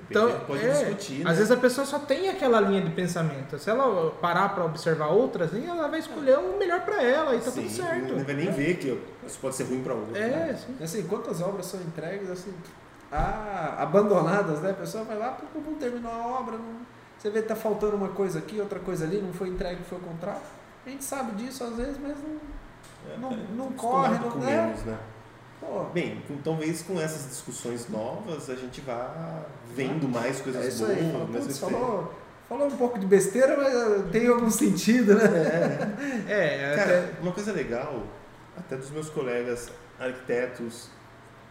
Então, Então, pode é, discutir, né? Às vezes a pessoa só tem aquela linha de pensamento. Se ela parar pra observar outras, aí ela vai escolher o melhor pra ela e tá Sim, tudo certo. Não vai nem ver que isso pode ser ruim para outro. É, né? sim. Assim, quantas obras são entregues assim, ah, abandonadas, né? A pessoa vai lá, pô, não terminou a obra, não... você vê que tá faltando uma coisa aqui, outra coisa ali, não foi entregue, foi o contrato. A gente sabe disso às vezes, mas não. É, Não- é, não corre, não- com né? menos, né? Pô, Bem, talvez com essas discussões novas a gente vá vendo mais coisas é isso boas, aí. Fala, mais putz, efeitos. falou, falou um pouco de besteira, mas eh, tem algum sentido, né? É, Cara, até- uma coisa legal, até dos meus colegas arquitetos,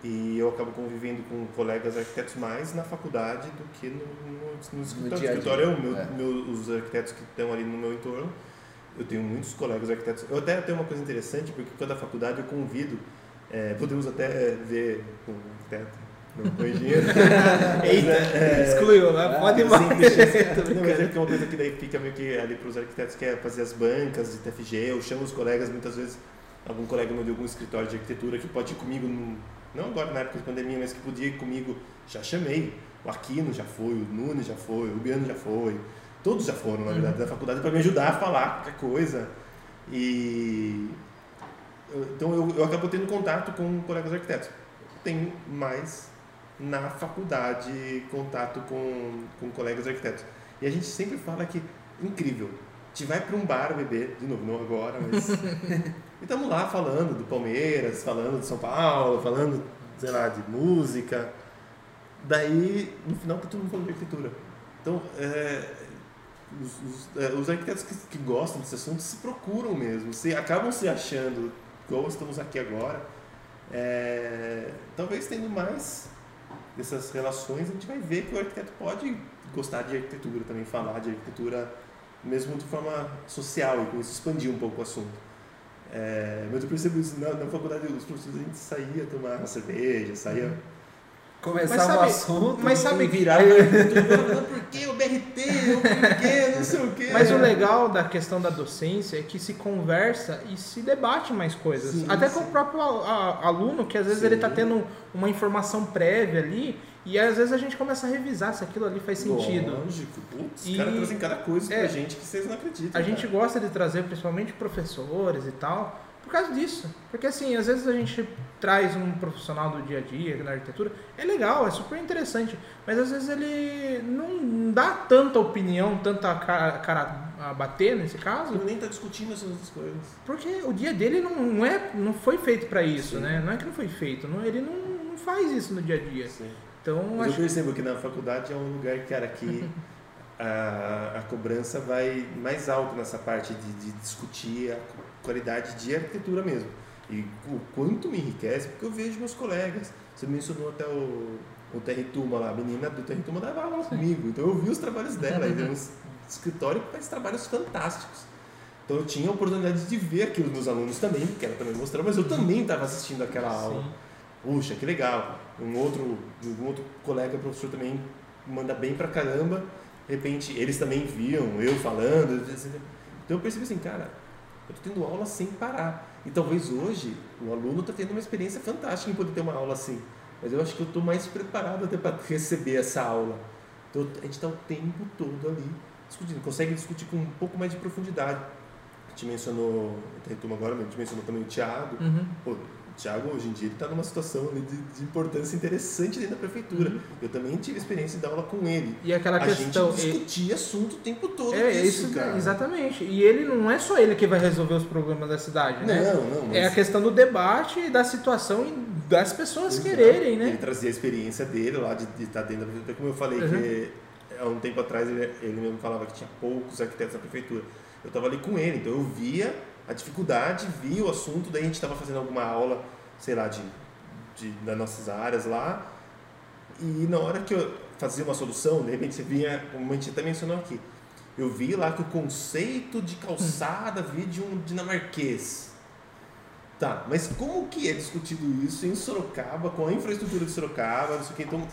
e eu acabo convivendo com colegas arquitetos mais na faculdade do que no, no, no escritório. dia a O escritório é o meu, dia, é. meu- os arquitetos que estão ali no meu entorno. Eu tenho muitos colegas arquitetos. Eu até tenho uma coisa interessante, porque quando a faculdade eu convido, é, podemos até ver com o arquiteto, não com o engenheiro. Eita, É, excluiu, né? Pode ir Sim, mais. Não, mas é que é uma coisa que daí fica meio que ali para os arquitetos que é fazer as bancas de TFG, eu chamo os colegas muitas vezes, algum colega meu de algum escritório de arquitetura que pode ir comigo, num- não agora na época de pandemia, mas que podia ir comigo, já chamei. O Aquino já foi, o Nunes já foi, o Biano já foi, todos já foram, na verdade, da faculdade para me ajudar a falar qualquer coisa. E então eu, eu acabo tendo contato com colegas arquitetos. Tenho mais na faculdade contato com, com colegas arquitetos. E a gente sempre fala que, incrível, gente vai para um bar beber, de novo, não agora, mas. e estamos lá falando do Palmeiras, falando de São Paulo, falando, sei lá, de música. Daí, no final, tá todo mundo falando de arquitetura. Então, é, os, os, é, os arquitetos que, que gostam desse assunto se procuram mesmo, se, acabam se achando, igual estamos aqui agora. É, talvez tendo mais dessas relações, a gente vai ver que o arquiteto pode gostar de arquitetura também, falar de arquitetura, mesmo de forma social, e com isso expandir um pouco o assunto. É, mas eu percebo isso na, na faculdade, os professores a gente saía tomar uma cerveja, saía. Começava Mas sabe- o assunto. mas sabe que- virar por que o BRT, o porquê, não sei o quê. Mas o legal da questão da docência é que se conversa e se debate mais coisas. Sim, Até sim. com o próprio aluno, que às vezes Sim. ele está tendo uma informação prévia ali, e às vezes a gente começa a revisar se aquilo ali faz sentido. Lógico, putz, E- os caras trazem cada coisa é, pra gente que vocês não acreditam. A gente cara. gosta de trazer principalmente professores e tal, por causa disso. Porque assim, às vezes a gente traz um profissional do dia a dia na arquitetura, é legal, é super interessante, mas às vezes ele não dá tanta opinião, tanta cara, cara a bater nesse caso, Ele nem tá discutindo essas outras coisas. porque o dia dele não, não é, não foi feito para isso, Sim. né? Não é que não foi feito, não, ele não, não faz isso no dia a dia. Sim. Então, Mas eu acho percebo que na faculdade é um lugar, cara, que a, a cobrança vai mais alto nessa parte de, de discutir a qualidade de arquitetura mesmo. E o quanto me enriquece, porque eu vejo meus colegas. Você mencionou até o, o Terry Tuma lá, a menina do Terry Tuma dava aula comigo, então eu vi os trabalhos dela. E tem um escritório que faz trabalhos fantásticos. Então eu tinha a oportunidade de ver aquilo nos alunos também, que ela também mostrou, mas eu também estava assistindo aquela aula. Sim. Puxa, que legal. Um outro, um outro colega professor também manda bem pra caramba. De repente, eles também viam eu falando. Então eu percebi assim, cara, eu tô tendo aula sem parar. E talvez hoje o aluno tá tendo uma experiência fantástica em poder ter uma aula assim. Mas eu acho que eu tô mais preparado até para receber essa aula. Então a gente tá o tempo todo ali discutindo. Consegue discutir com um pouco mais de profundidade. A gente mencionou, eu retomo agora, a gente mencionou também o Thiago. Uhum. Pô, Thiago, hoje em dia, ele está numa situação de, de importância interessante dentro da prefeitura. Uhum. Eu também tive experiência de dar aula com ele. E aquela a questão. gente discutia assunto o tempo todo É, isso, cara. exatamente. E ele não é só ele que vai resolver os problemas da cidade, né? Não, não, mas... É a questão do debate e da situação e das pessoas Exato. quererem, Ele né? trazia a experiência dele lá de, de estar dentro da prefeitura. Como eu falei, Uhum. que há um tempo atrás ele, ele mesmo falava que tinha poucos arquitetos na prefeitura. Eu estava ali com ele, então eu via a dificuldade, vi o assunto, daí a gente estava fazendo alguma aula, sei lá, de, de, das nossas áreas lá, e na hora que eu fazia uma solução, de repente você vinha, como a gente até mencionou aqui, eu vi lá que o conceito de calçada vi de um dinamarquês. Tá, mas como que é discutido isso em Sorocaba, com a infraestrutura de Sorocaba, não sei o que, então,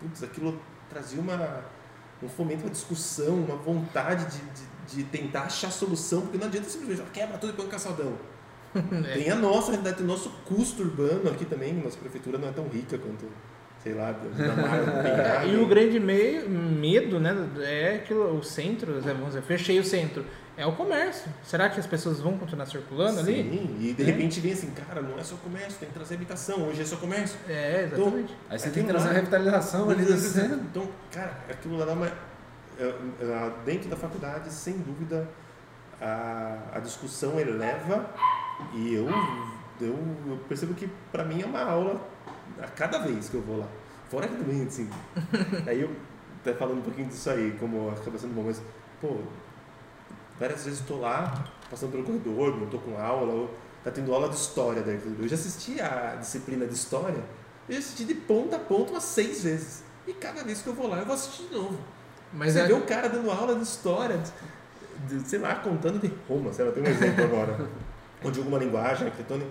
putz, aquilo trazia uma, um fomento, uma discussão, uma vontade de, de, de tentar achar solução, porque não adianta simplesmente ah, quebra tudo e põe um caçadão. É. Tem a nossa realidade, tem o nosso custo urbano aqui também, nossa prefeitura não é tão rica quanto, sei lá, Dinamarca, É, e o grande meio, medo, né, é que o centro, vamos dizer, fechei o centro, é o comércio. Será que as pessoas vão continuar circulando ali? Sim, e de É. repente vem assim, cara, não é só comércio, tem que trazer habitação, hoje é só comércio. É, exatamente. Aí você Aí tem que trazer a revitalização ali do centro. Então, cara, aquilo lá dá uma. Dentro da faculdade, sem dúvida, a, a discussão eleva e eu, eu, eu percebo que para mim é uma aula a cada vez que eu vou lá. Fora que também, assim. aí eu até falando um pouquinho disso aí, como acaba sendo bom, mas, pô, várias vezes estou lá, passando pelo corredor, não estou com aula, ou tá tendo aula de história da arquitetura. Eu já assisti a disciplina de história, eu já assisti de ponta a ponta umas seis vezes. E cada vez que eu vou lá, eu vou assistir de novo. Mas Você é, vê o cara dando aula de história, de, de, sei lá, contando de Roma, sei lá, tem um exemplo agora. Ou de alguma linguagem arquitetônica.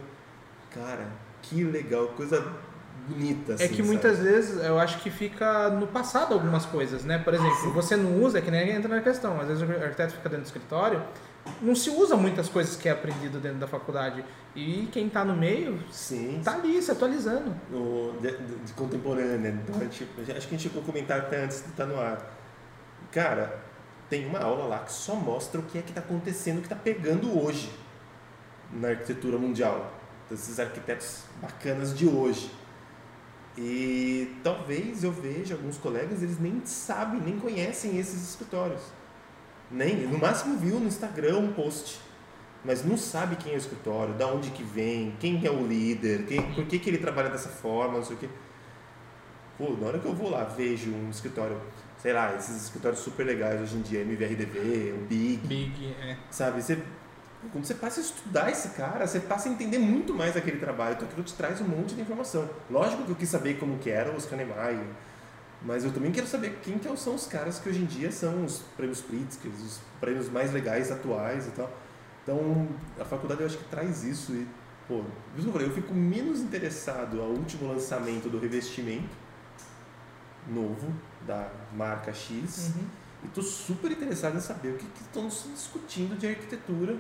Cara, que legal, coisa bonita. é assim, que muitas vezes eu acho que fica no passado algumas coisas, né? Por exemplo, você não usa, é que nem entra na questão, às vezes o arquiteto fica dentro do escritório, não se usa muitas coisas que é aprendido dentro da faculdade. E quem está no meio Sim, tá ali se atualizando. no, de, de- de contemporânea. Então, a gente, acho que a gente chegou a comentar até antes de estar no ar. Cara, tem uma aula lá que só mostra o que é que está acontecendo, o que está pegando hoje na arquitetura mundial. Desses arquitetos bacanas de hoje. E talvez eu veja alguns colegas, eles nem sabem, nem conhecem esses escritórios. Nem, no máximo viu no Instagram um post mas não sabe quem é o escritório, da onde que vem, quem é o líder, quem, por que, que ele trabalha dessa forma, não sei o que. Pô, na hora que eu vou lá, vejo um escritório, sei lá, esses escritórios super legais hoje em dia, MVRDV, o Big, Big, é. sabe? Você, quando você passa a estudar esse cara, você passa a entender muito mais aquele trabalho, então aquilo te traz um monte de informação. Lógico que eu quis saber como que era os Kahneman, mas eu também quero saber quem que são os caras que hoje em dia são os prêmios Pritzker, os prêmios mais legais atuais e tal. Então, a faculdade eu acho que traz isso e, pô, por isso eu falei, eu fico menos interessado ao último lançamento do revestimento novo da marca X Uhum. e tô super interessado em saber o que que estão discutindo de arquitetura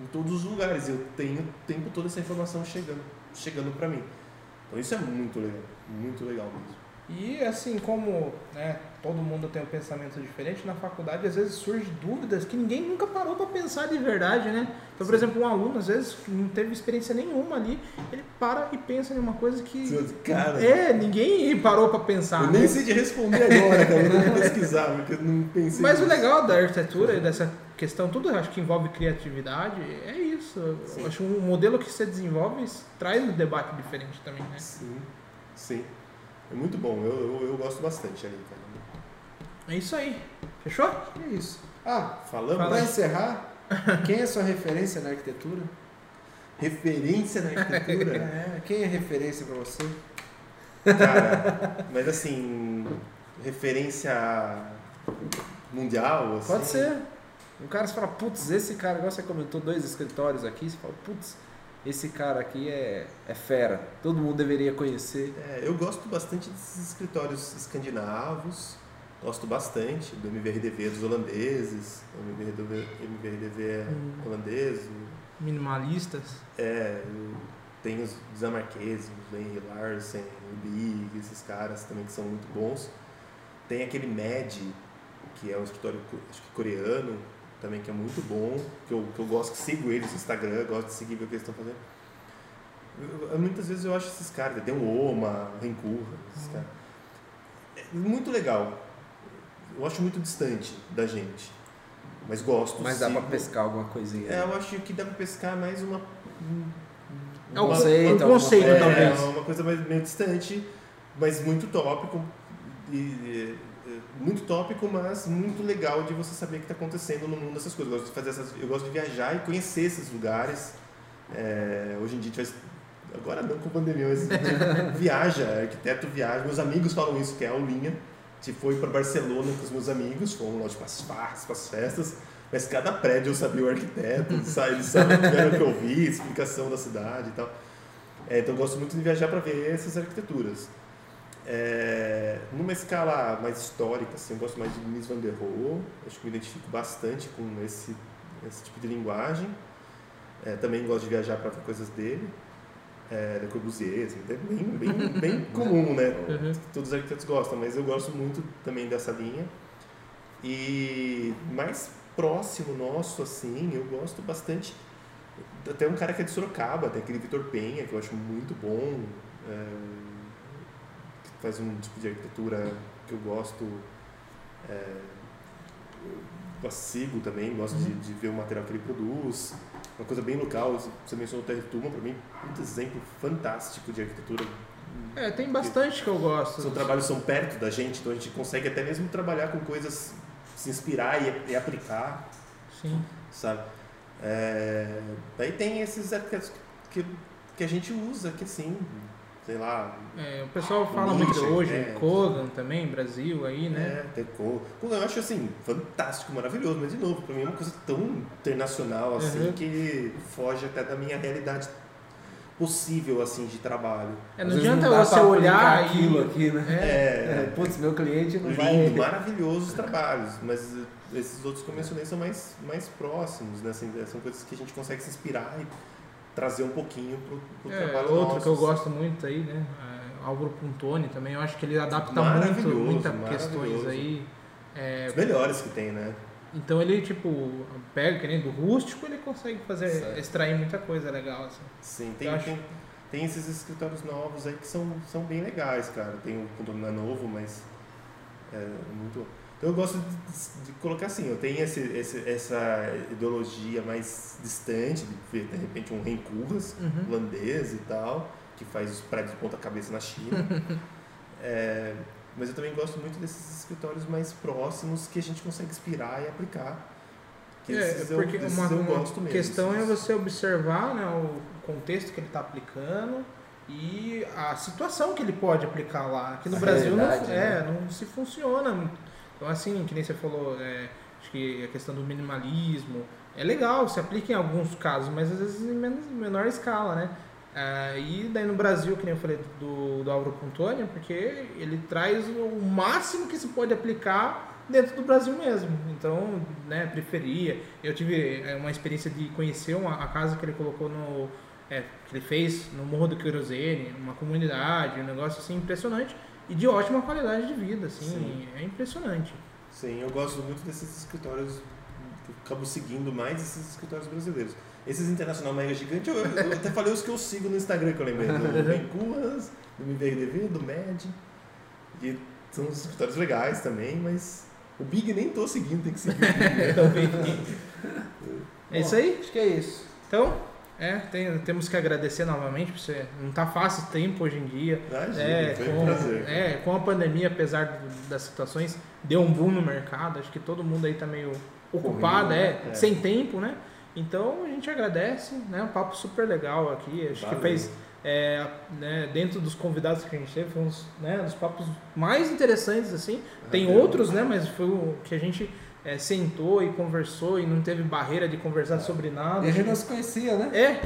em todos os lugares. Eu tenho o tempo todo essa informação chegando, chegando para mim. Então isso é muito legal, muito legal mesmo. E assim como né, todo mundo tem um pensamento diferente, na faculdade às vezes surgem dúvidas que ninguém nunca parou para pensar de verdade, né? Então, por Sim. exemplo, um aluno às vezes não teve experiência nenhuma ali, ele para e pensa em uma coisa que Cara, é, ninguém parou para pensar. eu nem né? sei de responder agora, cara. Eu tenho que pesquisar, porque eu não pensei Mas o nisso. legal da arquitetura e dessa questão, tudo acho que envolve criatividade, é isso. Sim. Eu acho um modelo que você desenvolve traz um debate diferente também, né? Sim, sim. É muito bom, eu, eu, eu gosto bastante ali, cara. É isso aí. Fechou? É isso. Ah, Falamos? Fala para encerrar, quem é sua referência na arquitetura? Referência na arquitetura? É, quem é referência para você? Cara, mas assim, referência mundial, assim. Pode ser. Um cara você fala, putz, esse cara, igual você comentou dois escritórios aqui, você fala, putz, esse cara aqui é, é fera, todo mundo deveria conhecer. É, eu gosto bastante desses escritórios escandinavos, gosto bastante do MVRDV dos holandeses, o MVRDV, MVRDV é Hum. holandês, Minimalistas. é, tem os dinamarqueses, o Lenny Larsen, o Big, esses caras também que são muito bons. Tem aquele MED, que é um escritório acho que coreano, também que é muito bom, que eu, que eu gosto, que sigo eles no Instagram, gosto de seguir ver o que eles estão fazendo. Eu- eu- muitas vezes eu acho esses caras, tem o Oma, o Renkur, esses Hum. caras. É muito legal. Eu acho muito distante da gente. Mas gosto. Mas dá pra sigo. pescar alguma coisinha. É, eu acho que dá pra pescar mais uma. É o uma- conceito, alguma conceito, coisa. talvez. é uma coisa mais, meio distante, mas muito tópico. E, e, muito tópico, mas muito legal de você saber o que está acontecendo no mundo dessas coisas. Eu gosto de fazer essas, eu gosto de viajar e conhecer esses lugares. É, hoje em dia a gente faz, agora não com pandemia, mas viaja, arquiteto viaja. Meus amigos falam isso, que é a aulinha. Gente foi para Barcelona com os meus amigos, fomos lá para as farras, para as festas. Mas cada prédio eu sabia o arquiteto, sabe? eles sabiam o que eu vi, explicação da cidade e tal. É, então gosto muito de viajar para ver essas arquiteturas. É, numa escala mais histórica, assim, eu gosto mais de Mies van der Rohe, acho que me identifico bastante com esse, esse tipo de linguagem. É, também gosto de viajar para ver coisas dele. É, Le Corbusier, assim, é bem, bem, bem comum, né? Uhum. Todos os arquitetos gostam, mas eu gosto muito também dessa linha. E mais próximo nosso, assim, eu gosto bastante. Até um cara que é de Sorocaba, tem aquele Vitor Penha, que eu acho muito bom. É, que faz um tipo de arquitetura que eu gosto. É, eu sigo também, gosto de, de ver o material que ele produz. Uma coisa bem local, você mencionou o Terra Tuma, para mim, um exemplo fantástico de arquitetura. É, tem bastante que eu gosto. São trabalhos são perto da gente, então a gente consegue até mesmo trabalhar com coisas, se inspirar e, e aplicar, Sim. sabe? É, daí tem esses arquitetos que, que a gente usa, que assim, sei lá, É, o pessoal fala Nietzsche, muito hoje, é. Kogan também, Brasil aí, né? É, tem co- co- Eu acho assim, fantástico, maravilhoso, mas de novo, pra mim é uma coisa tão internacional assim Uhum. que foge até da minha realidade possível assim de trabalho. É, não adianta dá você olhar aplicar e... aquilo aqui, né? É, É, putz, meu cliente não lindo, vai. maravilhosos os trabalhos, mas esses outros que eu mencionei são mais, mais próximos, né? Assim, são coisas que a gente consegue se inspirar e trazer um pouquinho pro, pro É, trabalho outro nosso. que eu gosto muito aí, né? É, Álvaro Puntoni também, eu acho que ele adapta muito, muitas questões aí. É, Os melhores que tem, né? então ele, tipo, pega, que nem do rústico, ele consegue fazer, Certo. extrair muita coisa legal, assim. Sim, tem, acho- tem, tem esses escritórios novos aí que são, são bem legais, cara. Tem o não é novo, mas é muito. Então eu gosto de, de colocar assim, eu tenho esse, esse, essa ideologia mais distante, de ver de repente um Rencurras, Uhum. holandês e tal, que faz os prédios de ponta cabeça na China. É, mas eu também gosto muito desses escritórios mais próximos que a gente consegue inspirar e aplicar. Que É, esses eu, porque esses uma, eu uma gosto mesmo. questão é esses- você observar né, o contexto que ele está aplicando e a situação que ele pode aplicar lá. Aqui no A Brasil não, é, né? não se funciona. Então, assim, que nem você falou, é, acho que a questão do minimalismo é legal, se aplica em alguns casos, mas às vezes em men- menor escala, né? Ah, e daí no Brasil, que nem eu falei do, do Álvaro Pontoni, porque ele traz o máximo que se pode aplicar dentro do Brasil mesmo. Então, né, preferia. Eu tive é, uma experiência de conhecer uma, a casa que ele colocou no. é, que ele fez no Morro do Querosene, uma comunidade, um negócio assim impressionante e de ótima qualidade de vida, assim, Sim. é impressionante. Sim, eu gosto muito desses escritórios, eu acabo seguindo mais esses escritórios brasileiros. Esses internacional mega gigante, eu, eu até falei os que eu sigo no Instagram que eu lembrei, do Bencuas, do MVRDV, do MED, e são uns escritórios legais também, mas o Big nem tô seguindo, tem que seguir o Big. Também. é isso aí? Acho que é isso. Então, é, tem- temos que agradecer novamente, porque você não tá fácil o tempo hoje em dia. Imagina, É, um com, prazer. é, com a pandemia, apesar do- das situações, deu um boom no mercado. Acho que todo mundo aí tá meio ocupado, Corrido, é, né? É. sem tempo, né? Então a gente agradece, né? Um papo super legal aqui. Acho Valeu. que fez é, né, dentro dos convidados que a gente teve, foi uns né, dos papos mais interessantes, assim. Tem Valeu. outros, né? Mas foi o que a gente é, sentou e conversou e não teve barreira de conversar sobre nada. E a gente não se conhecia, né? É,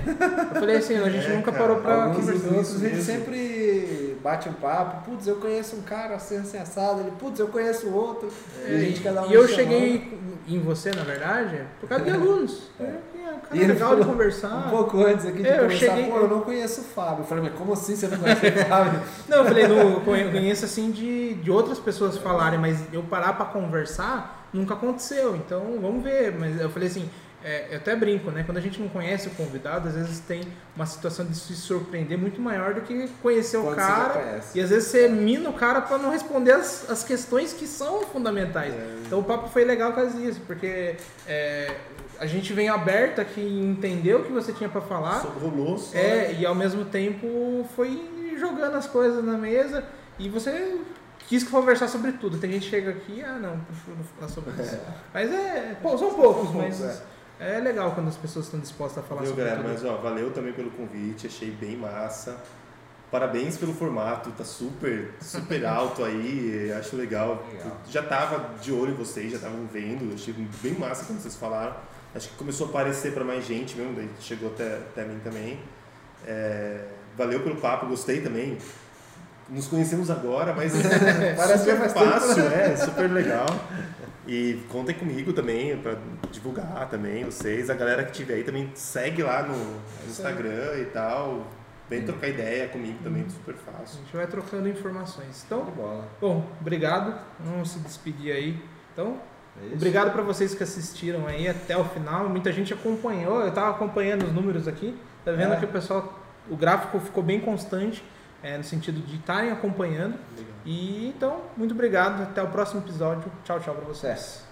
eu falei assim, a gente É, nunca cara, parou pra conversar. outros a gente sempre bate um papo. Putz, eu conheço um cara assim, assim assado. Ele, putz, eu conheço o outro. e a gente cada um E eu cheguei em você, na verdade, por causa de alunos. É, é um cara E legal de conversar. Um pouco antes aqui de É, eu começar, cheguei- pô, eu não conheço o Fábio. Eu falei, mas como assim você não conhece o Fábio? Não, eu falei, no, conhe- conheço assim de, de outras pessoas falarem, mas eu parar pra conversar nunca aconteceu. Então vamos ver. Mas eu falei assim, é, eu até brinco, né? Quando a gente não conhece o convidado, às vezes tem uma situação de se surpreender muito maior do que conhecer o Quando já cara. E às vezes você mina o cara pra não responder as, as questões que são fundamentais. É. Então o papo foi legal por causa disso, porque é, a gente vem aberto aqui e entendeu o que você tinha pra falar. Rolou. É, e ao mesmo tempo foi jogando as coisas na mesa e você quis conversar sobre tudo. Tem gente que chega aqui, ah não, prefiro não falar sobre isso. Mas é, pô, são poucos, mas é legal quando as pessoas estão dispostas a falar Viu, sobre galera? tudo. Mas ó, valeu também pelo convite, achei bem massa. Parabéns pelo formato, tá super, super alto aí, acho legal. Legal. Já tava de olho em vocês, já estavam vendo, achei bem massa quando vocês falaram. Acho que começou a aparecer para mais gente mesmo, daí chegou até, até mim também. É, valeu pelo papo, gostei também. Nos conhecemos agora, mas Parece que super tempo, fácil, é, super legal. E contem comigo também para divulgar também vocês. A galera que tiver aí também segue lá no Instagram e tal. Vem trocar ideia comigo também, super A fácil. gente vai trocando informações. Então, bom, obrigado. Vamos se despedir aí. Então, É isso. obrigado para vocês que assistiram aí até o final. Muita gente acompanhou. Eu tava acompanhando os números aqui. Tá vendo É. que o pessoal, o gráfico ficou bem constante, é, no sentido de estarem acompanhando. Legal. E então, muito obrigado. Até o próximo episódio. Tchau, tchau para vocês.